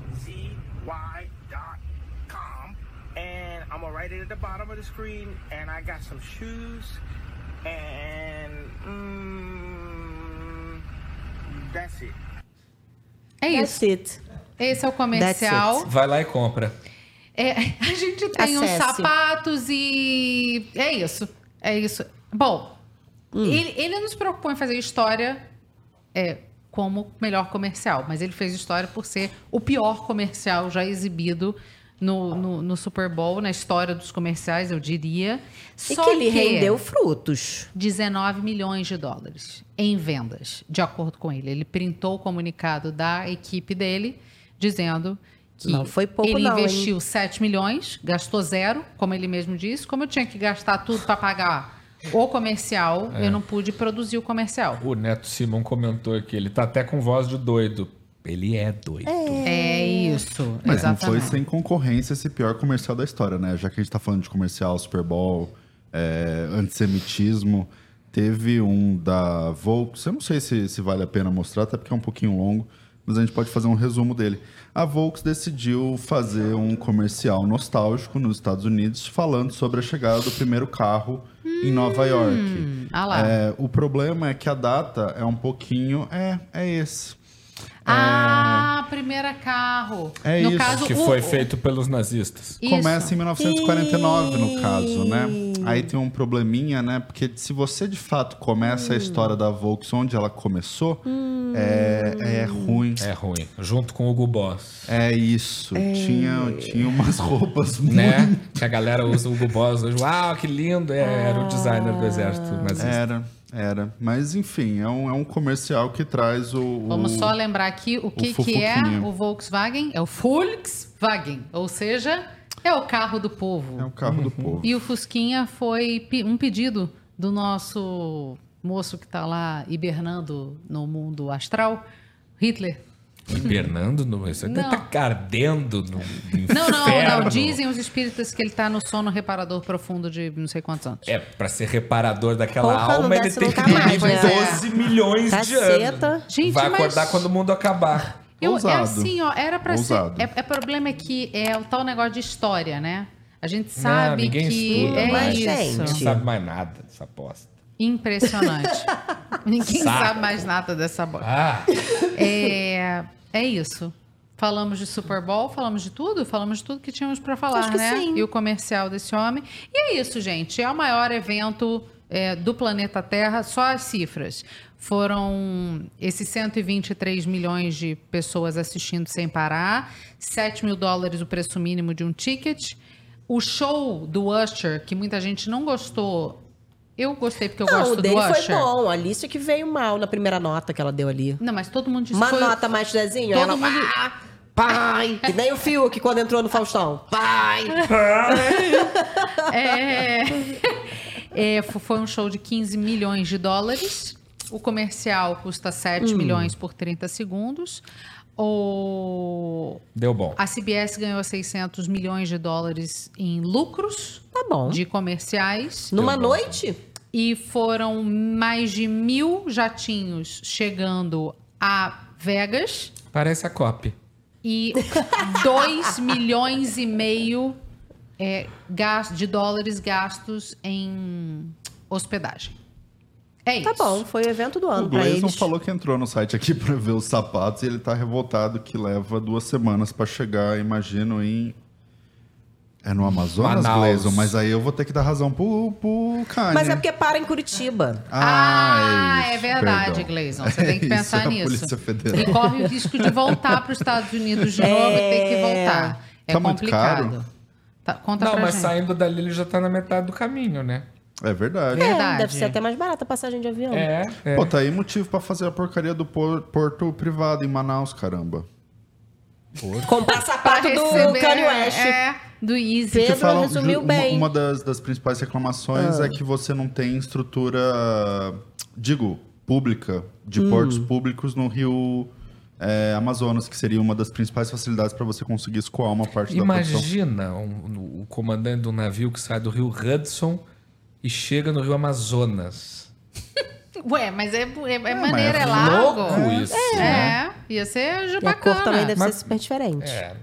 Y-E-E-Z-Y dot com, and I'm gonna write it at the bottom of the screen. And I got some shoes, and mm, that's it. É isso. That's it. Esse é o comercial. Vai lá e compra. É, a gente tem uns Acesse. sapatos e. É isso. É isso. Bom, Hum. ele, ele não se preocupou em fazer história é, como melhor comercial, mas ele fez história por ser o pior comercial já exibido no, no, no Super Bowl, na história dos comerciais, eu diria. E Só que ele rendeu frutos. 19 milhões de dólares em vendas, de acordo com ele. Ele printou o comunicado da equipe dele dizendo que Não foi pouco ele não, hein? investiu 7 milhões, gastou zero, como ele mesmo disse. Como eu tinha que gastar tudo para pagar o comercial, É. eu não pude produzir o comercial. O Neto Simon comentou aqui, ele tá até com voz de doido. Ele é doido. É isso, Mas não exatamente. foi sem concorrência esse pior comercial da história, né? Já que a gente tá falando de comercial, Super Bowl, é, antissemitismo. Teve um da Volks, eu não sei se, se vale a pena mostrar, até porque é um pouquinho longo, mas a gente pode fazer um resumo dele. A Volks decidiu fazer um comercial nostálgico nos Estados Unidos falando sobre a chegada do primeiro carro em Nova York. ah. É, o problema é que a data é um pouquinho. É, é esse. Ah, primeira carro. É no isso, caso, Que o- foi o- feito pelos nazistas. Isso. Começa em 1949, no caso, né? Aí tem um probleminha, né? Porque se você de fato começa a história da Volks onde ela começou, é, é ruim. É ruim. Junto com o Hugo Boss. É isso. Tinha, tinha umas roupas muito. Né? Que a galera usa o Hugo Boss hoje. Uau, que lindo! É, era o designer do exército nazista. Era, era. Mas enfim, é um, é um comercial que traz o. o- Vamos só lembrar aqui o que, que é o Volkswagen. É o Volkswagen, ou seja, é o carro do povo. É o carro do povo. E o Fusquinha foi um pedido do nosso moço que tá lá hibernando no mundo astral, Hitler. Hibernando no. Isso aí Não. tá ardendo no no Não, não, não. Dizem os espíritas que ele tá no sono reparador profundo de não sei quantos anos. É, pra ser reparador daquela Porra, não alma, ele tem que nunca mais, viver né? 12 milhões de Caceta. anos. Gente, Vai mas- acordar quando o mundo acabar. Eu, é assim, ó, era pra Ousado. ser. É, é problema é que é o tal negócio de história, né? A gente Não, sabe ninguém que estuda é mais. isso. Não sabe mais nada dessa aposta. Impressionante. Ninguém Saco. sabe mais nada dessa bola. Ah, É, é isso. Falamos de Super Bowl, falamos de tudo, falamos de tudo que tínhamos pra falar, né? sim. E o comercial desse homem. E é isso, gente. É o maior evento é, do planeta Terra, só as cifras. Foram esses 123 milhões de pessoas assistindo sem parar, 7 mil dólares o preço mínimo de um ticket. O show do Usher, que muita gente não gostou. Eu gostei porque eu Não, gosto o do dele foi Usher. bom. A Alice que veio mal na primeira nota que ela deu ali. Não, mas todo mundo disse Uma que foi... nota mais desenho, Todo ela... mundo- Ah, pai! Que nem o Fiuk quando entrou no Faustão. Pai! É, é, fo- foi um show de 15 milhões de dólares. O comercial custa 7 Hum. milhões por 30 segundos. O... deu bom. A CBS ganhou 600 milhões de dólares em lucros Tá bom. de comerciais. Numa Deu bom. noite? E foram mais de mil jatinhos chegando a Vegas. Parece a COP. e 2 milhões e meio é, de dólares gastos em hospedagem. É isso. Tá bom, foi o evento do O ano pra Gleison falou que entrou no site aqui pra ver os sapatos e ele tá revoltado que leva duas semanas pra chegar, imagino, em. É no Amazonas, Manaus. Gleison, mas aí eu vou ter que dar razão pro, pro Kanye. Mas é porque para em Curitiba. Ah, é isso, verdade, perdão. Gleison. Você tem que É pensar é a nisso. Polícia Federal. E corre o risco de voltar para os Estados Unidos de novo e ter que voltar. É Tá muito complicado. caro? Tá, conta Não, pra mas gente. saindo dali ele já tá na metade do caminho, né? É verdade. É, Verdade. deve ser até mais barata a passagem de avião. É, é. Pô, tá aí motivo pra fazer a porcaria do por- porto privado em Manaus, caramba. Comprar sapato do Kanye West. É, do Easy. Pedro falam- resumiu ju- bem. Uma, uma das, das principais reclamações Ah. é que você não tem estrutura, digo, pública, de Hum. portos públicos no Rio é, Amazonas, que seria uma das principais facilidades para você conseguir escoar uma parte da produção. Imagina um- o comandante de um navio que sai do rio Hudson e chega no rio Amazonas. Ué, mas é, é, é mas maneiro, é, é largo. louco isso, É, né? ia ser E a bacana. cor também deve Mas- ser super diferente. É.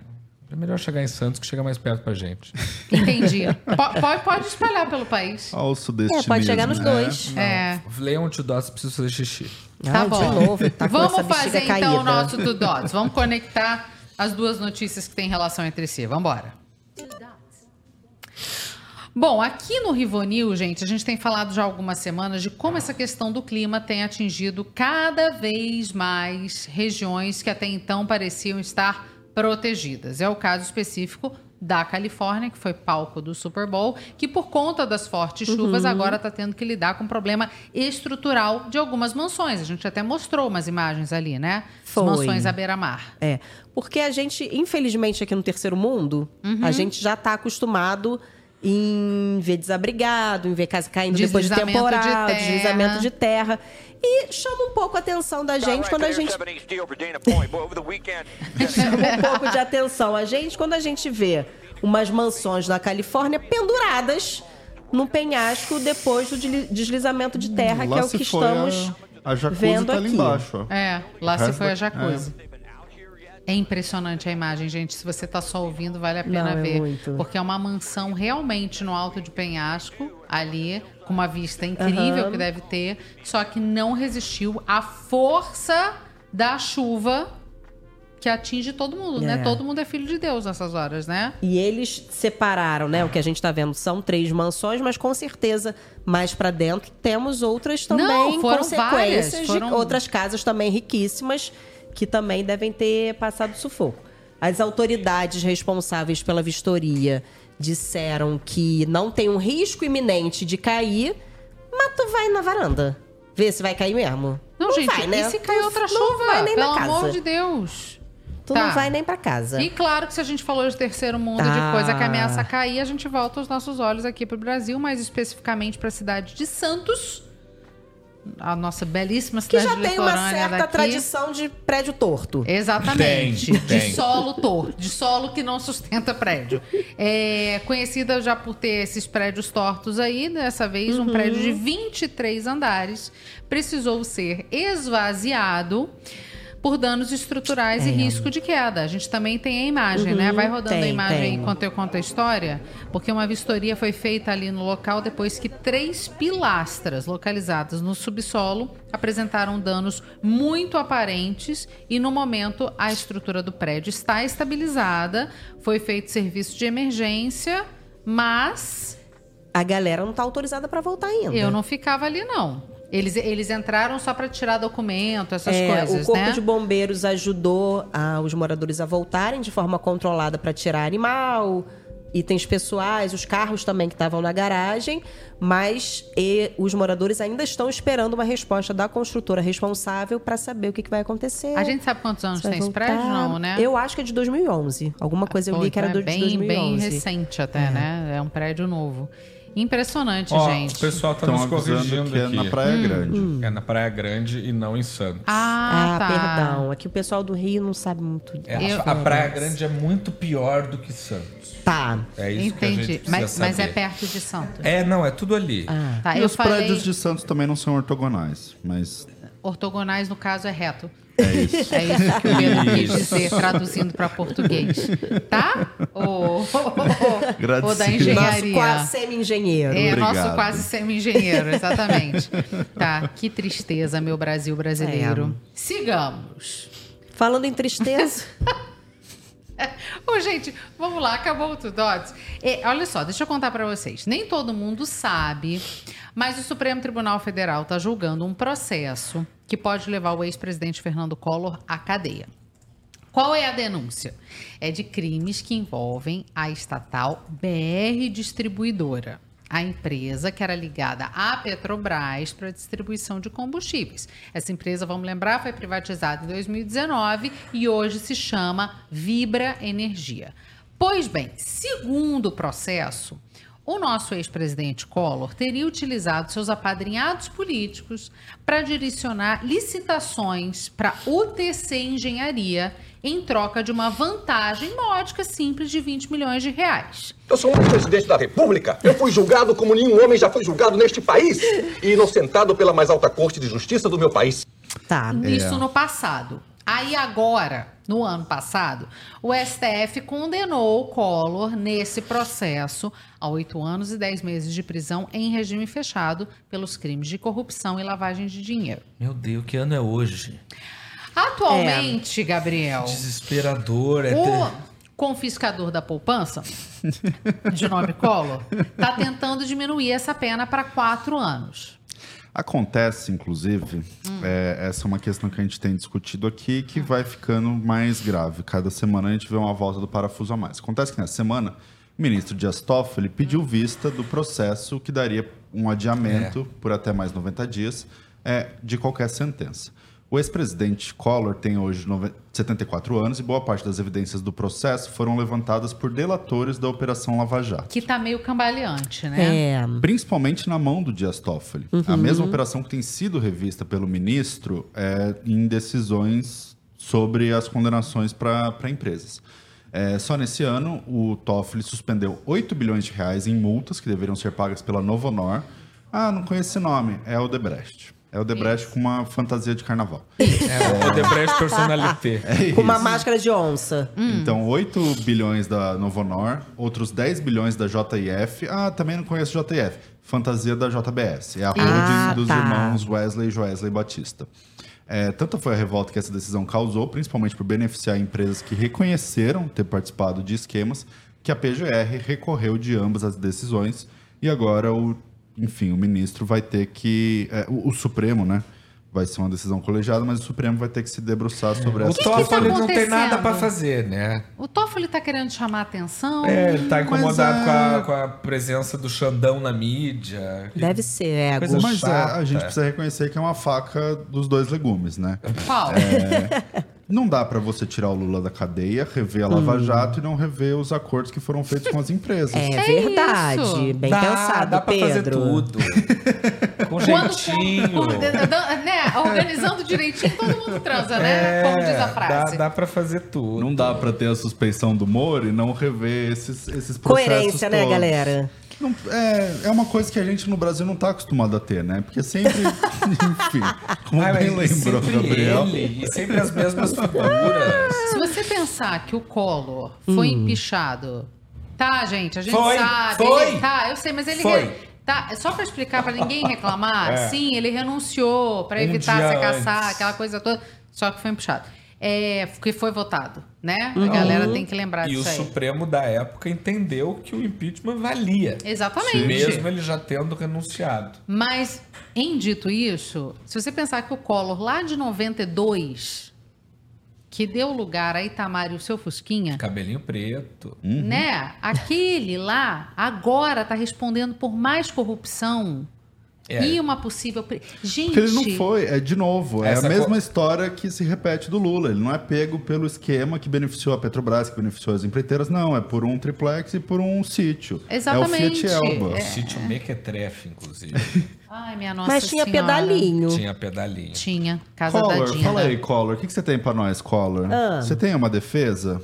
É melhor chegar em Santos que chega mais perto pra gente. Entendi. Po- pode, pode espalhar pelo país. Olha o sudeste. É, pode chegar nos dois. É. Leia um to dots, preciso fazer xixi. Tá Ai, bom. De novo, tá com Vamos fazer caída. então o nosso do Dots. Vamos conectar as duas notícias que têm relação entre si. Vamos embora. Bom, aqui no Rivonil, gente, a gente tem falado já há algumas semanas de como essa questão do clima tem atingido cada vez mais regiões que até então pareciam estar protegidas. É o caso específico da Califórnia, que foi palco do Super Bowl, que por conta das fortes chuvas Uhum. agora está tendo que lidar com um problema estrutural de algumas mansões. A gente até mostrou umas imagens ali, né? As Foi. mansões à beira-mar. É, porque a gente, infelizmente, aqui no terceiro mundo, Uhum. a gente já tá acostumado em ver desabrigado, em ver casa caindo depois de de temporal, terra. deslizamento de terra. E chama um pouco a atenção da gente quando a gente chama um pouco de atenção a gente quando a gente vê umas mansões na Califórnia penduradas num penhasco depois do desli- deslizamento de terra, Lá que é o que estamos a, a jacuzzi vendo tá ali aqui. embaixo. ó. É, lá se foi a da- jacuzzi. É impressionante a imagem, gente. Se você tá só ouvindo, vale a pena Não, é ver. muito. Porque é uma mansão realmente no alto de penhasco, ali, com uma vista incrível Aham. que deve ter, só que não resistiu à força da chuva que atinge todo mundo, né? É. Todo mundo é filho de Deus nessas horas, né? E eles separaram, né? O que a gente tá vendo são três mansões, mas com certeza mais pra dentro temos outras também Não, foram consequências várias, de foram- outras casas também riquíssimas que também devem ter passado sufoco. As autoridades responsáveis pela vistoria disseram que não tem um risco iminente de cair, mas tu vai na varanda. Ver se vai cair mesmo. Não, gente, vai, né? e se cair outra não chuva? vai nem Pelo pra casa. amor de Deus. Tu Tá. não vai nem pra casa. E claro que se a gente falou de terceiro mundo, Ah. de coisa que ameaça cair, a gente volta os nossos olhos aqui pro Brasil, mais especificamente para a cidade de Santos, a nossa belíssima Que cidade já tem uma certa daqui. tradição de prédio torto. Exatamente. Tem, de tem. solo torto, de solo que não sustenta prédio. É conhecida já por ter esses prédios tortos aí, dessa vez um Uhum. prédio de 23 andares precisou ser esvaziado por danos estruturais É. e risco de queda. A gente também tem a imagem, né? Uhum, Vai rodando a tem, imagem aí tem. enquanto eu conto a história, porque uma vistoria foi feita ali no local depois que três pilastras localizadas no subsolo apresentaram danos muito aparentes e no momento a estrutura do prédio está estabilizada, foi feito serviço de emergência, mas A galera não tá autorizada pra voltar ainda. eu não ficava ali não. Eles, eles entraram só para tirar documento, essas É, coisas, o Corpo né? de Bombeiros ajudou a- os moradores a voltarem de forma controlada para tirar animal, itens pessoais, os carros também que estavam na garagem, mas e, os moradores ainda estão esperando uma resposta da construtora responsável para saber o que, que vai acontecer. A gente sabe quantos anos tem esse prédio, não, né? Eu acho que é de 2011. Alguma coisa eu Pô, li que era do, é de bem, 2011. bem recente até, né? É um prédio novo. Impressionante, Ó, gente. o pessoal tá Tão nos corrigindo que é aqui. na Praia Grande. É na Praia Grande e não em Santos. Ah, Ah, tá. perdão. Aqui o pessoal do Rio não sabe muito. É, a- a Praia Grande é muito pior do que Santos. Tá. É isso que a gente Entendi. precisa Mas, mas é saber. perto de Santos. É, não, é tudo ali. Tá, e os falei prédios de Santos também não são ortogonais, mas ortogonais, no caso é reto. é isso. É isso que o Pedro quis dizer, traduzindo para português. Tá? O, o, Agradecido. da Nosso engenharia. quase semi-engenheiro. É, Obrigado. nosso quase semi-engenheiro, exatamente. Tá, que tristeza, meu Brasil brasileiro. Sigamos. Falando em tristeza. Ô, gente, vamos lá, acabou o Tudotes. É, olha só, deixa eu contar pra vocês. Nem todo mundo sabe, mas o Supremo Tribunal Federal está julgando um processo que pode levar o ex-presidente Fernando Collor à cadeia. Qual é a denúncia? É de crimes que envolvem a estatal BR Distribuidora, a empresa que era ligada à Petrobras para distribuição de combustíveis. Essa empresa, vamos lembrar, foi privatizada em 2019 e hoje se chama Vibra Energia. Pois bem, segundo o processo, o nosso ex-presidente Collor teria utilizado seus apadrinhados políticos para direcionar licitações para UTC Engenharia em troca de uma vantagem módica simples de 20 milhões de reais. Eu sou um presidente da República. Eu fui julgado como nenhum homem já foi julgado neste país. E inocentado pela mais alta corte de justiça do meu país. Tá. Isso no passado. Aí agora, no ano passado, o STF condenou o Collor nesse processo a oito anos e dez meses de prisão em regime fechado pelos crimes de corrupção e lavagem de dinheiro. Meu Deus, que ano é hoje? Atualmente, Gabriel, Desesperador. É o ter- confiscador da poupança, de nome Collor, está tentando diminuir essa pena para quatro anos. Acontece, inclusive, é, essa é uma questão que a gente tem discutido aqui que vai ficando mais grave. Cada semana a gente vê uma volta do parafuso a mais. Acontece que nessa semana, o ministro Dias Toffoli pediu vista do processo que daria um adiamento por até mais 90 dias é, de qualquer sentença. O ex-presidente Collor tem hoje nove- 74 anos e boa parte das evidências do processo foram levantadas por delatores da Operação Lava Jato. Que tá meio cambaleante, né? É. Principalmente na mão do Dias Toffoli. A mesma operação que tem sido revista pelo ministro é, em decisões sobre as condenações para empresas. É, só nesse ano, o Toffoli suspendeu 8 bilhões de reais em multas que deveriam ser pagas pela Novonor. Ah, não conheço esse nome, é o Debrecht. É o Debrecht com uma fantasia de carnaval. É, o Debrecht personalité. É Com uma máscara de onça. Então, 8 bilhões da Novonor, outros 10 bilhões da JIF. Ah, também não conheço JIF. Fantasia da JBS. É a holding Ah, dos tá. irmãos Wesley e Joesley Batista. É, tanta foi a revolta que essa decisão causou, principalmente por beneficiar empresas que reconheceram ter participado de esquemas, que a PGR recorreu de ambas as decisões e agora o, enfim, o ministro vai ter que, é, o, o Supremo, né? Vai ser uma decisão colegiada, mas o Supremo vai ter que se debruçar sobre O essa Toffoli questão. não tem nada pra fazer, né? O Toffoli tá querendo chamar atenção. É, ele tá incomodado é- com, a, com a presença do Xandão na mídia. Deve ser, ego. Coisa Mas é, a gente precisa reconhecer que é uma faca dos dois legumes, né? Qual? Não dá pra você tirar o Lula da cadeia, rever a Hum. Lava Jato e não rever os acordos que foram feitos com as empresas. É verdade. isso. Bem dá, pensado, dá pra Pedro. fazer tudo. Com jeitinho. com- né, organizando direitinho, todo mundo transa, né? Como diz a É, dá, frase. dá pra fazer tudo. Não dá pra ter a suspeição do Moro e não rever esses, esses processos Coerência, né, todos. galera? Não- é, é uma coisa que a gente no Brasil não tá acostumado a ter, né? Porque sempre, enfim, como Ai, bem mas lembrou, sempre Gabriel. ele, e sempre as mesmas figuras. Se você pensar que o Collor foi empichado, tá, gente? A gente Foi, sabe. foi. ele- tá, eu sei, mas ele. Foi. Tá, é só pra explicar pra ninguém reclamar. É. Sim, ele renunciou pra Um evitar ser caçar, aquela coisa toda. Só que foi empichado. É, porque foi votado, né? A galera tem que lembrar E o disso aí. Supremo da época entendeu que o impeachment valia. Exatamente. Mesmo ele já tendo renunciado. Mas, em dito isso, se você pensar que o Collor, lá de 92, que deu lugar a Itamar e o seu Fusquinha, Cabelinho preto. né? Aquele lá agora tá respondendo por mais corrupção É. e uma possível. pre- Gente. Porque ele não foi, é de novo, é Essa a mesma co- história que se repete do Lula. Ele não é pego pelo esquema que beneficiou a Petrobras, que beneficiou as empreiteiras, não. É por um triplex e por um sítio. Exatamente. É o Fiat Elba. É. Sítio Mequetrefe, inclusive. Ai, minha nossa Mas tinha Senhora. pedalinho. Tinha pedalinho. Tinha. Casa da Collor, Dina. fala aí, Collor. O que, que você tem pra nós, Collor? Ah. Você tem uma defesa?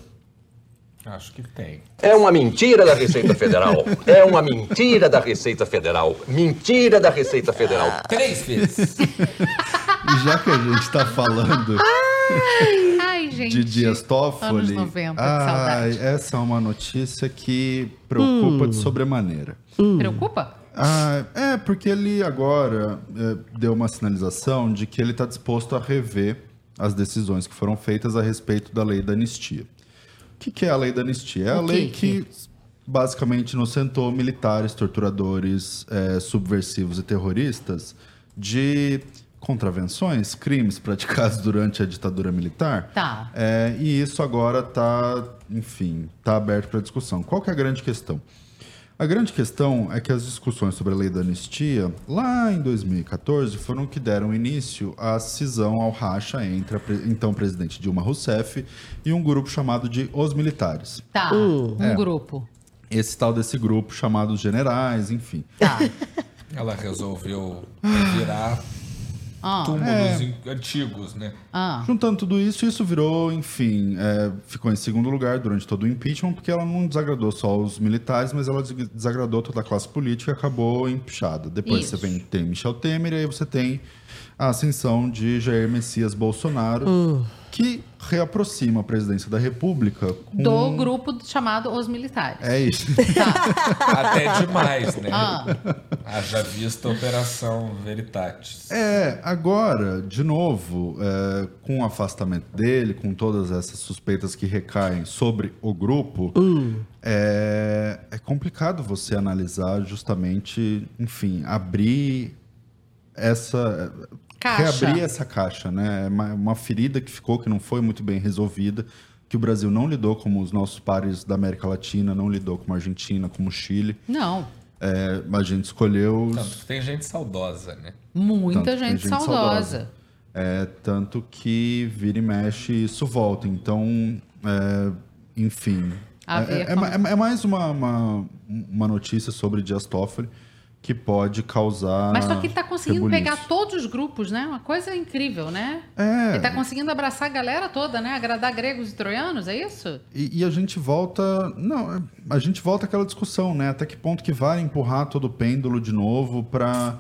Acho que tem. É uma mentira da Receita Federal. É uma mentira da Receita Federal. Mentira da Receita Federal. Três vezes. E já que a gente tá falando Ai, gente. de Dias Toffoli, Anos 90, que ai, saudade. essa é uma notícia que preocupa de sobremaneira. Preocupa? Ah, é, porque ele agora é, deu uma sinalização de que ele está disposto a rever as decisões que foram feitas a respeito da lei da anistia. O que, que é a lei da anistia? É a O lei que? basicamente inocentou militares, torturadores, é, subversivos e terroristas de contravenções, crimes praticados durante a ditadura militar. Tá. É, e isso agora está, enfim, está aberto para discussão. Qual é a grande questão? A grande questão é que as discussões sobre a lei da anistia, lá em 2014, foram que deram início à cisão ao racha entre a pre- então presidente Dilma Rousseff e um grupo chamado de Os Militares. Tá. Um É. grupo. Esse tal desse grupo chamado os generais, enfim. Tá. Ela resolveu virar Ah. túmulos É. antigos, né? Ah. Juntando tudo isso, isso virou, enfim, é, ficou em segundo lugar durante todo o impeachment, porque ela não desagradou só os militares, mas ela des- desagradou toda a classe política e acabou empichada. Depois Isso. você vem, tem Michel Temer e aí você tem a ascensão de Jair Messias Bolsonaro, que reaproxima a presidência da República com... Do grupo chamado Os Militares. É isso. Até demais, né? Ah. Haja vista a Operação Veritatis. É, agora, de novo, é, com o afastamento dele, com todas essas suspeitas que recaem sobre o grupo, é, é complicado você analisar justamente, enfim, abrir essa. Caixa. Reabrir essa caixa, né? É uma, uma ferida que ficou, que não foi muito bem resolvida, que o Brasil não lidou como os nossos pares da América Latina, não lidou como a Argentina, como o Chile. Não. É, a gente escolheu os, Tanto que tem gente saudosa, né? Muita Tanto tem gente, saudosa. É, tanto que vira e mexe isso volta. Então, é, enfim. É, é- é é mais uma, uma, uma notícia sobre Dias Toffoli que pode causar. Mas só que ele tá conseguindo rebuliço. pegar todos os grupos, né? Uma coisa incrível, né? É. Ele tá conseguindo abraçar a galera toda, né? Agradar gregos e troianos, é isso? E, e a gente volta. Não, é, a gente volta àquela discussão, né? Até que ponto que vale empurrar todo o pêndulo de novo para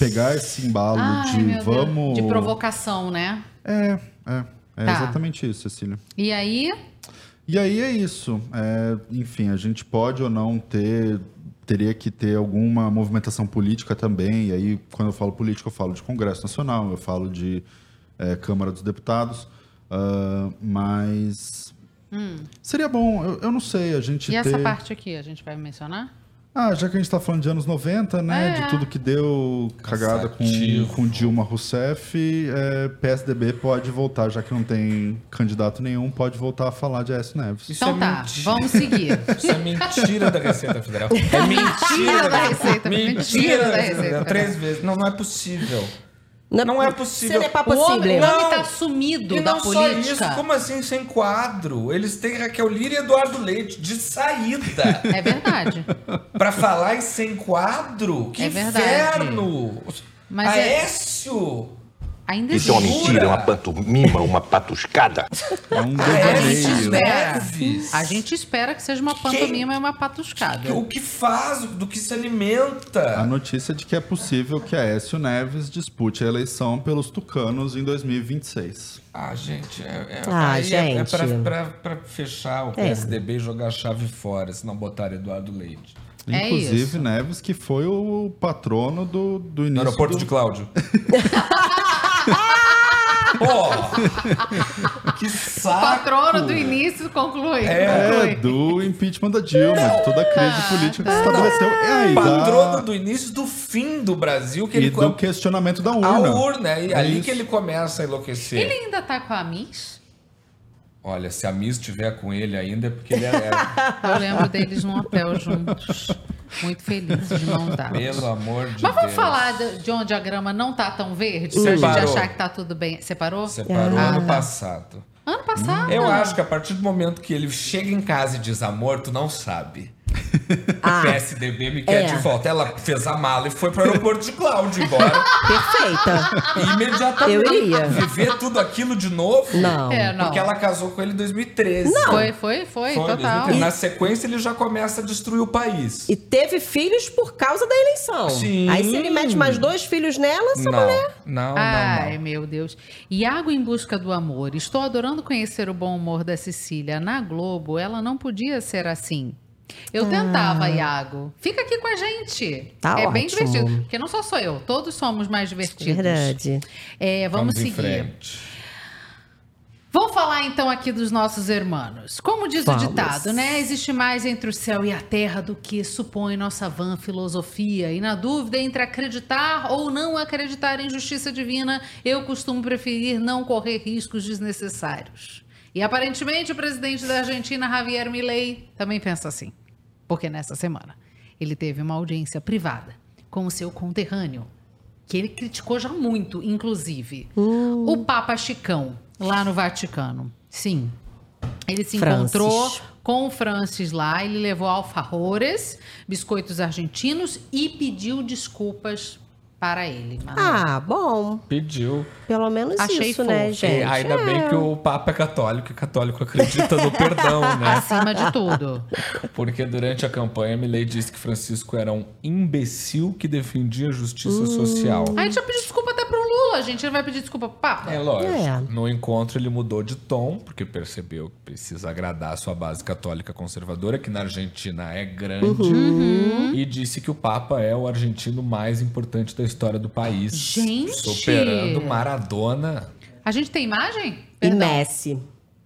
pegar esse embalo Ai, de meu Deus. vamos. De provocação, né? É, é. É Tá. exatamente isso, Cecília. E aí, E aí é isso. É, enfim, a gente pode ou não ter. Teria que ter alguma movimentação política também. E aí, quando eu falo política, eu falo de Congresso Nacional, eu falo de é, Câmara dos Deputados. ah, mas hum. seria bom, eu, eu não sei, a gente e ter... essa parte aqui, a gente vai mencionar? Ah, já que a gente tá falando de anos 90, né? É. De tudo que deu cagada com, Cansativo. com Dilma Rousseff, é, PSDB pode voltar, já que não tem candidato nenhum, pode voltar a falar de Aécio Neves. Isso Então é tá, mentira. vamos seguir. Isso é mentira da Receita Federal. É mentira da Receita- Mentira mentira da Receita. Federal. Três vezes. Não, não é possível. Não, é possível. Ce n'est pas O homem, possible. o homem tá sumido E da não só política. isso, como assim sem quadro? Eles têm Raquel Lira e Eduardo Leite de saída. É verdade. pra falar em sem quadro? Que É verdade. inferno! Mas é- Aécio! Ainda Isso é uma mentira, uma pantomima, uma patuscada. É um devaneio. Neves! A gente espera que seja uma pantomima e uma patuscada. O que faz, do que se alimenta. A notícia de que é possível que Aécio Neves dispute a eleição pelos tucanos em 2026. Ah, gente, é, é, Ah, é- é, gente. pra, pra- pra fechar o É. PSDB e jogar a chave fora, se não botar Eduardo Leite. É Inclusive, isso. Neves, que foi o patrono do, do No início. aeroporto do... de Cláudio. Pô! Que saco! Patrono do início conclui. É, conclui. do impeachment da Dilma, de toda a crise Ah, política que tá. se estabeleceu. É aí, Patrono da... do início do fim do Brasil, que E ele do questionamento da urna. A urna, e É ali isso. que ele começa a enlouquecer. Ele ainda tá com a Miss? Olha, se a Miss estiver com ele ainda, é porque ele é. é- Eu lembro deles num hotel juntos. Muito felizes de mão dadas. pelo amor de Mas vamos Deus. falar de de onde a grama não tá tão verde? Se a gente Separou. achar que tá tudo bem. Separou? Separou Ah, ano tá. passado. Ano passado? Eu acho que a partir do momento que ele chega em casa e diz amor, tu não sabe. Ah, PSDB me quer é. de volta. Ela fez a mala e foi para o aeroporto de Cláudio embora. perfeita. E imediatamente. Eu iria. Viver tudo aquilo de novo. Não. É, não. Porque ela casou com ele em 2013. Foi, foi, foi, Foi, total. 2013. Na sequência, ele já começa a destruir o país. E teve filhos por causa da eleição. Sim. Aí se ele mete mais dois filhos nela, essa Não, mulher. não, não, Ai, não. meu Deus. Iago em busca do amor. Estou adorando conhecer o bom humor da Cecília. Na Globo, ela não podia ser assim. Eu tentava, Iago. Fica aqui com a gente. Ah. Tá é bem ótimo. divertido. Porque não só sou eu, todos somos mais divertidos. Verdade. É, vamos, em seguir. frente. Vamos falar então aqui dos nossos irmãos. Como diz Vamos. o ditado, né? Existe mais entre o céu e a terra do que supõe nossa vã filosofia. E na dúvida entre acreditar ou não acreditar em justiça divina, eu costumo preferir não correr riscos desnecessários. E aparentemente o presidente da Argentina, Javier Milei, também pensa assim. Porque nessa semana ele teve uma audiência privada com o seu conterrâneo, que ele criticou já muito, inclusive. O Papa Chicão, lá no Vaticano. Sim. Ele se Francis. encontrou com o Francis lá, ele levou alfajores, biscoitos argentinos e pediu desculpas para ele. Ah, bom. Pediu. Pelo menos Achei isso, né, fofo. gente? E ainda É. bem que o Papa é católico e católico acredita no perdão, né? Acima de tudo. Porque durante a campanha, Milley disse que Francisco era um imbecil que defendia a justiça social. A gente já pediu desculpa até pro Lula, a gente não vai pedir desculpa pro Papa. É lógico. É. No encontro ele mudou de tom, porque percebeu que precisa agradar a sua base católica conservadora, que na Argentina é grande, Uhum. e disse que o Papa é o argentino mais importante da história do país. Gente! Superando Maradona. A gente tem imagem? E Messi.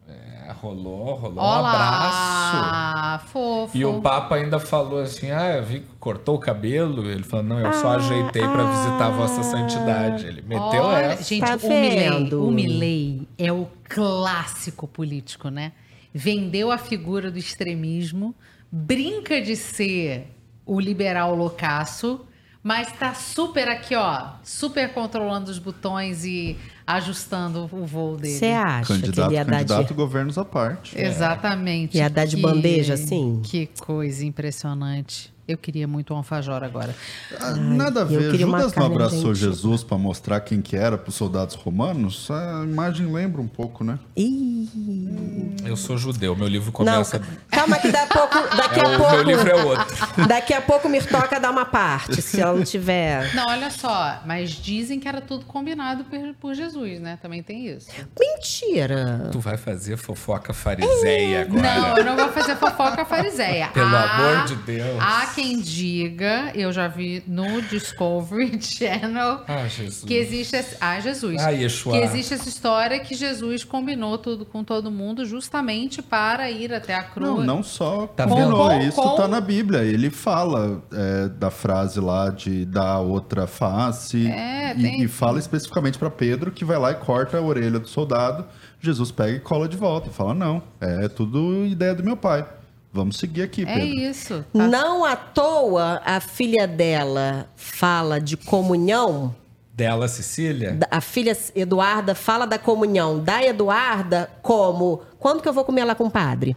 É, rolou, rolou um Olá, abraço. fofo. E o Papa ainda falou assim: Ah, eu vi que cortou o cabelo. Ele falou: Não, eu só ajeitei pra visitar a Vossa Santidade. Ele meteu Olha, essa. Gente, Tá o Milley, vendo? o Milley é o clássico político, né? Vendeu a figura do extremismo, brinca de ser o liberal loucaço, mas tá super aqui, ó, super controlando os botões e ajustando o voo dele. Você acha que Candidato, ele ia dar candidato, de... governos à parte. Exatamente. Ia dar de Que- bandeja, assim? Que coisa impressionante. Eu queria muito um alfajor agora. Ah, Nada a ver. Judas não abraçou. Jesus para mostrar quem que era para os soldados romanos? A imagem lembra um pouco, né? Ih. Eu sou judeu, meu livro Não, começa. calma que daqui a pouco. Daqui É, a o pouco. meu livro é outro. Daqui a pouco Mirtoca dá uma parte, se ela não tiver. Não, olha só, mas dizem que era tudo combinado por, por Jesus, né? Também tem isso. Mentira! Tu vai fazer fofoca fariseia agora. Não, eu não vou fazer fofoca fariseia. Pelo Há- amor de Deus. Há quem diga, eu já vi no Discovery Channel, Ah, Jesus. que existe. esse- Ah, Jesus. Ah, Yeshua. Que existe essa história que Jesus combinou tudo com todo mundo justamente para ir até a cruz. Não, não só Tá combinou, vendo? isso Com- tá na Bíblia. Ele fala é, da frase lá de dar outra face É, e, tem- e fala especificamente para Pedro que vai lá e corta a orelha do soldado. Jesus pega e cola de volta. Fala, não, é tudo ideia do meu pai. Vamos seguir aqui, É Pedro. isso. tá? Não à toa a filha dela fala de comunhão. Dela, Cecília? Da- A filha Eduarda fala da comunhão da Eduarda como quando que eu vou comer lá com o padre?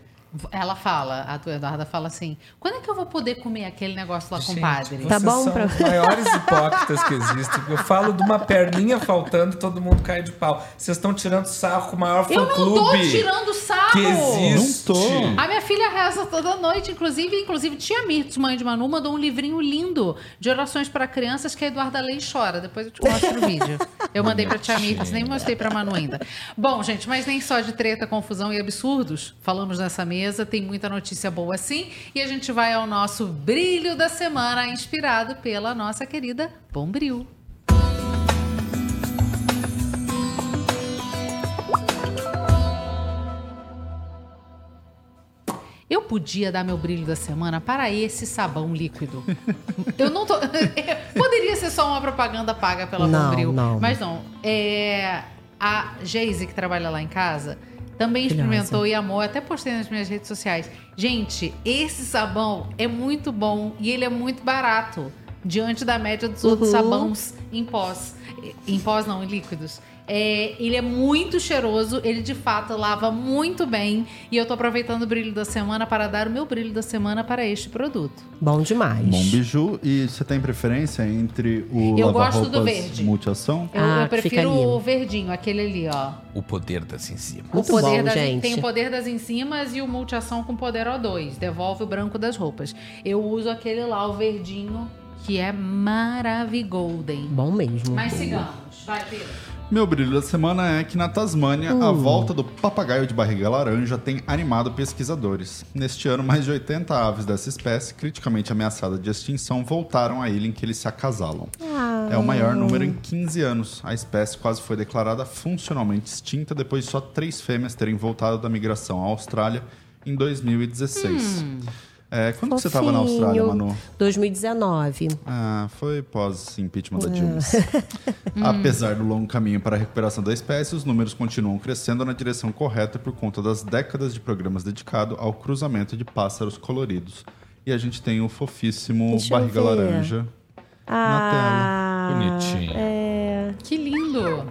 Ela fala, a tua Eduarda fala assim: quando é que eu vou poder comer aquele negócio lá com o padre? Tá Vocês bom são pra- os maiores hipócritas que existem. Eu falo de uma perninha faltando e todo mundo cai de pau. Vocês estão tirando sarro com o maior Eu não tô fã-clube tirando sarro! que existe. Não tô. A minha filha reza toda noite, inclusive, inclusive tia Mirtz, mãe de Manu, mandou um livrinho lindo de orações para crianças que a Eduarda lê e chora. Depois eu te mostro o vídeo. Eu mandei pra tia Mirtz, nem mostrei pra Manu ainda. Bom, gente, mas nem só de treta, confusão e absurdos falamos nessa mesa, tem muita notícia boa sim. E a gente vai ao nosso brilho da semana, inspirado pela nossa querida Bombril. Eu podia dar meu brilho da semana para esse sabão líquido. Eu não tô. Poderia ser só uma propaganda paga pela Não, Bombril. não. Mas não. É, a Geise, que trabalha lá em casa, também experimentou e amou. Até postei nas minhas redes sociais. Gente, esse sabão é muito bom e ele é muito barato. Diante da média dos outros Uhum. sabões em pós. Em pós, não, em líquidos. É, ele é muito cheiroso, ele de fato lava muito bem. E eu tô aproveitando o brilho da semana para dar o meu brilho da semana para este produto. Bom demais. Bom biju. E você tem preferência entre o Eu gosto do verde. multiação? Eu, Ah, eu prefiro o verdinho, aquele ali, ó. O poder das em cima. Muito o poder bom, das, gente. Tem o poder das enzimas e o multiação com poder O2. Devolve o branco das roupas. Eu uso aquele lá, o verdinho, que é maravilhoso. Bom mesmo. Mas sigamos. Vai, Pedro. Meu brilho da semana é que na Tasmânia, a Hum. volta do papagaio de barriga laranja tem animado pesquisadores. Neste ano, mais de 80 aves dessa espécie, criticamente ameaçada de extinção, voltaram à ilha em que eles se acasalam. É o maior número em 15 anos. A espécie quase foi declarada funcionalmente extinta depois de só três fêmeas terem voltado da migração à Austrália em 2016. É, quando que você estava na Fofinho. Austrália, Manu? 2019. Ah, foi pós-impeachment da Dilma. Apesar do longo caminho para a recuperação da espécie, os números continuam crescendo na direção correta por conta das décadas de programas dedicados ao cruzamento de pássaros coloridos. E a gente tem o fofíssimo Deixa barriga laranja Ah, Bonitinho. É. Que lindo.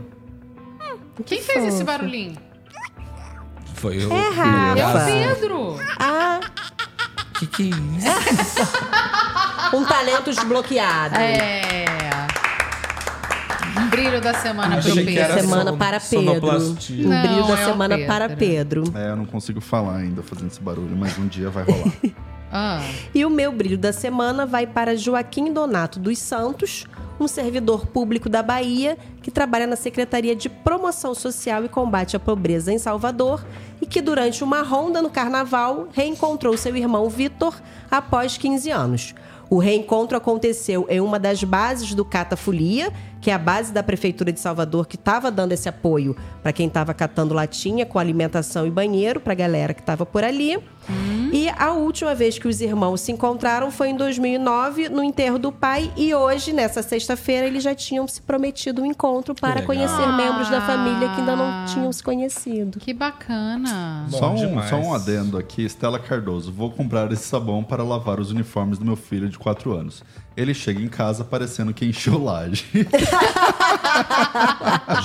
Quem fez esse barulhinho? Foi o. É, É o Pedro. Ah, Que que é isso? um talento desbloqueado. É. Um brilho da semana pro Pedro. semana para Pedro. Um Não, brilho da é semana Pedro. para Pedro. É, eu não consigo falar ainda fazendo esse barulho, mas um dia vai rolar. Ah, E o meu brilho da semana vai para Joaquim Donato dos Santos, um servidor público da Bahia que trabalha na Secretaria de Promoção Social e Combate à Pobreza em Salvador e que durante uma ronda no carnaval reencontrou seu irmão Vitor após 15 anos. O reencontro aconteceu em uma das bases do Catafolia, que é a base da Prefeitura de Salvador que estava dando esse apoio para quem estava catando latinha com alimentação e banheiro para a galera que estava por ali. E a última vez que os irmãos se encontraram foi em 2009, no enterro do pai. E hoje, nessa sexta-feira, eles já tinham se prometido um encontro para conhecer membros da família que ainda Ah. não tinham se conhecido. que bacana. Bom só, um, demais. só um adendo aqui, Estela Cardoso. Vou comprar esse sabão para lavar os uniformes do meu filho de 4 anos. Ele chega em casa parecendo que encheu laje.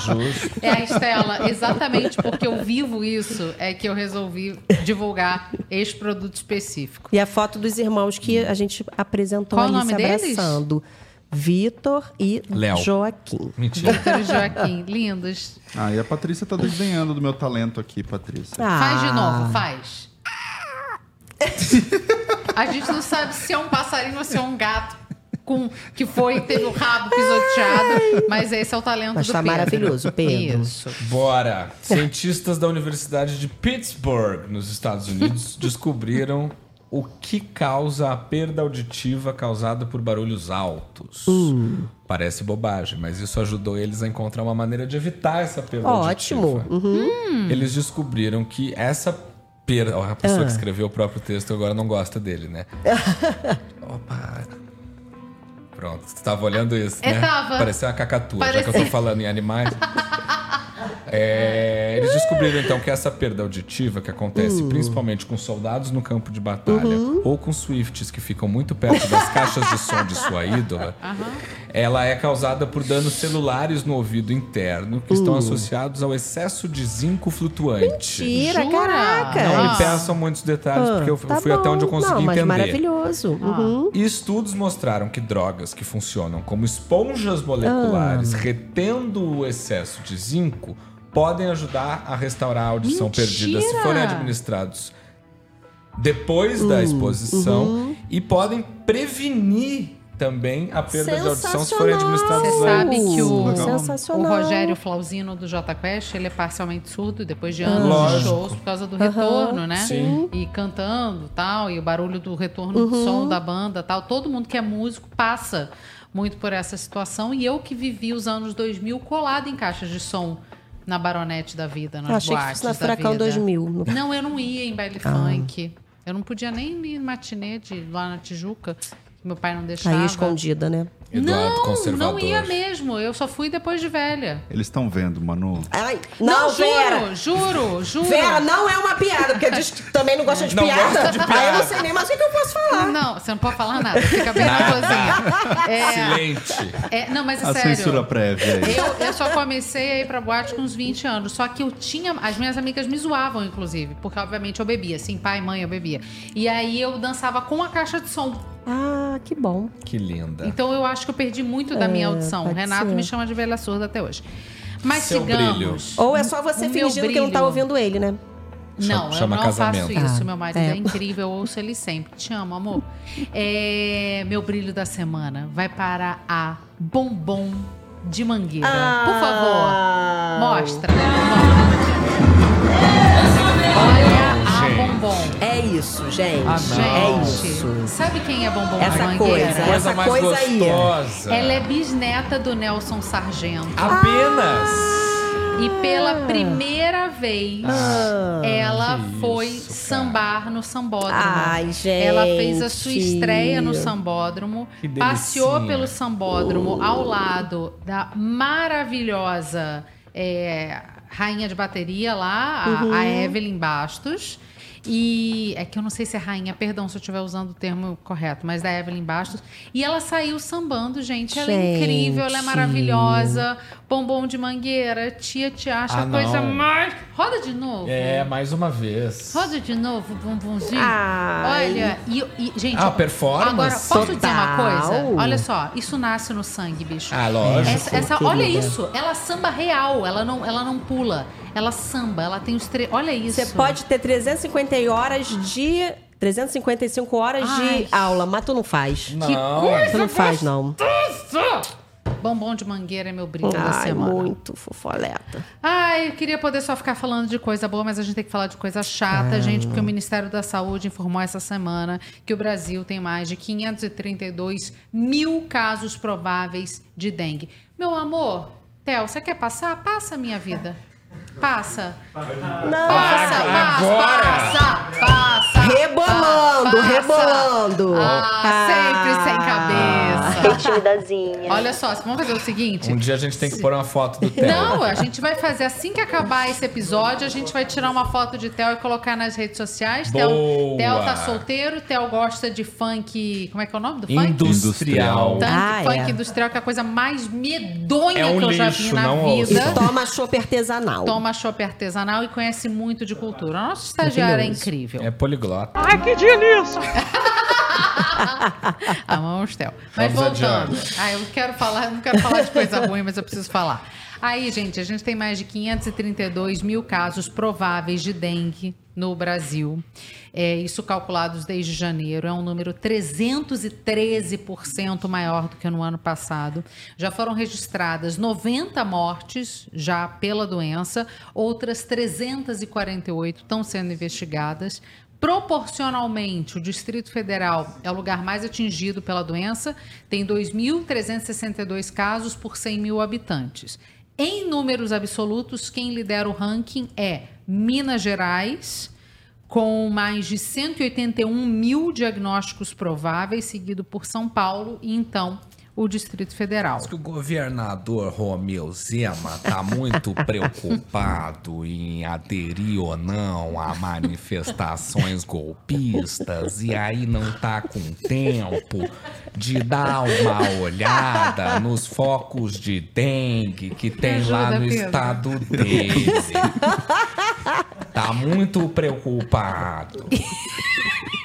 Justo. É a Estela, exatamente porque eu vivo isso, é que eu resolvi divulgar este produto específico. E a foto dos irmãos que a gente apresentou Qual o ali nome se deles? abraçando. Vitor e Léo. Joaquim. Mentira. Vitor e Joaquim, lindos. Ah, e a Patrícia tá desdenhando do meu talento aqui, Patrícia. Ah. Faz de novo, faz. A gente não sabe se é um passarinho ou se é um gato com que foi teve o rabo pisoteado, mas esse é o talento Mas do tá Pedro. maravilhoso, Pedro. Isso. Bora! Cientistas da Universidade de Pittsburgh, nos Estados Unidos, descobriram o que causa a perda auditiva causada por barulhos altos. Parece bobagem, mas isso ajudou eles a encontrar uma maneira de evitar essa perda Ótimo. auditiva. Uhum. Eles descobriram que essa perda. A pessoa Ah. que escreveu o próprio texto agora não gosta dele, né? Opa. Pronto, você tava olhando isso, É, né? tava. Parecia uma cacatua, já que eu tô Parecia. falando em animais. É, eles descobriram então que essa perda auditiva que acontece Hum. principalmente com soldados no campo de batalha Uhum. ou com Swifts que ficam muito perto das caixas de som de sua ídola, ela é causada por danos celulares no ouvido interno que estão Hum. associados ao excesso de zinco flutuante. Mentira, Jura? caraca. Não me Ah. peçam muitos detalhes, Ah, porque eu tá fui até onde eu bom. consegui Não, mas entender. maravilhoso. Uhum. E Estudos mostraram que drogas que funcionam como esponjas moleculares, Ah. retendo o excesso de zinco, podem ajudar a restaurar a audição Mentira! perdida se forem administrados depois da Hum, exposição uhum. e podem prevenir também a perda de audição se forem administrados Você sabe antes. que o, o. Rogério Flauzino do J Quest, ele é parcialmente surdo depois de anos de Lógico. shows por causa do retorno, né? Sim. E cantando tal, e o barulho do retorno do som da banda tal. Todo mundo que é músico passa muito por essa situação. E eu que vivi os anos 2000 colado em caixas de som na baronete da vida, nas Eu achei que boates fosse na da Furacão vida. 2000. Não, eu não ia em baile Ah. funk. Eu não podia nem ir em matinê de, lá na Tijuca. Meu pai não deixava. Aí escondida, né? Eduardo Não, conservador. não ia mesmo. Eu só fui depois de velha. Eles estão vendo, Manu. Ai, não, Vera. juro, juro, juro. Vera, não é uma piada, porque diz que também não gosta de Não piada. gosta de Aí eu piada. não sei nem mais o que eu posso falar. Não, você não pode falar nada. Fica bem Nada. nervosinha. É, Silente. é, não, mas é A sério. censura prévia aí. Eu, eu só comecei a ir pra boate com uns 20 anos. Só que eu tinha. As minhas amigas me zoavam, inclusive. Porque, obviamente, eu bebia. Assim, pai, mãe, eu bebia. E aí eu dançava com a caixa de som. Ah, que bom. Que linda. Então eu acho que eu perdi muito da minha É, audição. pode Renato ser. me chama de velha surda até hoje. Mas Seu sigamos. brilho. Ou é só você O fingindo que não tá ouvindo ele, né? Não, Chama eu não casamento. faço isso. Ah, meu marido é. é. incrível, eu ouço ele sempre. Te amo, amor. É, meu brilho da semana vai para a Bombom de Mangueira. Por favor, Ah. mostra. Bombom. É isso, gente. Ah, não. É Gente, isso. sabe quem é Bombom Essa Mangueira? coisa, Coisa essa mais coisa aí. gostosa. Ela é bisneta do Nelson Sargento. Apenas. E pela primeira vez, Ah, ela que foi isso, sambar no sambódromo. Ai, gente. Ela fez a sua estreia no sambódromo, passeou pelo sambódromo ao lado da maravilhosa é, rainha de bateria lá, a, Uhum. a Evelyn Bastos. E é que eu não sei se é rainha, perdão se eu estiver usando o termo correto, mas da Evelyn Bastos. E ela saiu sambando, gente. Ela é Gente. incrível, ela é maravilhosa. Bombom de mangueira, tia te acha Ah, a coisa não. mais. Roda de novo. É, mais uma vez. Roda de novo, bumbumzinho. Ai. Olha, e, e, gente. Ah, ó, performance? Agora, posso dizer uma Total. coisa? Olha só, isso nasce no sangue, bicho. Ah, lógico. Essa, essa- olha isso, ela samba real, ela não, ela não pula, ela samba, ela tem os três. Olha isso. Você pode ter 350 horas de. 355 horas Ai. de aula, mas tu não faz. Que Não. coisa Tu não faz, não. Bombom de mangueira é meu brilho da semana. muito fofoleta. Ai, eu queria poder só ficar falando de coisa boa, mas a gente tem que falar de coisa chata, Ah. gente, porque o Ministério da Saúde informou essa semana que o Brasil tem mais de 532 mil casos prováveis de dengue. Meu amor, Theo, você quer passar? Passa, minha vida. Passa. Não, Passa, passa, agora. passa, passa. Rebolando, passa. rebolando. Ah, sempre sem cabeça. Olha só, vamos fazer o seguinte. Um dia a gente tem que pôr uma foto do Theo. Não, a gente vai fazer assim que acabar esse episódio, a gente vai tirar uma foto de Theo e colocar nas redes sociais. Theo, Boa. Theo tá solteiro, Theo gosta de funk. Como é que é o nome do funk? Industrial. Tanto Ah, funk é. industrial, que é a coisa mais medonha É um que eu já lixo, vi na não vida. ouçam. Toma chopp artesanal. Toma chopp artesanal e conhece muito de cultura. A nossa estagiária é Maravilhoso. incrível. É poliglota. Ai, que delícia! Amamos Theo. Mas Vamos voltando. Ah, eu quero falar, não quero falar de coisa ruim, mas eu preciso falar. Aí, gente, a gente tem mais de 532 mil casos prováveis de dengue no Brasil. É, isso calculados desde janeiro. É um número 313% maior do que no ano passado. Já foram registradas 90 mortes já pela doença, outras 348 estão sendo investigadas. Proporcionalmente, o Distrito Federal é o lugar mais atingido pela doença, tem 2.362 casos por 100 mil habitantes. Em números absolutos, quem lidera o ranking é Minas Gerais, com mais de 181 mil diagnósticos prováveis, seguido por São Paulo e então o Distrito Federal. que o governador Romeu Zema tá muito preocupado em aderir ou não a manifestações golpistas e aí não tá com tempo de dar uma olhada nos focos de dengue que tem lá ajuda, no Pedro. estado dele. Tá muito preocupado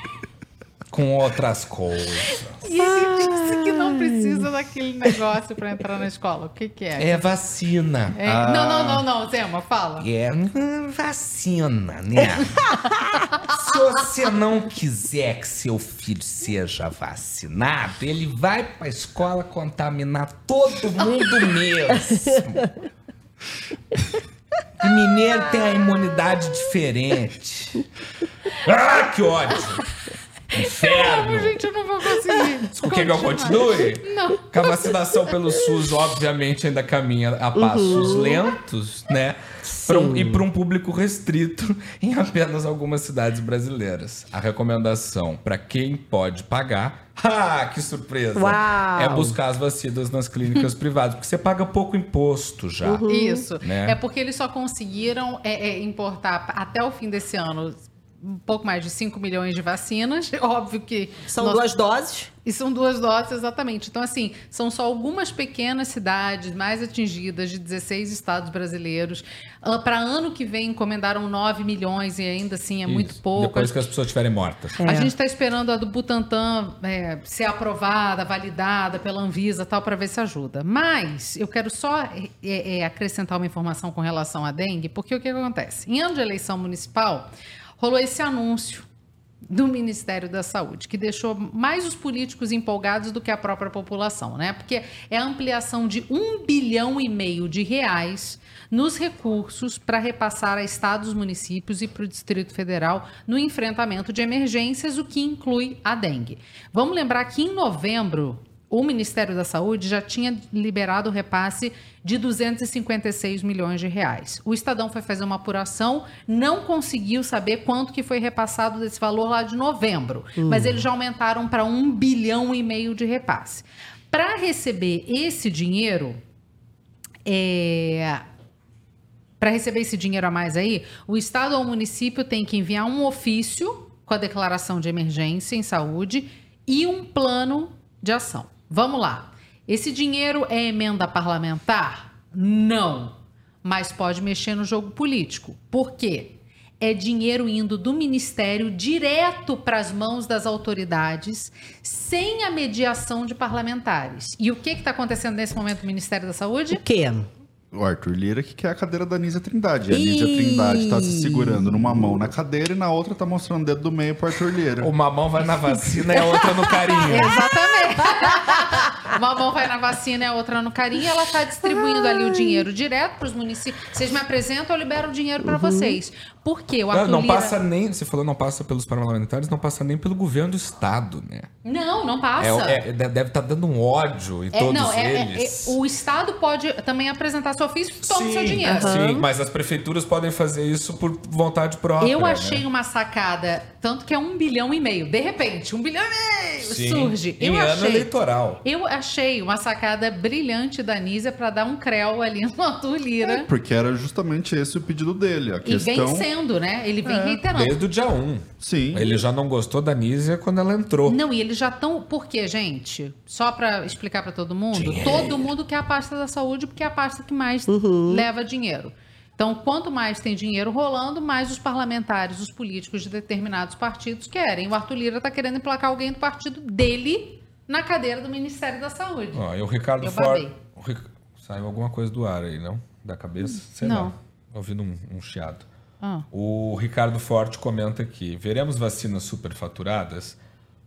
com outras coisas. E ele disse que não precisa daquele negócio para entrar na escola. O que, que é? É vacina. É- Não, não, não, não, Zema, fala. É hum, vacina, né? Se você não quiser que seu filho seja vacinado, ele vai pra escola contaminar todo mundo mesmo. O mineiro tem a imunidade diferente. Ah, que ódio! Inferno! Gente, eu não vou conseguir. O que eu continue? Não. Que a vacinação pelo SUS, obviamente, ainda caminha a passos Uhum. lentos, né? Pra um- e para um público restrito em apenas algumas cidades brasileiras. A recomendação para quem pode pagar, ah, que surpresa! Uau! É buscar as vacinas nas clínicas privadas, porque você paga pouco imposto já. Uhum. Isso. Né? É porque eles só conseguiram é, é, importar até o fim desse ano um pouco mais de 5 milhões de vacinas. Óbvio que. São duas doses? E são duas doses, exatamente. Então, assim, são só algumas pequenas cidades mais atingidas de 16 estados brasileiros. Para ano que vem, encomendaram 9 milhões e ainda assim é muito Isso. pouco. Depois que as pessoas estiverem mortas. A gente está esperando a do Butantan é, ser aprovada, validada pela Anvisa tal, para ver se ajuda. Mas eu quero só é, é, acrescentar uma informação com relação à dengue, porque o que acontece? Em ano de eleição municipal, rolou esse anúncio do Ministério da Saúde, que deixou mais os políticos empolgados do que a própria população, né? Porque é a ampliação de um bilhão e meio de reais nos recursos para repassar a estados, municípios e para o Distrito Federal no enfrentamento de emergências, o que inclui a dengue. Vamos lembrar que em novembro o Ministério da Saúde já tinha liberado o repasse de 256 milhões de reais. O Estadão foi fazer uma apuração, não conseguiu saber quanto que foi repassado desse valor lá de novembro, Hum. mas eles já aumentaram para um bilhão e meio de repasse. Para receber esse dinheiro, é, para receber esse dinheiro a mais aí, o Estado ou o município tem que enviar um ofício com a declaração de emergência em saúde e um plano de ação. Vamos lá. Esse dinheiro é emenda parlamentar? Não. Mas pode mexer no jogo político. Por quê? É dinheiro indo do ministério direto para as mãos das autoridades, sem a mediação de parlamentares. E o que está acontecendo nesse momento no Ministério da Saúde? O quê? O Arthur Lira que quer a cadeira da Nízia Trindade. E a. Nízia Trindade tá se segurando numa mão na cadeira e na outra tá mostrando o dedo do meio pro Arthur Lira. Uma mão vai na vacina e a outra no carinho. Exatamente. Uma mão vai na vacina e a outra no carinho. Ela está distribuindo ali o dinheiro direto para os municípios. Vocês me apresentam, eu libero o dinheiro para vocês. Por quê? O Não, Arthur não Lira... passa nem. Você falou não passa pelos parlamentares, não passa nem pelo governo do Estado, né? Não, não passa. É, é- deve estar dando um ódio em É, todos não, é- é- eles. é- o Estado pode também apresentar seu ofício e toma o seu dinheiro. Sim, mas as prefeituras podem fazer isso por vontade própria. Eu achei né? uma sacada, tanto que é um bilhão e meio. De repente, um bilhão e meio Sim, surge. Em eu ano achei, eleitoral. Eu achei uma sacada brilhante da Nízia pra dar um creu ali no Arthur Lira. Porque era justamente esse o pedido dele. A E vem questão. sendo, né? Ele vem É, reiterando. Desde o dia 1. Sim. Ele já não gostou da Nízia quando ela entrou. Não, e eles já estão. Por quê, gente? Só pra explicar pra todo mundo: Dinheiro. todo mundo quer a pasta da saúde porque é a pasta que mais leva dinheiro. Então, quanto mais tem dinheiro rolando, mais os parlamentares, os políticos de determinados partidos querem. O Arthur Lira tá querendo emplacar alguém do partido dele na cadeira do Ministério da Saúde. Ó, e o Ricardo Ford. o Ric- Saiu alguma coisa do ar aí, não? Da cabeça? Sei Não. lá. Ouvindo um, um chiado. Ah. O Ricardo Forte comenta aqui: veremos vacinas superfaturadas?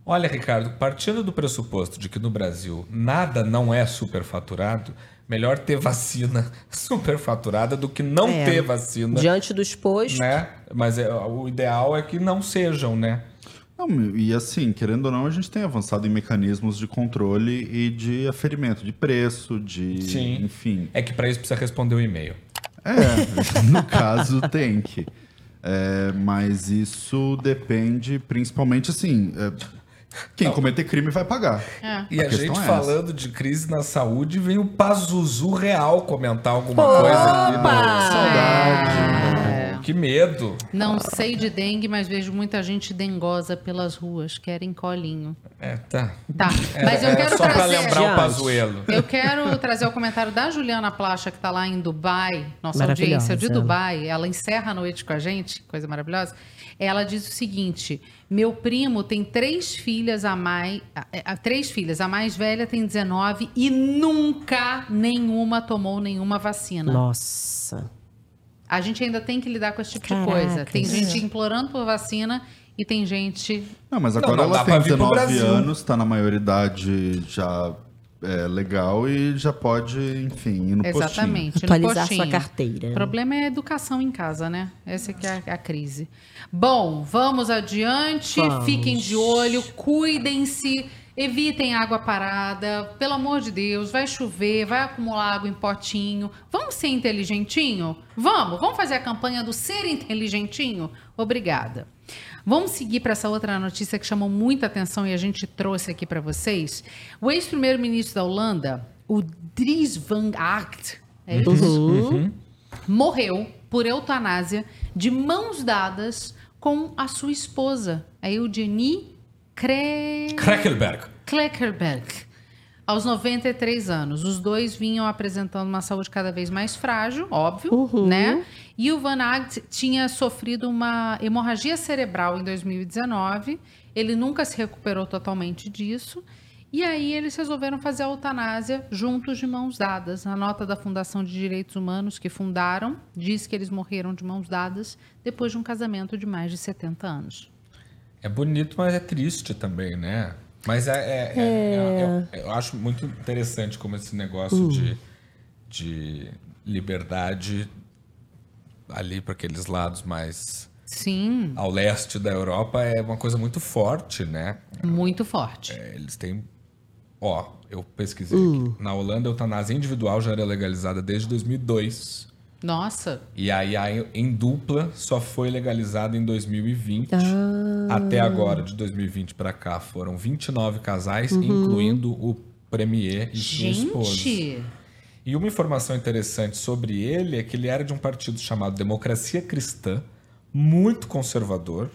Olha, Ricardo, partindo do pressuposto de que no Brasil nada não é superfaturado, melhor ter vacina superfaturada do que não É. ter vacina. Diante do exposto. Né? Mas é, o ideal é que não sejam, né? Não, e assim, querendo ou não, a gente tem avançado em mecanismos de controle e de aferimento de preço, de. Sim. Enfim. É que para isso precisa responder o e-mail. É, no caso tem que. É, mas isso depende principalmente assim. é, quem cometer crime vai pagar. É. E a, questão gente é falando de crise na saúde, vem o Pazuzu Real comentar alguma coisa aqui. No... Saudade. Que medo. Não sei de dengue, mas vejo muita gente dengosa pelas ruas. Querem colinho. É, tá. Tá. É, Mas eu é quero só pra trazer. lembrar o Pazuelo. Eu quero trazer o comentário da Juliana Placha, que está lá em Dubai, nossa audiência de. Dubai. Ela encerra a noite com a gente, coisa maravilhosa. Ela diz o seguinte: meu primo tem três filhas a mais. a- a- Três filhas, a mais velha tem 19 e nunca nenhuma tomou nenhuma vacina. Nossa. A gente ainda tem que lidar com esse tipo Caraca, de coisa. Tem isso. gente implorando por vacina e tem gente. Não, mas Não, agora não dá ela tem vir pro 19 Brasil. anos, tá na maioridade já é, legal e já pode, enfim, ir no postinho. Exatamente. no Atualizar sua postinho. carteira. O problema é a educação em casa, né? Essa que é a, a crise. Bom, vamos adiante. Vamos. Fiquem de olho, cuidem-se. Evitem água parada, pelo amor de Deus, vai chover, vai acumular água em potinho. Vamos ser inteligentinho? Vamos, vamos fazer a campanha do ser inteligentinho? Obrigada. Vamos seguir para essa outra notícia que chamou muita atenção e a gente trouxe aqui para vocês. O ex-primeiro-ministro da Holanda, o Dries van Aert, é isso? Uhum. morreu por eutanásia de mãos dadas com a sua esposa, a Eugenie Kre... Kreckelberg. Kleckerberg, aos 93 anos. Os dois vinham apresentando uma saúde cada vez mais frágil, óbvio, Uhum. né? E o Van Aert tinha sofrido uma hemorragia cerebral em 2019. Ele nunca se recuperou totalmente disso. E aí eles resolveram fazer a eutanásia juntos de mãos dadas. A nota da Fundação de Direitos Humanos que fundaram diz que eles morreram de mãos dadas depois de um casamento de mais de 70 anos. É bonito, mas é triste também, né? Mas é, é- é- é- é- eu acho muito interessante como esse negócio Hum. de, de liberdade ali para aqueles lados mais Sim, ao leste da Europa é uma coisa muito forte, né? muito forte. É, eles têm. Ó, eu pesquisei Hum. aqui. Na Holanda, a eutanásia individual já era legalizada desde 2002. Nossa, E aí, a em dupla, só foi legalizada em 2020. Ah. Até agora, de 2020 para cá, foram 29 casais, Uhum. incluindo o premier e sua esposa. E uma informação interessante sobre ele é que ele era de um partido chamado Democracia Cristã, muito conservador,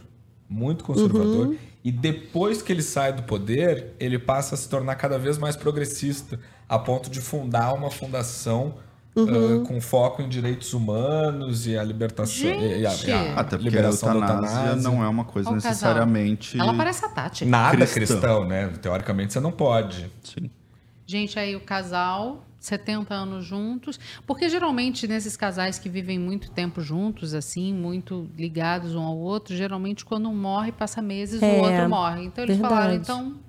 muito conservador, Uhum. e depois que ele sai do poder, ele passa a se tornar cada vez mais progressista, a ponto de fundar uma fundação Uhum. ah, com foco em direitos humanos e a libertação e a, e a- e a Até porque a liberação da eutanásia eutanásia. não é uma coisa o casal. necessariamente. Ela parece a Tati. Nada cristã. cristão, né? Teoricamente você não pode. Sim. Gente, aí o casal, 70 anos juntos. Porque geralmente nesses casais que vivem muito tempo juntos, assim, muito ligados um ao outro, geralmente quando um morre, passa meses, É, o outro morre. Então eles verdade. falaram, então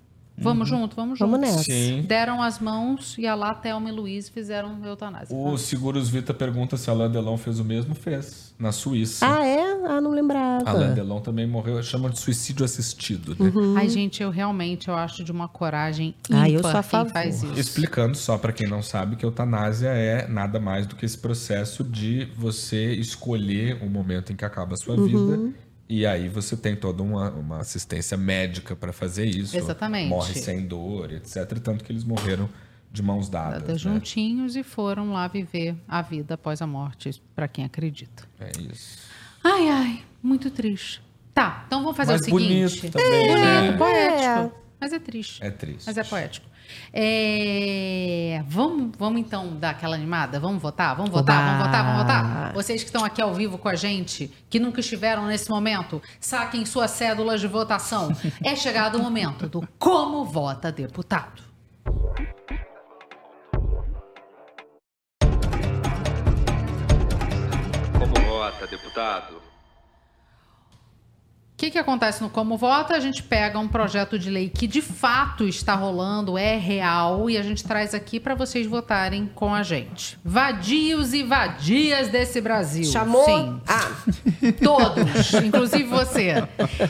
Vamos junto, vamos junto. Vamos nessa. Sim. Deram as mãos e a lá Thelma e Luiz fizeram eutanásia. O Seguros Vita pergunta se Alain Delon fez o mesmo. Fez. Na Suíça. Ah, é? Ah, não lembrava. Alain Delon também morreu. Chamam de suicídio assistido, né? Uhum. Ai, gente, eu realmente eu acho de uma coragem Ah, eu ímpar sou a quem favor. faz isso. Explicando só pra quem não sabe que a eutanásia é nada mais do que esse processo de você escolher o momento em que acaba a sua Uhum. vida e aí você tem toda uma, uma assistência médica pra fazer isso. Exatamente. Morre sem dor, etc. Tanto que eles morreram de mãos dadas. Dadas né? juntinhos e foram lá viver a vida após a morte, pra quem acredita. É isso. Ai, ai, muito triste. Tá, então vamos fazer Mas o seguinte. bonito também, bonito, né? poético. Mas é triste. É triste. Mas é poético. É, Vamos, vamos então dar aquela animada? Vamos votar? Vamos votar? Vamos votar? Vamos votar? Vocês que estão aqui ao vivo com a gente, que nunca estiveram nesse momento, saquem suas cédulas de votação. É chegado o momento do como vota deputado. Como vota, deputado? O que, que acontece no Como Vota? A gente pega um projeto de lei que de fato está rolando, é real, e a gente traz aqui para vocês votarem com a gente. Vadios e vadias desse Brasil. Chamou? Sim. Ah, Todos, inclusive você.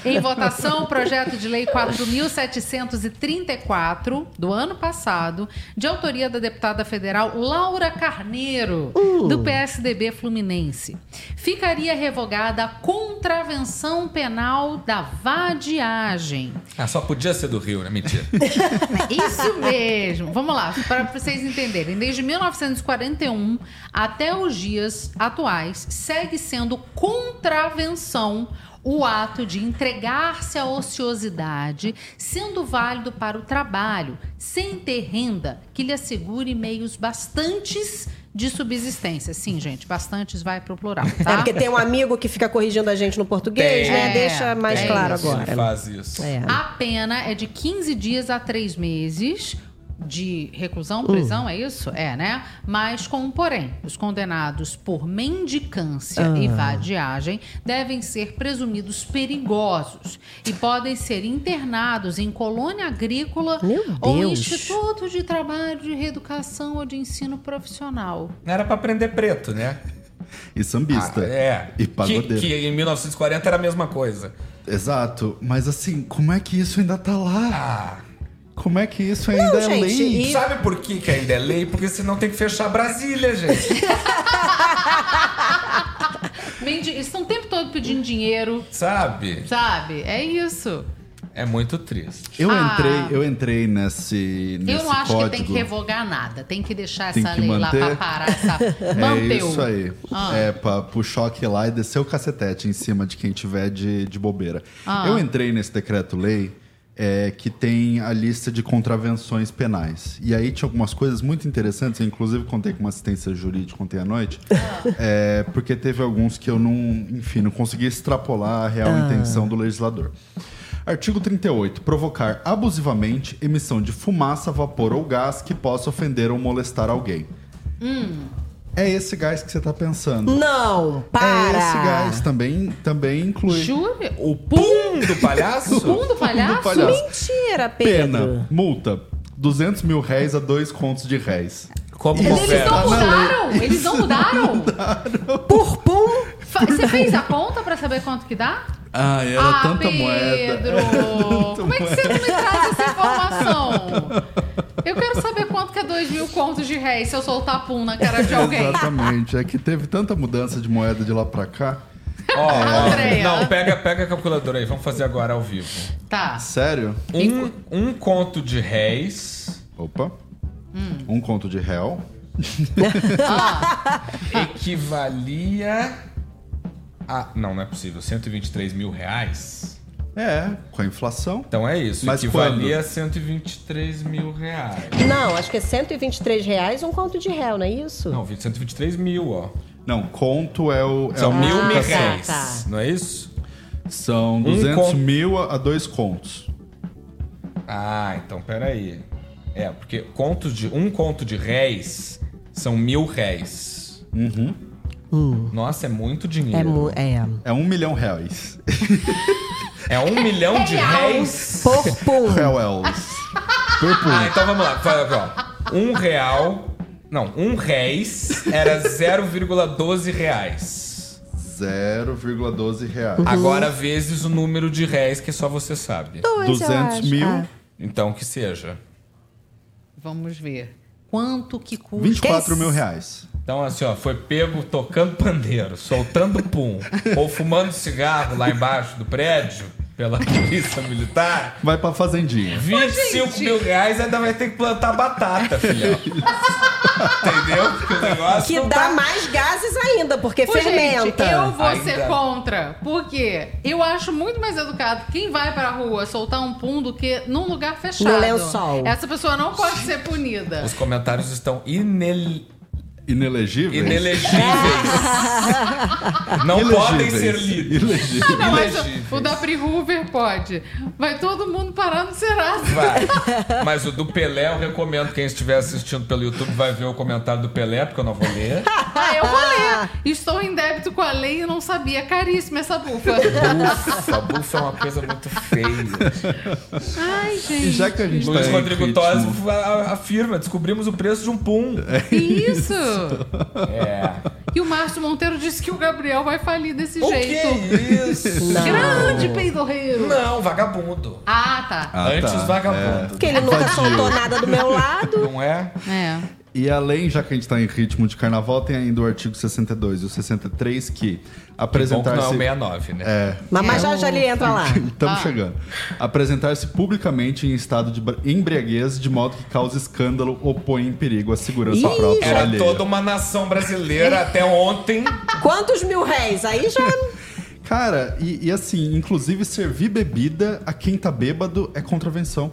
Em votação, o projeto de lei 4.734 do ano passado, de autoria da deputada federal Laura Carneiro, do PSDB Fluminense. Ficaria revogada a contravenção penal da vadiagem. Ah, só podia ser do Rio, né? Mentira. Isso mesmo. Vamos lá, para vocês entenderem. Desde 1941 até os dias atuais, segue sendo contravenção o ato de entregar-se à ociosidade, sendo válido para o trabalho, sem ter renda que lhe assegure meios bastantes de subsistência. Sim, gente, bastantes vai para o plural, tá? é porque tem um amigo que fica corrigindo a gente no português, Tem. né? É, Deixa mais é claro isso. agora. Faz isso. É. A pena é de 15 dias a 3 meses de reclusão, prisão, é isso? É, né? Mas com um porém, os condenados por mendicância e Ah. vadiagem devem ser presumidos perigosos e podem ser internados em colônia agrícola ou instituto de trabalho de reeducação ou de ensino profissional. Não era pra prender preto, né? E sambista. Ah, é. E Que, pagodeiro. que em 1940 era a mesma coisa. Exato. Mas assim, como é que isso ainda tá lá? Ah. Como é que isso ainda é gente, lei? E- Sabe por que, que ainda é lei? Porque senão tem que fechar Brasília, gente. Mendi- Eles estão o tempo todo pedindo dinheiro, Sabe? sabe? É isso. É muito triste. Eu Ah. entrei, eu entrei nesse, nesse Eu não acho código. que tem que revogar nada. Tem que deixar Tem essa que lei lá manter. pra parar essa. É Manteu. isso aí. Ah. É pra pro choque lá e descer o cacetete em cima de quem tiver de, de bobeira. Ah. Eu entrei nesse decreto-lei é, que tem a lista de contravenções penais. E aí tinha algumas coisas muito interessantes, eu inclusive contei com uma assistência jurídica ontem à noite, é, porque teve alguns que eu não, enfim, não consegui extrapolar a real Ah. intenção do legislador. Artigo 38. Provocar abusivamente emissão de fumaça, vapor ou gás que possa ofender ou molestar alguém. Hum. É esse gás que você tá pensando. Não, para! É esse gás também, também inclui. Jura? O pum do palhaço? Pum do palhaço? palhaço. Mentira, Pedro. Pena, multa, 200 mil réis a dois contos de réis. Como Eles governa? não mudaram? Eles não mudaram? Por pum. Fa- Você fez a conta pra saber quanto que dá? Ah, era ah, tanta Pedro! moeda. Como é que você não me traz essa informação? Eu quero saber quanto que é 2 mil contos de réis se eu soltar pum na cara de alguém. Exatamente. É que teve tanta mudança de moeda de lá pra cá. Ó, Andréia. não, pega, pega a calculadora aí, vamos fazer agora ao vivo. Tá. Sério? Um, um conto de réis Opa. Hum. Um conto de réu. equivalia a. Não, não é possível. 123 mil reais? É, com a inflação. Então é isso. Mas equivalia a 123 mil reais. Não, acho que é 123 reais um conto de réu, não é isso? Não, 123 mil, ó. Não, conto é o. É São o mil Ah, mil tá, réis. tá. Não é isso? São 200 conto. mil a a dois contos. Ah, então peraí. É, porque contos de. Um conto de réis são mil réis. Uhum. Nossa, é muito dinheiro. É, mu- é. É um milhão reais. É um milhão de réis. Por pum. Réus. Perpum. Ah, então vamos lá. Fala ó. Um real. Não, um réis era 0,12 reais. 0,12 reais. Agora vezes o número de réis que só você sabe. Dois, eu 200 acho. mil. Ah. Então que seja. Vamos ver. Quanto que custa? 24 mil reais. Então, assim, ó, foi pego tocando pandeiro, soltando pum, ou fumando cigarro lá embaixo do prédio, pela polícia militar. Vai pra fazendinha. 25 mil reais ainda vai ter que plantar batata, filhão. Entendeu? Porque o negócio Que não dá tá- mais gases ainda, porque Ô, fermenta. gente, eu vou ser Ainda. contra. Por quê? Eu acho muito mais educado quem vai pra rua soltar um pum do que num lugar fechado. No lençol. Essa pessoa não pode ser punida. Os comentários estão inel... Inelegíveis? inelegíveis. Não Ilegíveis. podem ser lidos. Ilegíveis. Não, mas Ilegíveis. o, o da Pri Hoover pode. Vai todo mundo parar no Serasa. Vai. Mas o do Pelé eu recomendo. Quem estiver assistindo pelo YouTube vai ver o comentário do Pelé, porque eu não vou ler. Ah, eu vou ler. Estou em débito com a lei e não sabia. Caríssima essa bufa. Bufa, bufa é uma coisa muito feia. Ai, gente. E já que a gente Luiz tá Rodrigo Tosi afirma: descobrimos o preço de um pum. Isso. É. E o Márcio Monteiro disse que o Gabriel vai falir desse O jeito. que isso? Não. Grande peidorreiro. Não, vagabundo. Ah, tá. Ah, Antes tá. vagabundo. Porque ele nunca soltou nada do meu lado. Não é? É. E além, já que a gente tá em ritmo de carnaval, tem ainda o artigo 62 e o 63 que apresentar-se... não é o 69, né? É, Mas, mas já, já ele entra lá. Estamos Ah. chegando. Apresentar-se publicamente em estado de embriaguez de modo que cause escândalo ou põe em perigo a segurança Ih, própria Era alheia. toda uma nação brasileira até ontem. Quantos mil réis? Aí já. Cara, e, e assim, inclusive servir bebida a quem tá bêbado é contravenção.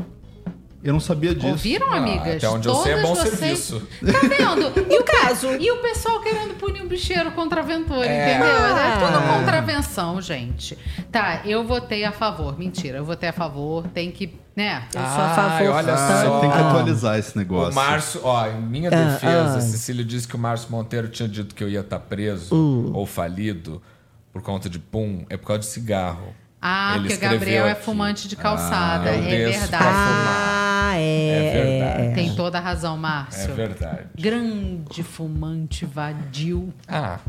Eu não sabia disso. Ouviram, amigas? até onde eu sei é Todas bom vocês- serviço. Tá vendo? E o, caso. e o pessoal querendo punir um bicheiro contraventor, É. entendeu? É Ah. tudo contravenção, gente. Tá, eu votei a favor. Mentira, eu votei a favor. Tem que, né? Eu sou a favor. Olha Ah, só. tem que atualizar esse negócio. O Márcio, ó, em minha Ah, defesa, ah. Cecília disse que o Márcio Monteiro tinha dito que eu ia estar preso Hum. ou falido por conta de pum, é por causa de cigarro. Ah, Ele porque o Gabriel é aqui. fumante de calçada. Ah, é verdade. Ah, é. É verdade. Tem toda a razão, É Márcio. verdade. Grande fumante vadio. Ah,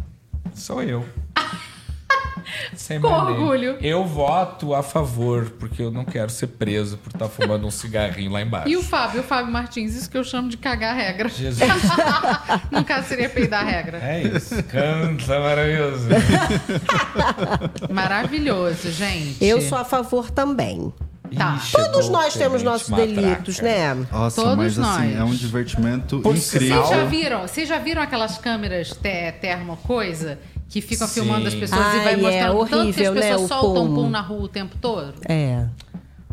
sou eu. Sem Com orgulho. Eu voto a favor, porque eu não quero ser preso por estar fumando um cigarrinho lá embaixo. E o Fábio, o Fábio Martins, isso que eu chamo de cagar a regra. Jesus. No caso, seria peidar a regra. É isso. Canta maravilhoso. Maravilhoso, gente. Eu sou a favor também. Tá. Ih, Todos nós temos nossos matraca. delitos, né? Nossa, Todos mas assim, nós. é um divertimento Por incrível. Vocês já viram? Vocês já viram aquelas câmeras te- termo coisa que ficam Sim. filmando as pessoas e Ai, vai é mostrando tanto que as horrível, né, pessoas o soltam pum. pum na rua o tempo todo? É.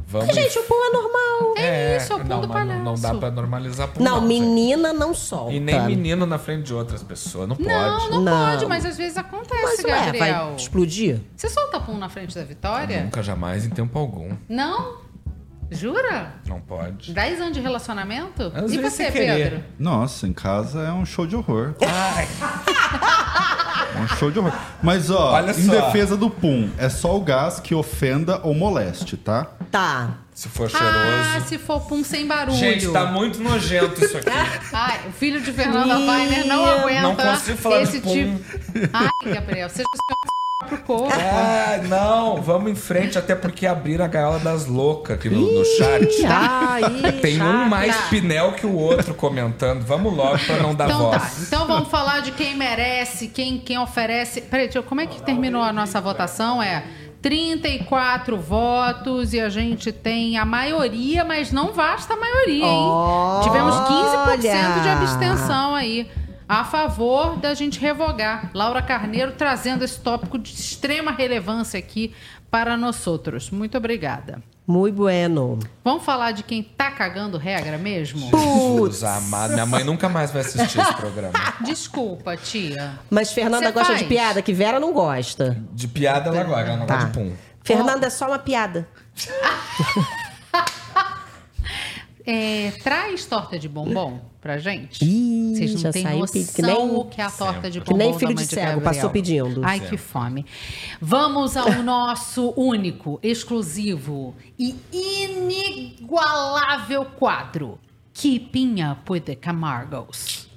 Vamos Gente, o pum é normal. É isso, é o pum não, do mas não- não dá palhaço. pra normalizar pum. Não, gente. menina não solta. E nem menino na frente de outras pessoas. Não pode. Não, não, Não. pode, mas às vezes acontece, Mas ué, Gabriel. vai explodir? Você solta pum na frente da Vitória? Nunca jamais em tempo algum. Não? Jura? Não pode. 10 anos de relacionamento? Às e você. Pedro? Nossa, em casa é um show de horror. Ai, É um show de horror. Mas, ó, Olha em só. defesa do pum, é só o gás que ofenda ou moleste, tá? Tá. se for Ah, cheiroso. se for pum sem barulho. Gente, tá muito nojento isso aqui. Ai, o filho de Fernanda Weiner não aguenta não consigo falar esse de pum. tipo. Ai, Gabriel, seja o seu próprio corpo. Ah, não, vamos em frente, até porque abriram a gaiola das loucas aqui no, no chat. Ai, Tem um mais pinel que o outro comentando. Vamos logo pra não dar Então tá, voz. então vamos falar de quem merece, quem, quem oferece. Peraí, deixa eu- como é que terminou a nossa votação? É 34 votos e a gente tem a maioria, mas não basta a maioria, hein? Olha! Tivemos 15% de abstenção aí. A favor da gente revogar. Laura Carneiro trazendo esse tópico de extrema relevância aqui para nós outros. Muito obrigada. Muito bueno. Vamos falar de quem tá cagando regra mesmo? Jesus amado, minha mãe nunca mais vai assistir esse programa. Desculpa, tia. Mas Fernanda Cê gosta faz? de piada, que Vera não gosta. De piada ela gosta, ela não Tá. gosta de pum. Fernanda é só uma piada. É, traz torta de bombom pra gente. Ih. Vocês não já têm saiu noção que nem- o que é a torta de Que nem bombom filho da de cego, passou pedindo. Ai, Sempre. que fome. Vamos ao nosso único, exclusivo e inigualável quadro. Keeping Up with the Camargos.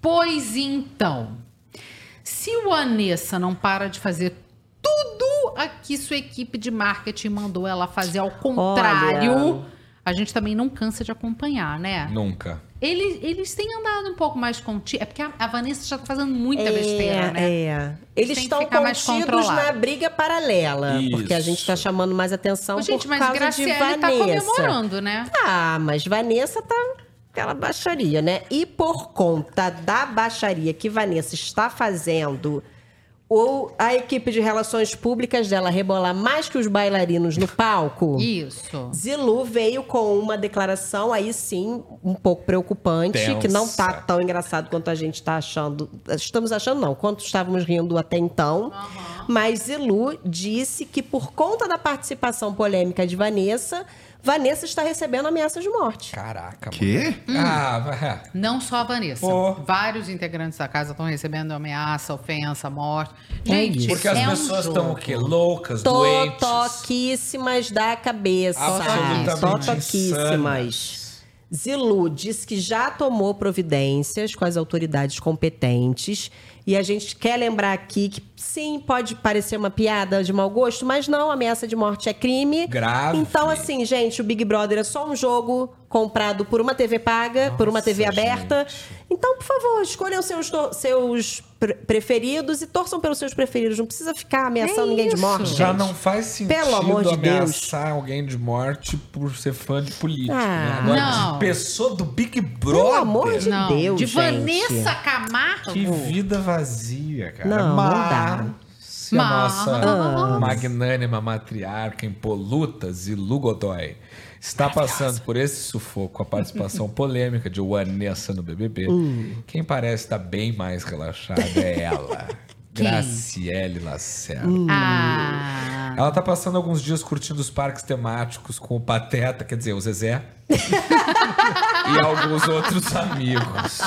Pois então, se o Anessa não para de fazer tudo a que sua equipe de marketing mandou ela fazer ao contrário, Olha. a gente também não cansa de acompanhar, né? Nunca. Eles, eles têm andado um pouco mais contidos. É porque a, a Vanessa já tá fazendo muita É, besteira, né? É. Eles Tem estão ficar mais contidos na briga paralela. Porque a Isso. gente tá chamando mais atenção Ô, gente, por mas causa de Graciele Vanessa. tá comemorando, né? Ah, mas Vanessa tá aquela baixaria, né? E por conta da baixaria que Vanessa está fazendo, ou a equipe de relações públicas dela rebolar mais que os bailarinos no palco. Isso. Zilu veio com uma declaração aí sim um pouco preocupante, Tensa. que não tá tão engraçado quanto a gente tá achando. Estamos achando não, quanto estávamos rindo até então. Mas Zilu disse que por conta da participação polêmica de Vanessa, Vanessa está recebendo ameaças de morte. Caraca, Quê? Hum. Ah, vai. Não só a Vanessa. Pô. Vários integrantes da casa estão recebendo ameaça, ofensa, morte. É Gente. Porque as é um pessoas jogo. estão o quê? Loucas, doentes. Totoquíssimas da cabeça. Absolutamente Totoquíssimas. Zilu disse que já tomou providências com as autoridades competentes. E a gente quer lembrar aqui que, sim, pode parecer uma piada de mau gosto, mas não, ameaça de morte é crime. Grave. Então, assim, gente, o Big Brother é só um jogo comprado por uma TV paga, por uma TV aberta. Então, por favor, escolham seus, seus pre- preferidos e torçam pelos seus preferidos. Não precisa ficar ameaçando É ninguém de isso. morte. Já gente. não faz sentido Pelo amor de Deus. ameaçar alguém de morte por ser fã de político. Ah, né? Agora, não. de pessoa do Big Brother. amor de Não, Deus, de gente. Vanessa Camargo. Que vida vazia, cara. Não, não Mas, dá. se a Mas- nossa magnânima matriarca impoluta, Zilu Godoy, está passando por esse sufoco com a participação polêmica de Vanessa no BBB, Hum. quem parece estar bem mais relaxada é ela. Quem? Graciele Lacerda. Hum. Ah. Ela tá passando alguns dias curtindo os parques temáticos com o Pateta, quer dizer, o Zezé. e alguns outros amigos.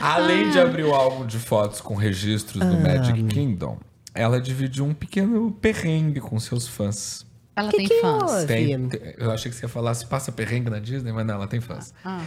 Além de abrir o álbum de fotos com registros do Magic Kingdom, ela dividiu um pequeno perrengue com seus fãs. Ela Que tem que fãs. Tem- tem- eu achei que você ia falar se passa perrengue na Disney, mas não, ela tem fãs. Ah.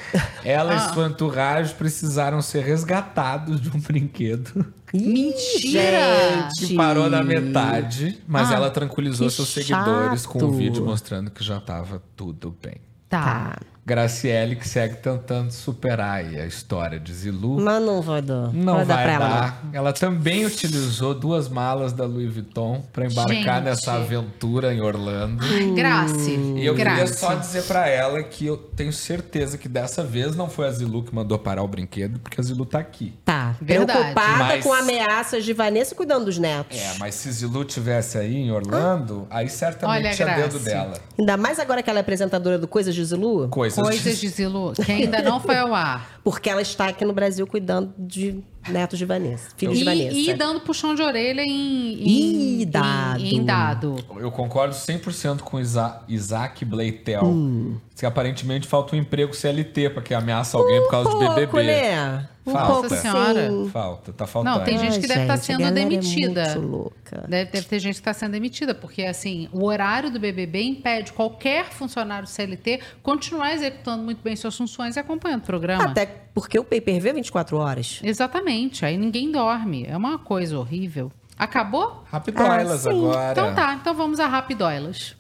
Ela e Ah. sua entourage precisaram ser resgatados de um brinquedo Mentira! que parou na metade, mas Ah, ela tranquilizou seus seguidores com um chato. vídeo mostrando que já estava tudo bem. Tá. Graciele que segue tentando superar aí a história de Zilu. Mas não vai dar. Não vai vai, dar pra ela, dar. Ela também utilizou duas malas da Louis Vuitton para embarcar Gente. nessa aventura em Orlando. Ai, Grace. E eu queria Grace. só dizer pra ela que eu tenho certeza que dessa vez não foi a Zilu que mandou parar o brinquedo, porque a Zilu tá aqui. Tá. Verdade. Preocupada Mas- com ameaças de Vanessa cuidando dos netos. É, mas se Zilu tivesse aí em Orlando, aí certamente Olha, tinha dedo Grace. dela. Ainda mais agora que ela é apresentadora do Coisas de Zilu. Coisas, Coisas de Zilu, que ainda não foi ao ar. Porque ela está aqui no Brasil cuidando de netos de Vanessa. Filhos de E, Vanessa. e dando puxão de orelha em, em, Ih, dado. em- em dado. Eu concordo 100% com Isa Isaac Bleitel. Hum. Que aparentemente falta um emprego CLT pra que ameaça alguém por causa de pouco, BBB. né? Um Falta. pouco Senhora. Falta, tá faltando. Não, tem gente Ai, que deve estar a sendo galera é demitida. muito louca. Deve, deve ter gente que está sendo demitida, porque assim, o horário do BBB impede qualquer funcionário CLT continuar executando muito bem suas funções e acompanhando o programa. Até porque o pay-per-view é 24 horas. Exatamente, aí ninguém dorme. É uma coisa horrível. Acabou? Rapidoilas Ah, agora. Então tá, então vamos a Rapidoilas.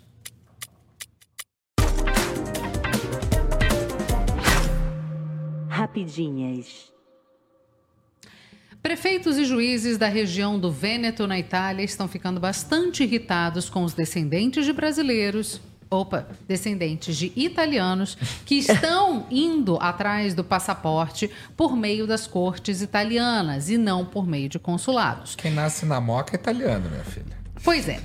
Rapidinhas. Prefeitos e juízes da região do Vêneto, na Itália, estão ficando bastante irritados com os descendentes de brasileiros. Opa, descendentes de italianos que estão indo atrás do passaporte por meio das cortes italianas e não por meio de consulados. Quem nasce na moca é italiano, minha filha. Pois é.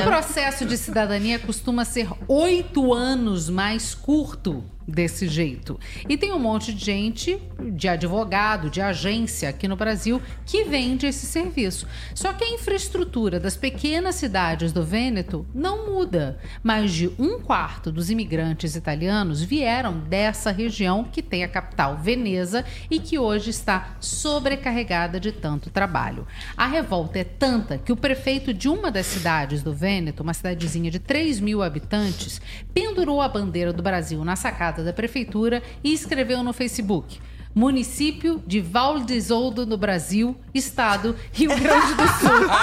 O processo de cidadania costuma ser oito anos mais curto desse jeito. E tem um monte de gente, de advogado, de agência aqui no Brasil, que vende esse serviço. Só que a infraestrutura das pequenas cidades do Vêneto não muda. Mais de um quarto dos imigrantes italianos vieram dessa região que tem a capital Veneza e que hoje está sobrecarregada de tanto trabalho. A revolta é tanta que o prefeito de uma das cidades do Vêneto, uma cidadezinha de 3 mil habitantes, pendurou a bandeira do Brasil na sacada da prefeitura e escreveu no Facebook. Município de Valdesoldo, no Brasil, Estado, Rio Grande do Sul.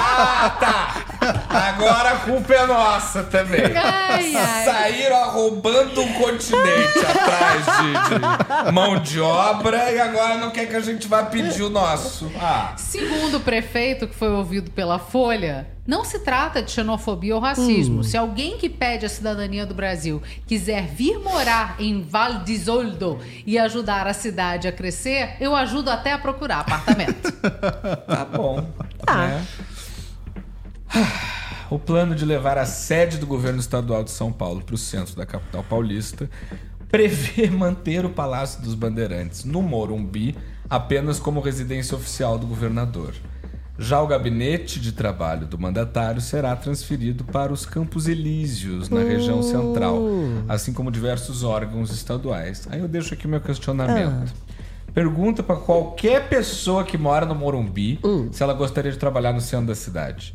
Ah, tá. Agora a culpa é nossa também. Ai, ai. Saíram roubando um continente atrás de, de mão de obra e agora não quer que a gente vá pedir o nosso. Ah. Segundo o prefeito, que foi ouvido pela Folha, não se trata de xenofobia ou racismo. Hum. Se alguém que pede a cidadania do Brasil quiser vir morar em Val d'Isoldo e ajudar a cidade a crescer, eu ajudo até a procurar apartamento. Tá bom. né? O plano de levar a sede do governo estadual de São Paulo para o centro da capital paulista prevê manter o Palácio dos Bandeirantes no Morumbi apenas como residência oficial do governador. Já o gabinete de trabalho do mandatário será transferido para os Campos Elíseos, na região central, assim como diversos órgãos estaduais. Aí eu deixo aqui meu questionamento. Pergunta para qualquer pessoa que mora no Morumbi se ela gostaria de trabalhar no centro da cidade.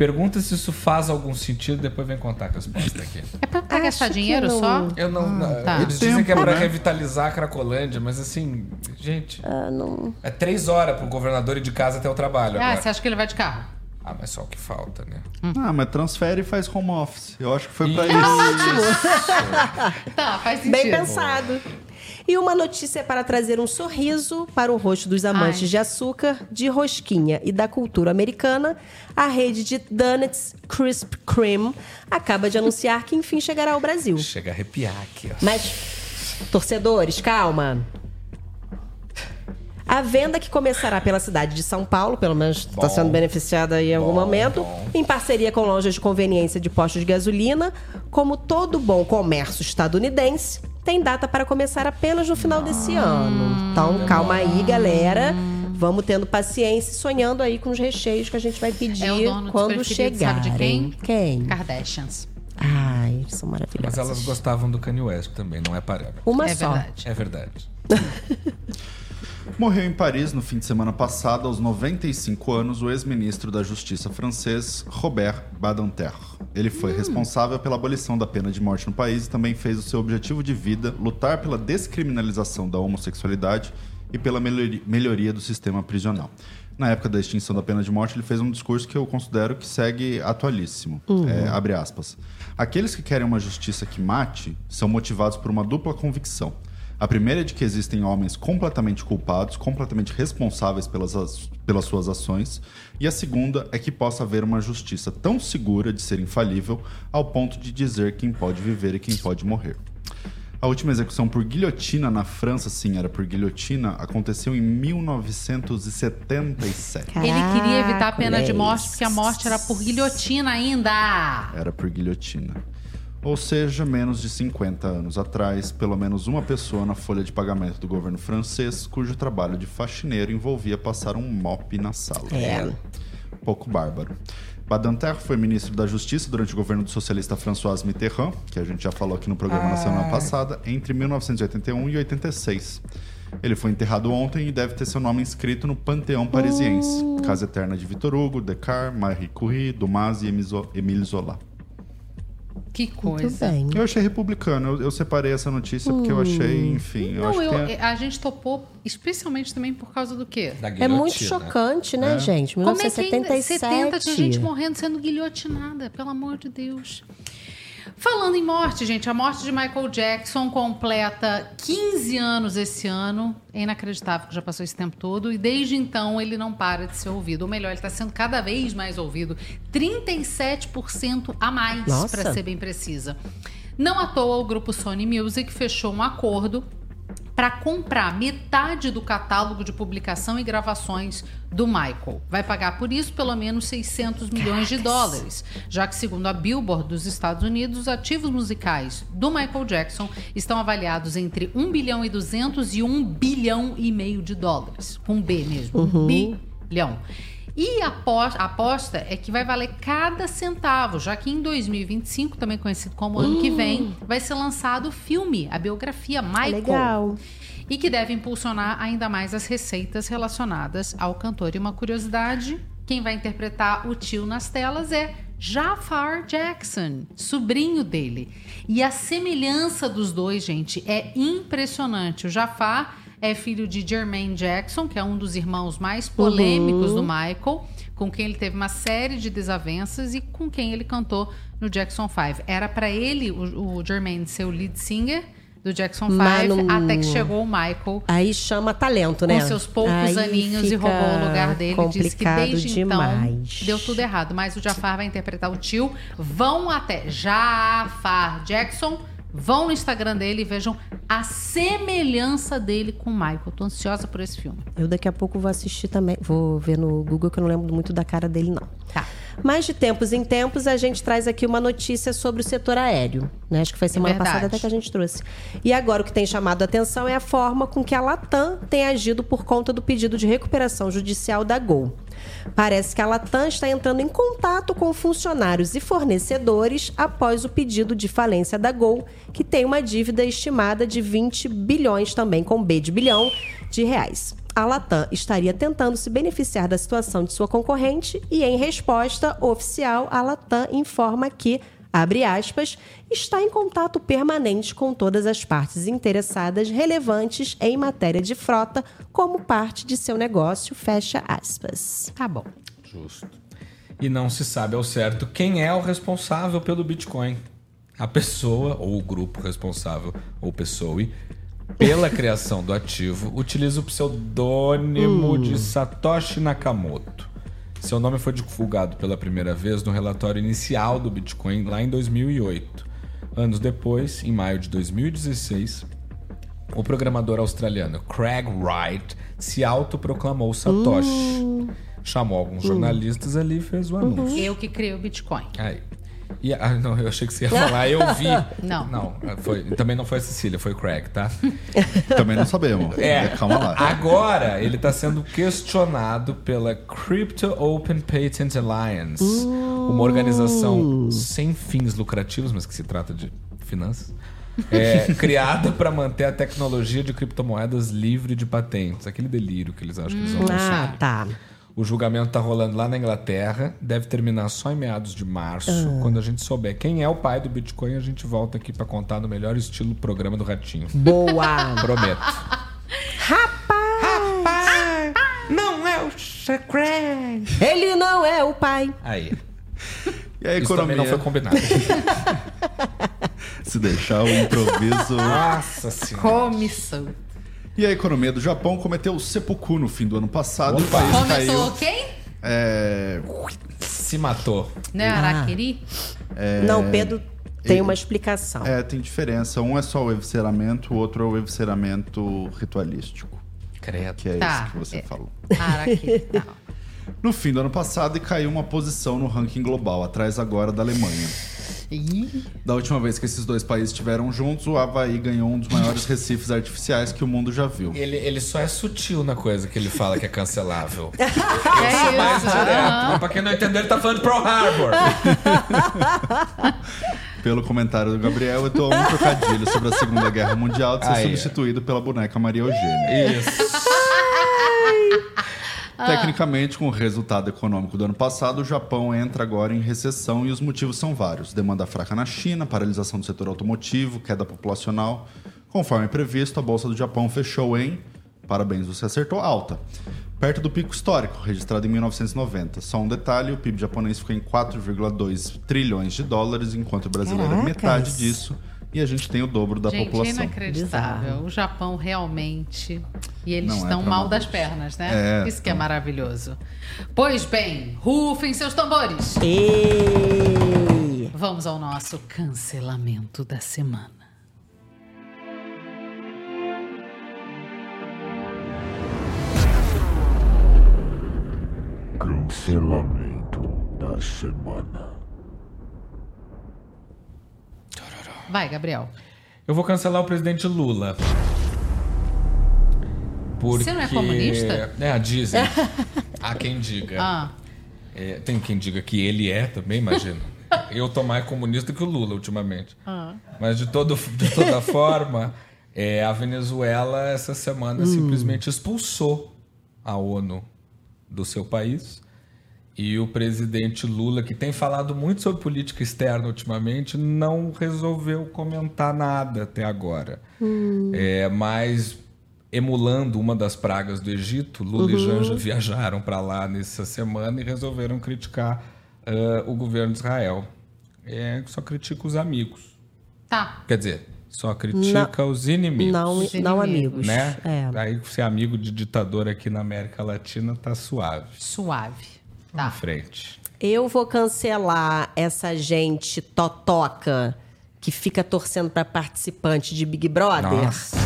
Pergunta se isso faz algum sentido, depois vem contar a resposta aqui. É pra, pra gastar Acho que dinheiro não. só? Eu não. não- tá. Eles dizem que é pra né? revitalizar a Cracolândia, mas assim, gente. Ah, não. É três horas pro governador ir de casa até o trabalho. Ah, agora. você acha que ele vai de carro? Ah, mas só o que falta, né? Ah, mas transfere e faz home office. Eu acho que foi pra Isso. isso. Tá, faz sentido. Bem pensado. E uma notícia para trazer um sorriso para o rosto dos amantes Ai. de açúcar, de rosquinha e da cultura americana. A rede de Donuts Crisp Cream acaba de anunciar que enfim chegará ao Brasil. Chega a arrepiar aqui, ó. Mas, torcedores, calma. A venda que começará pela cidade de São Paulo, pelo menos está sendo beneficiada aí em algum Bom, momento, bom. em parceria com lojas de conveniência de postos de gasolina, como todo bom comércio estadunidense, tem data para começar apenas no final desse ano. Então, calma aí, galera. Vamos tendo paciência e sonhando aí com os recheios que a gente vai pedir É o dono quando chegarem. sabe de quem? Quem? Kardashians. Ai, são maravilhosos. Mas elas gostavam do Kanye West também, não é parâmetro. Uma É só. verdade. É verdade. Morreu em Paris no fim de semana passado, aos 95 anos, o ex-ministro da Justiça francês Robert Badinter. Ele foi responsável pela abolição da pena de morte no país e também fez o seu objetivo de vida lutar pela descriminalização da homossexualidade e pela melhori- melhoria do sistema prisional. Na época da extinção da pena de morte, ele fez um discurso que eu considero que segue atualíssimo. É, abre aspas. Aqueles que querem uma justiça que mate são motivados por uma dupla convicção. A primeira é de que existem homens completamente culpados, completamente responsáveis pelas, as- pelas suas ações. E a segunda é que possa haver uma justiça tão segura de ser infalível ao ponto de dizer quem pode viver e quem pode morrer. A última execução por guilhotina na França, sim, era por guilhotina, aconteceu em 1977. Ele queria evitar a pena de morte porque a morte era por guilhotina ainda. Era por guilhotina. Ou seja, menos de 50 anos atrás, pelo menos uma pessoa na folha de pagamento do governo francês, cujo trabalho de faxineiro envolvia passar um mop na sala. É. Pouco bárbaro. Badinter foi ministro da Justiça durante o governo do socialista François Mitterrand, que a gente já falou aqui no programa na semana passada, entre 1981 e 86. Ele foi enterrado ontem e deve ter seu nome inscrito no Panteão Parisiense. Casa Eterna de Victor Hugo, Descartes, Marie Curie, Dumas e Émile Zola. Que Muito coisa. bem. Eu achei republicano. Eu, eu separei essa notícia porque eu achei, enfim. Eu Não, eu, que tem- a gente topou especialmente também por causa do quê? Da É muito guilhotina. chocante, né, gente? Como é que ainda 1977. 70 tinha gente morrendo sendo guilhotinada, pelo amor de Deus. Falando em morte, gente, a morte de Michael Jackson completa 15 anos esse ano. É inacreditável que já passou esse tempo todo. E desde então ele não para de ser ouvido. Ou melhor, ele está sendo cada vez mais ouvido. 37% a mais, para ser bem precisa. Não à toa, o grupo Sony Music fechou um acordo para comprar metade do catálogo de publicação e gravações do Michael. Vai pagar por isso pelo menos 600 milhões de dólares, já que, segundo a Billboard dos Estados Unidos, os ativos musicais do Michael Jackson estão avaliados entre 1 bilhão e 200 e 1 bilhão e meio de dólares. Com B mesmo. Uhum. Bilhão. E a apos- a aposta é que vai valer cada centavo, já que em 2025, também conhecido como ano que vem, vai ser lançado o filme, a biografia Michael. Legal. E que deve impulsionar ainda mais as receitas relacionadas ao cantor. E uma curiosidade: quem vai interpretar o tio nas telas é Jafar Jackson, sobrinho dele. E a semelhança dos dois, gente, é impressionante. O Jafar é filho de Jermaine Jackson, que é um dos irmãos mais polêmicos Uhum. do Michael, com quem ele teve uma série de desavenças e com quem ele cantou no Jackson 5. Era pra ele, o, o Jermaine, ser o lead singer do Jackson 5, Mas não- até que chegou o Michael Aí chama talento, né? com seus poucos Aí aninhos e roubou o lugar dele. Disse que desde demais. então deu tudo errado. Mas o Jafar vai interpretar o tio. Vão até Jafar Jackson. Vão no Instagram dele e vejam a semelhança dele com o Michael. Tô ansiosa por esse filme. Eu daqui a pouco vou assistir também. Vou ver no Google, que eu não lembro muito da cara dele, não. Tá. Mas de tempos em tempos, a gente traz aqui uma notícia sobre o setor aéreo. Né? Acho que foi semana verdade. passada até que a gente trouxe. E agora o que tem chamado a atenção é a forma com que a Latam tem agido por conta do pedido de recuperação judicial da Gol. Parece que a Latam está entrando em contato com funcionários e fornecedores após o pedido de falência da Gol, que tem uma dívida estimada de 20 bilhões também com B de bilhão de reais. A Latam estaria tentando se beneficiar da situação de sua concorrente e, em resposta oficial, a Latam informa que, abre aspas, está em contato permanente com todas as partes interessadas relevantes em matéria de frota como parte de seu negócio, fecha aspas. Tá bom. Justo. E não se sabe ao certo quem é o responsável pelo Bitcoin. A pessoa, ou o grupo responsável, ou pessoa, pela criação do ativo, utiliza o pseudônimo Hum. de Satoshi Nakamoto. Seu nome foi divulgado pela primeira vez no relatório inicial do Bitcoin lá em 2008. Anos depois, em maio de 2016, o programador australiano Craig Wright se autoproclamou Satoshi. Chamou alguns jornalistas ali e fez o anúncio. Eu que criei o Bitcoin. Aí. E, ah, não, eu achei que você ia falar, eu vi. Não. Não, foi, também não foi a Cecília, foi o Craig, tá? Também não sabemos. É, Calma lá. Agora ele está sendo questionado pela Crypto Open Patent Alliance, uma organização sem fins lucrativos, mas que se trata de finanças, é, criada para manter a tecnologia de criptomoedas livre de patentes. Aquele delírio que eles acham que eles vão Ah, lançar. tá. O julgamento tá rolando lá na Inglaterra, deve terminar só em meados de março. Ah. Quando a gente souber quem é o pai do Bitcoin, a gente volta aqui para contar no melhor estilo programa do Ratinho. Boa! Prometo. Rapaz! Não é o Craig! Ele não é o pai. Aí. E a Isso também economia? não foi combinado. Se deixar o improviso. Nossa senhora. Comissão. E a economia do Japão cometeu seppuku no fim do ano passado. e o Opa. país Começou caiu. quem? É, Se matou. Né, Araquiri? é, Não, Pedro tem e- uma explicação. É, tem diferença. Um é só o evisceramento, o outro é o evisceramento ritualístico. Credo. Que é Tá, esse que você é. falou. Araquiri. Tá. No fim do ano passado, e caiu uma posição no ranking global, atrás agora da Alemanha. Ih, Da última vez que esses dois países estiveram juntos, o Havaí ganhou um dos maiores recifes artificiais que o mundo já viu. Ele, ele só é sutil na coisa que ele fala que é cancelável. é isso. Mais direto. Mas pra quem não entendeu, ele tá falando de Pearl Harbor. Pelo comentário do Gabriel, eu tô a um trocadilho sobre a Segunda Guerra Mundial de ser Aí. substituído pela boneca Maria Eugênia. Isso. Tecnicamente, com o resultado econômico do ano passado, o Japão entra agora em recessão e os motivos são vários. Demanda fraca na China, paralisação do setor automotivo, queda populacional. Conforme previsto, a Bolsa do Japão fechou em, parabéns, você acertou, alta. Perto do pico histórico, registrado em 1990. Só um detalhe, o PIB japonês ficou em 4,2 trilhões de dólares, enquanto o brasileiro é metade disso e a gente tem o dobro da gente, população. inacreditável. Bizarro. O Japão realmente. E eles Não, é estão é mal das pernas, né? É, Isso que é então. maravilhoso. Pois bem, rufem seus tambores. E... Vamos ao nosso cancelamento da semana. Cancelamento da semana. Vai, Gabriel. Eu vou cancelar o presidente Lula. Porque... Você não é comunista? É, dizem. Há quem diga. Ah. É, tem quem diga que ele é também, imagina. Eu tô mais comunista que o Lula ultimamente. Ah. Mas de, todo, de toda forma, é, a Venezuela essa semana simplesmente expulsou a ONU do seu país. E o presidente Lula, que tem falado muito sobre política externa ultimamente, não resolveu comentar nada até agora. É, mas emulando uma das pragas do Egito, Lula e Uhum. Janja viajaram para lá nessa semana e resolveram criticar ah, o governo de Israel. É, só critica os amigos. Tá. Quer dizer, só critica os inimigos. Não, não amigos. Né? É. Aí ser amigo de ditador aqui na América Latina tá suave. Suave. Tá. Em frente. Eu vou cancelar essa gente totoca que fica torcendo pra participante de Big Brother. Nossa.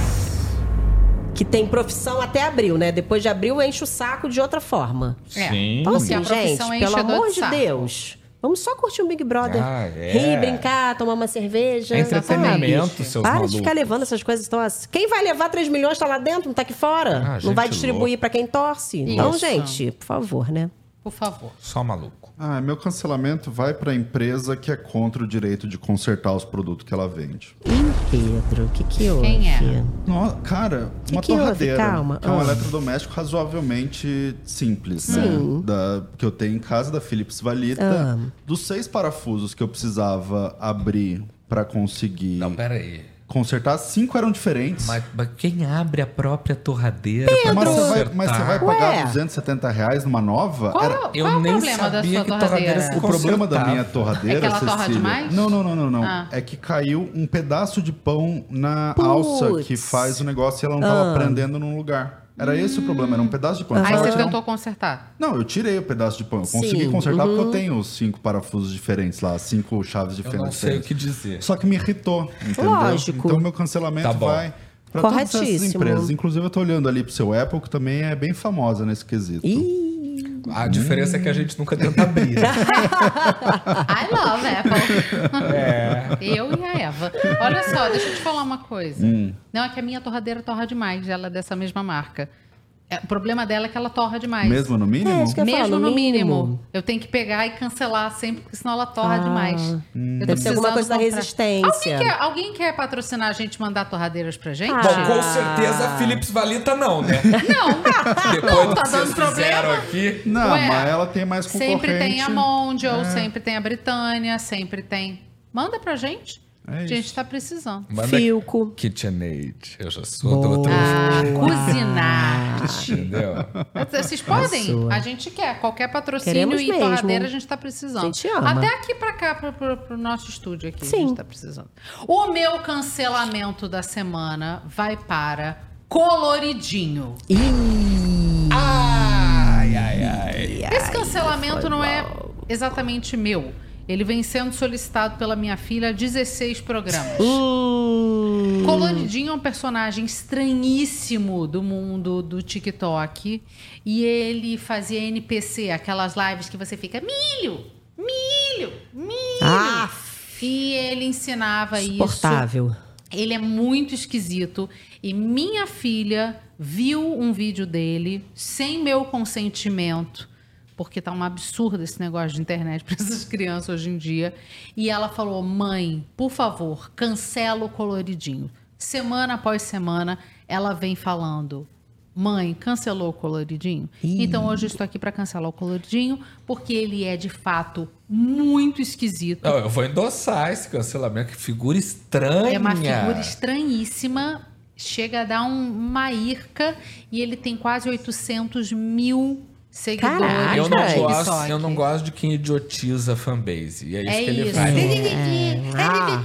Que tem profissão até abril, né? Depois de abril enche o saco de outra forma. É. Sim. Então, Porque assim, a gente, é pelo amor de. Deus. Vamos só curtir um Big Brother. Ah, é. Rir, brincar, tomar uma cerveja. É entretenimento, seus Para malucos. de ficar levando essas coisas. Então, assim, quem vai levar 3 milhões tá lá dentro, não tá aqui fora. Ah, não vai distribuir pra quem torce. Então, Isso. gente, por favor, né? Por favor. Só maluco. Ah, meu cancelamento vai para a empresa que é contra o direito de consertar os produtos que ela vende. Ih, Pedro, o que que houve? Quem é? No- cara, Que uma que houve? torradeira, Calma. que é um Ah. eletrodoméstico razoavelmente simples, Sim. né? Da, que eu tenho em casa da Philips Valita. Ah. Dos seis parafusos que eu precisava abrir para conseguir Não, pera aí. Consertar, cinco eram diferentes. Mas, mas quem abre a própria torradeira pra Mas você, vai, consertar? mas você vai pagar Ué. 270 reais numa nova? Qual, Era- Eu qual é o nem problema da sabia sua que torradeira se O problema da minha torradeira, É que ela torra Cecília- demais? Não, não, não, não, não. Ah. É que caiu um pedaço de pão na Putz. alça que faz o negócio e ela não tava Ah. prendendo num lugar. Era esse o problema, era um pedaço de pão. Aí você tirar um- tentou consertar. Não, eu tirei o pedaço de pão. Eu consegui Sim, consertar porque uhum. eu tenho os cinco parafusos diferentes lá, cinco chaves Eu diferentes. não sei o que dizer. Só que me irritou, entendeu? Lógico. Então meu cancelamento Tá vai para todas essas Corretíssimo. empresas. Inclusive eu tô olhando ali pro seu Apple, que também é bem famosa nesse quesito. Ih, A diferença é que a gente nunca tenta abrir. né? I love Apple. é. Eu e a Eva. Olha só, deixa eu te falar uma coisa. Hum. Não, é que a minha torradeira torra demais. Ela é dessa mesma marca. É, o problema dela é que ela torra demais. Mesmo no mínimo? É, Mesmo falar, no no mínimo. mínimo. Eu tenho que pegar e cancelar sempre, porque senão ela torra Ah. demais. Eu tô Deve ser alguma coisa da comprar. resistência. Alguém quer, alguém quer patrocinar a gente e mandar torradeiras pra gente? Ah. Bom, com certeza a Philips Valita não, né? Não. Depois Não, tá dando problema. aqui. Não, Ué, mas ela tem mais concorrente. Sempre tem a Mondial, É. sempre tem a Britânia, sempre tem. Manda pra gente. É a gente isso. tá precisando. Manda Filco. KitchenAid. Eu já sou do outro Ah, lado. cozinhar. Entendeu? Vocês podem? A gente quer. Qualquer patrocínio Queremos e mesmo. torradeira a gente tá precisando. A gente ama. Até aqui pra cá, pro, pro, pro nosso estúdio aqui, a Sim. gente tá precisando. O meu cancelamento da semana vai para Coloridinho. Ih. Ai, ai, ai. Esse cancelamento não é exatamente meu. Ele vem sendo solicitado pela minha filha há 16 programas. Coloridinho é um personagem estranhíssimo do mundo do TikTok. E ele fazia NPC, aquelas lives que você fica milho, milho, milho. Ah. E ele ensinava isso. Suportável. Ele é muito esquisito. E minha filha viu um vídeo dele sem meu consentimento. Porque tá um absurdo esse negócio de internet para essas crianças hoje em dia. E ela falou: mãe, por favor, cancela o coloridinho. Semana após semana, ela vem falando. Mãe, cancelou o coloridinho? Então hoje eu estou aqui para cancelar o coloridinho, porque ele é de fato muito esquisito. Não, eu vou endossar esse cancelamento. Que figura estranha. É uma figura estranhíssima. Chega a dar um- uma irca e ele tem quase 800 mil seguidores Caraca, Eu não, gosto, TikTok. eu não gosto de quem idiotiza a fanbase. E é isso É que ele isso. faz. Ah.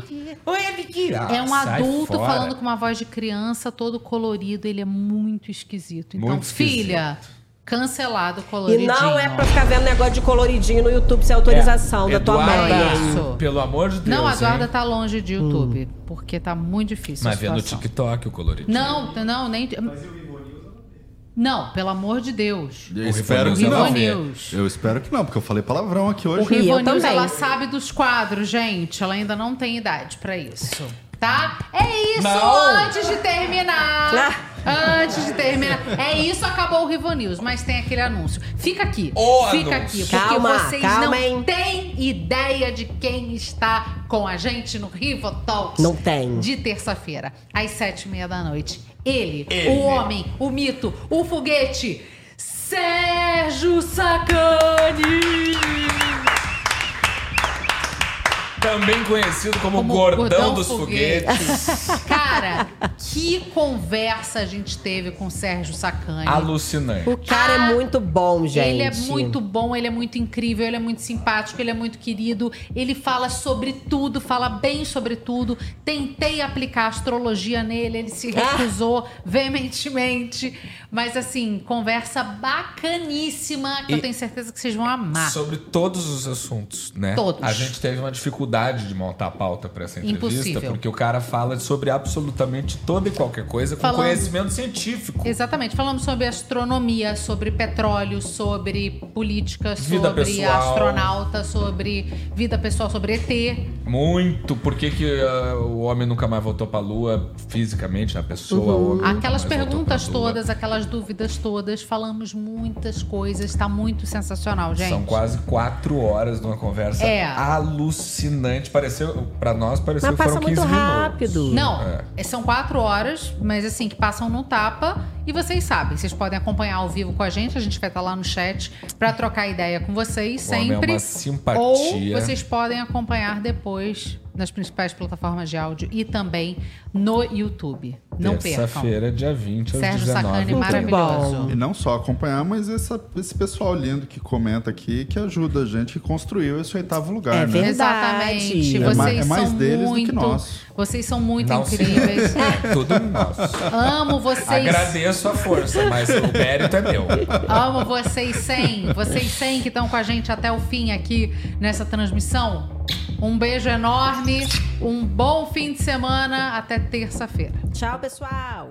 É um adulto fora. falando com uma voz de criança, todo colorido. Ele é muito esquisito. Então, Muito esquisito. filha, cancelado o E coloridinho. não é pra ficar vendo negócio de coloridinho no YouTube sem autorização da tua Eduarda, mãe. É isso. Pelo amor de Deus. Não, a Eduarda hein? tá longe de YouTube, porque tá muito difícil Mas vê no. TikTok o coloridinho. Não, não, nem. Não, pelo amor de Deus. Eu espero que Rivo não. News. Eu espero que não, porque eu falei palavrão aqui hoje. O Rivo News, ela sabe dos quadros, gente. Ela ainda não tem idade pra isso. Tá? É isso Não. antes de terminar. Antes de terminar. É isso, acabou o Rivo News. Mas tem aquele anúncio. Fica aqui. O fica anúncio. aqui. Porque Calma, vocês calma, não hein? têm ideia de quem está com a gente no Rivo Talks. Não tem. De terça-feira, às sete e meia da noite. Ele, Ele. o homem, o mito, o foguete, Sérgio Sacani. Também conhecido como, Como Gordão, Gordão dos Foguete. Foguetes. Cara, que conversa a gente teve com o Sérgio Sacani. Alucinante. O cara é muito bom, gente. Ele é muito bom, ele é muito incrível, ele é muito simpático, ele é muito querido. Ele fala sobre tudo, fala bem sobre tudo. Tentei aplicar astrologia nele, ele se recusou veementemente. Mas assim, conversa bacaníssima que eu E- tenho certeza que vocês vão amar. Sobre todos os assuntos, né? Todos. A gente teve uma dificuldade de montar a pauta para essa entrevista, Impossível. porque o cara fala sobre absolutamente toda e qualquer coisa com Falando- conhecimento científico. Exatamente, falamos sobre astronomia, sobre petróleo, sobre política, Vida sobre pessoal. astronauta, sobre vida pessoal, sobre ET. Muito. Por que, que ah, o homem nunca mais voltou pra lua fisicamente, a pessoa? nunca Aquelas perguntas todas, aquelas dúvidas todas, falamos muitas coisas, tá muito sensacional, gente. São quase quatro horas de uma conversa É. alucinante. Pareceu, pra nós, pareceu Mas que passa foram 15 muito minutos. rápido. Não, É. são quatro horas, mas assim, que passam no tapa. E vocês sabem, vocês podem acompanhar ao vivo com a gente, a gente vai estar lá no chat pra trocar ideia com vocês O homem é sempre. uma simpatia. Ou vocês podem acompanhar depois nas principais plataformas de áudio e também no YouTube. Não percam. Terça-feira, dia 20, às Sérgio 19 Sacani, maravilhoso. E não só acompanhar, mas essa- esse pessoal lindo que comenta aqui, que ajuda a gente, que construiu esse oitavo lugar, É né? verdade. Exatamente. É Vocês é mais são deles do que muito, nós. Vocês são muito Não, incríveis. É tudo nosso. Amo vocês. Agradeço a força, mas o mérito é meu. Amo vocês 100. Vocês 100 que estão com a gente até o fim aqui nessa transmissão. Um beijo enorme. Um bom fim de semana. Até terça-feira. Tchau, pessoal.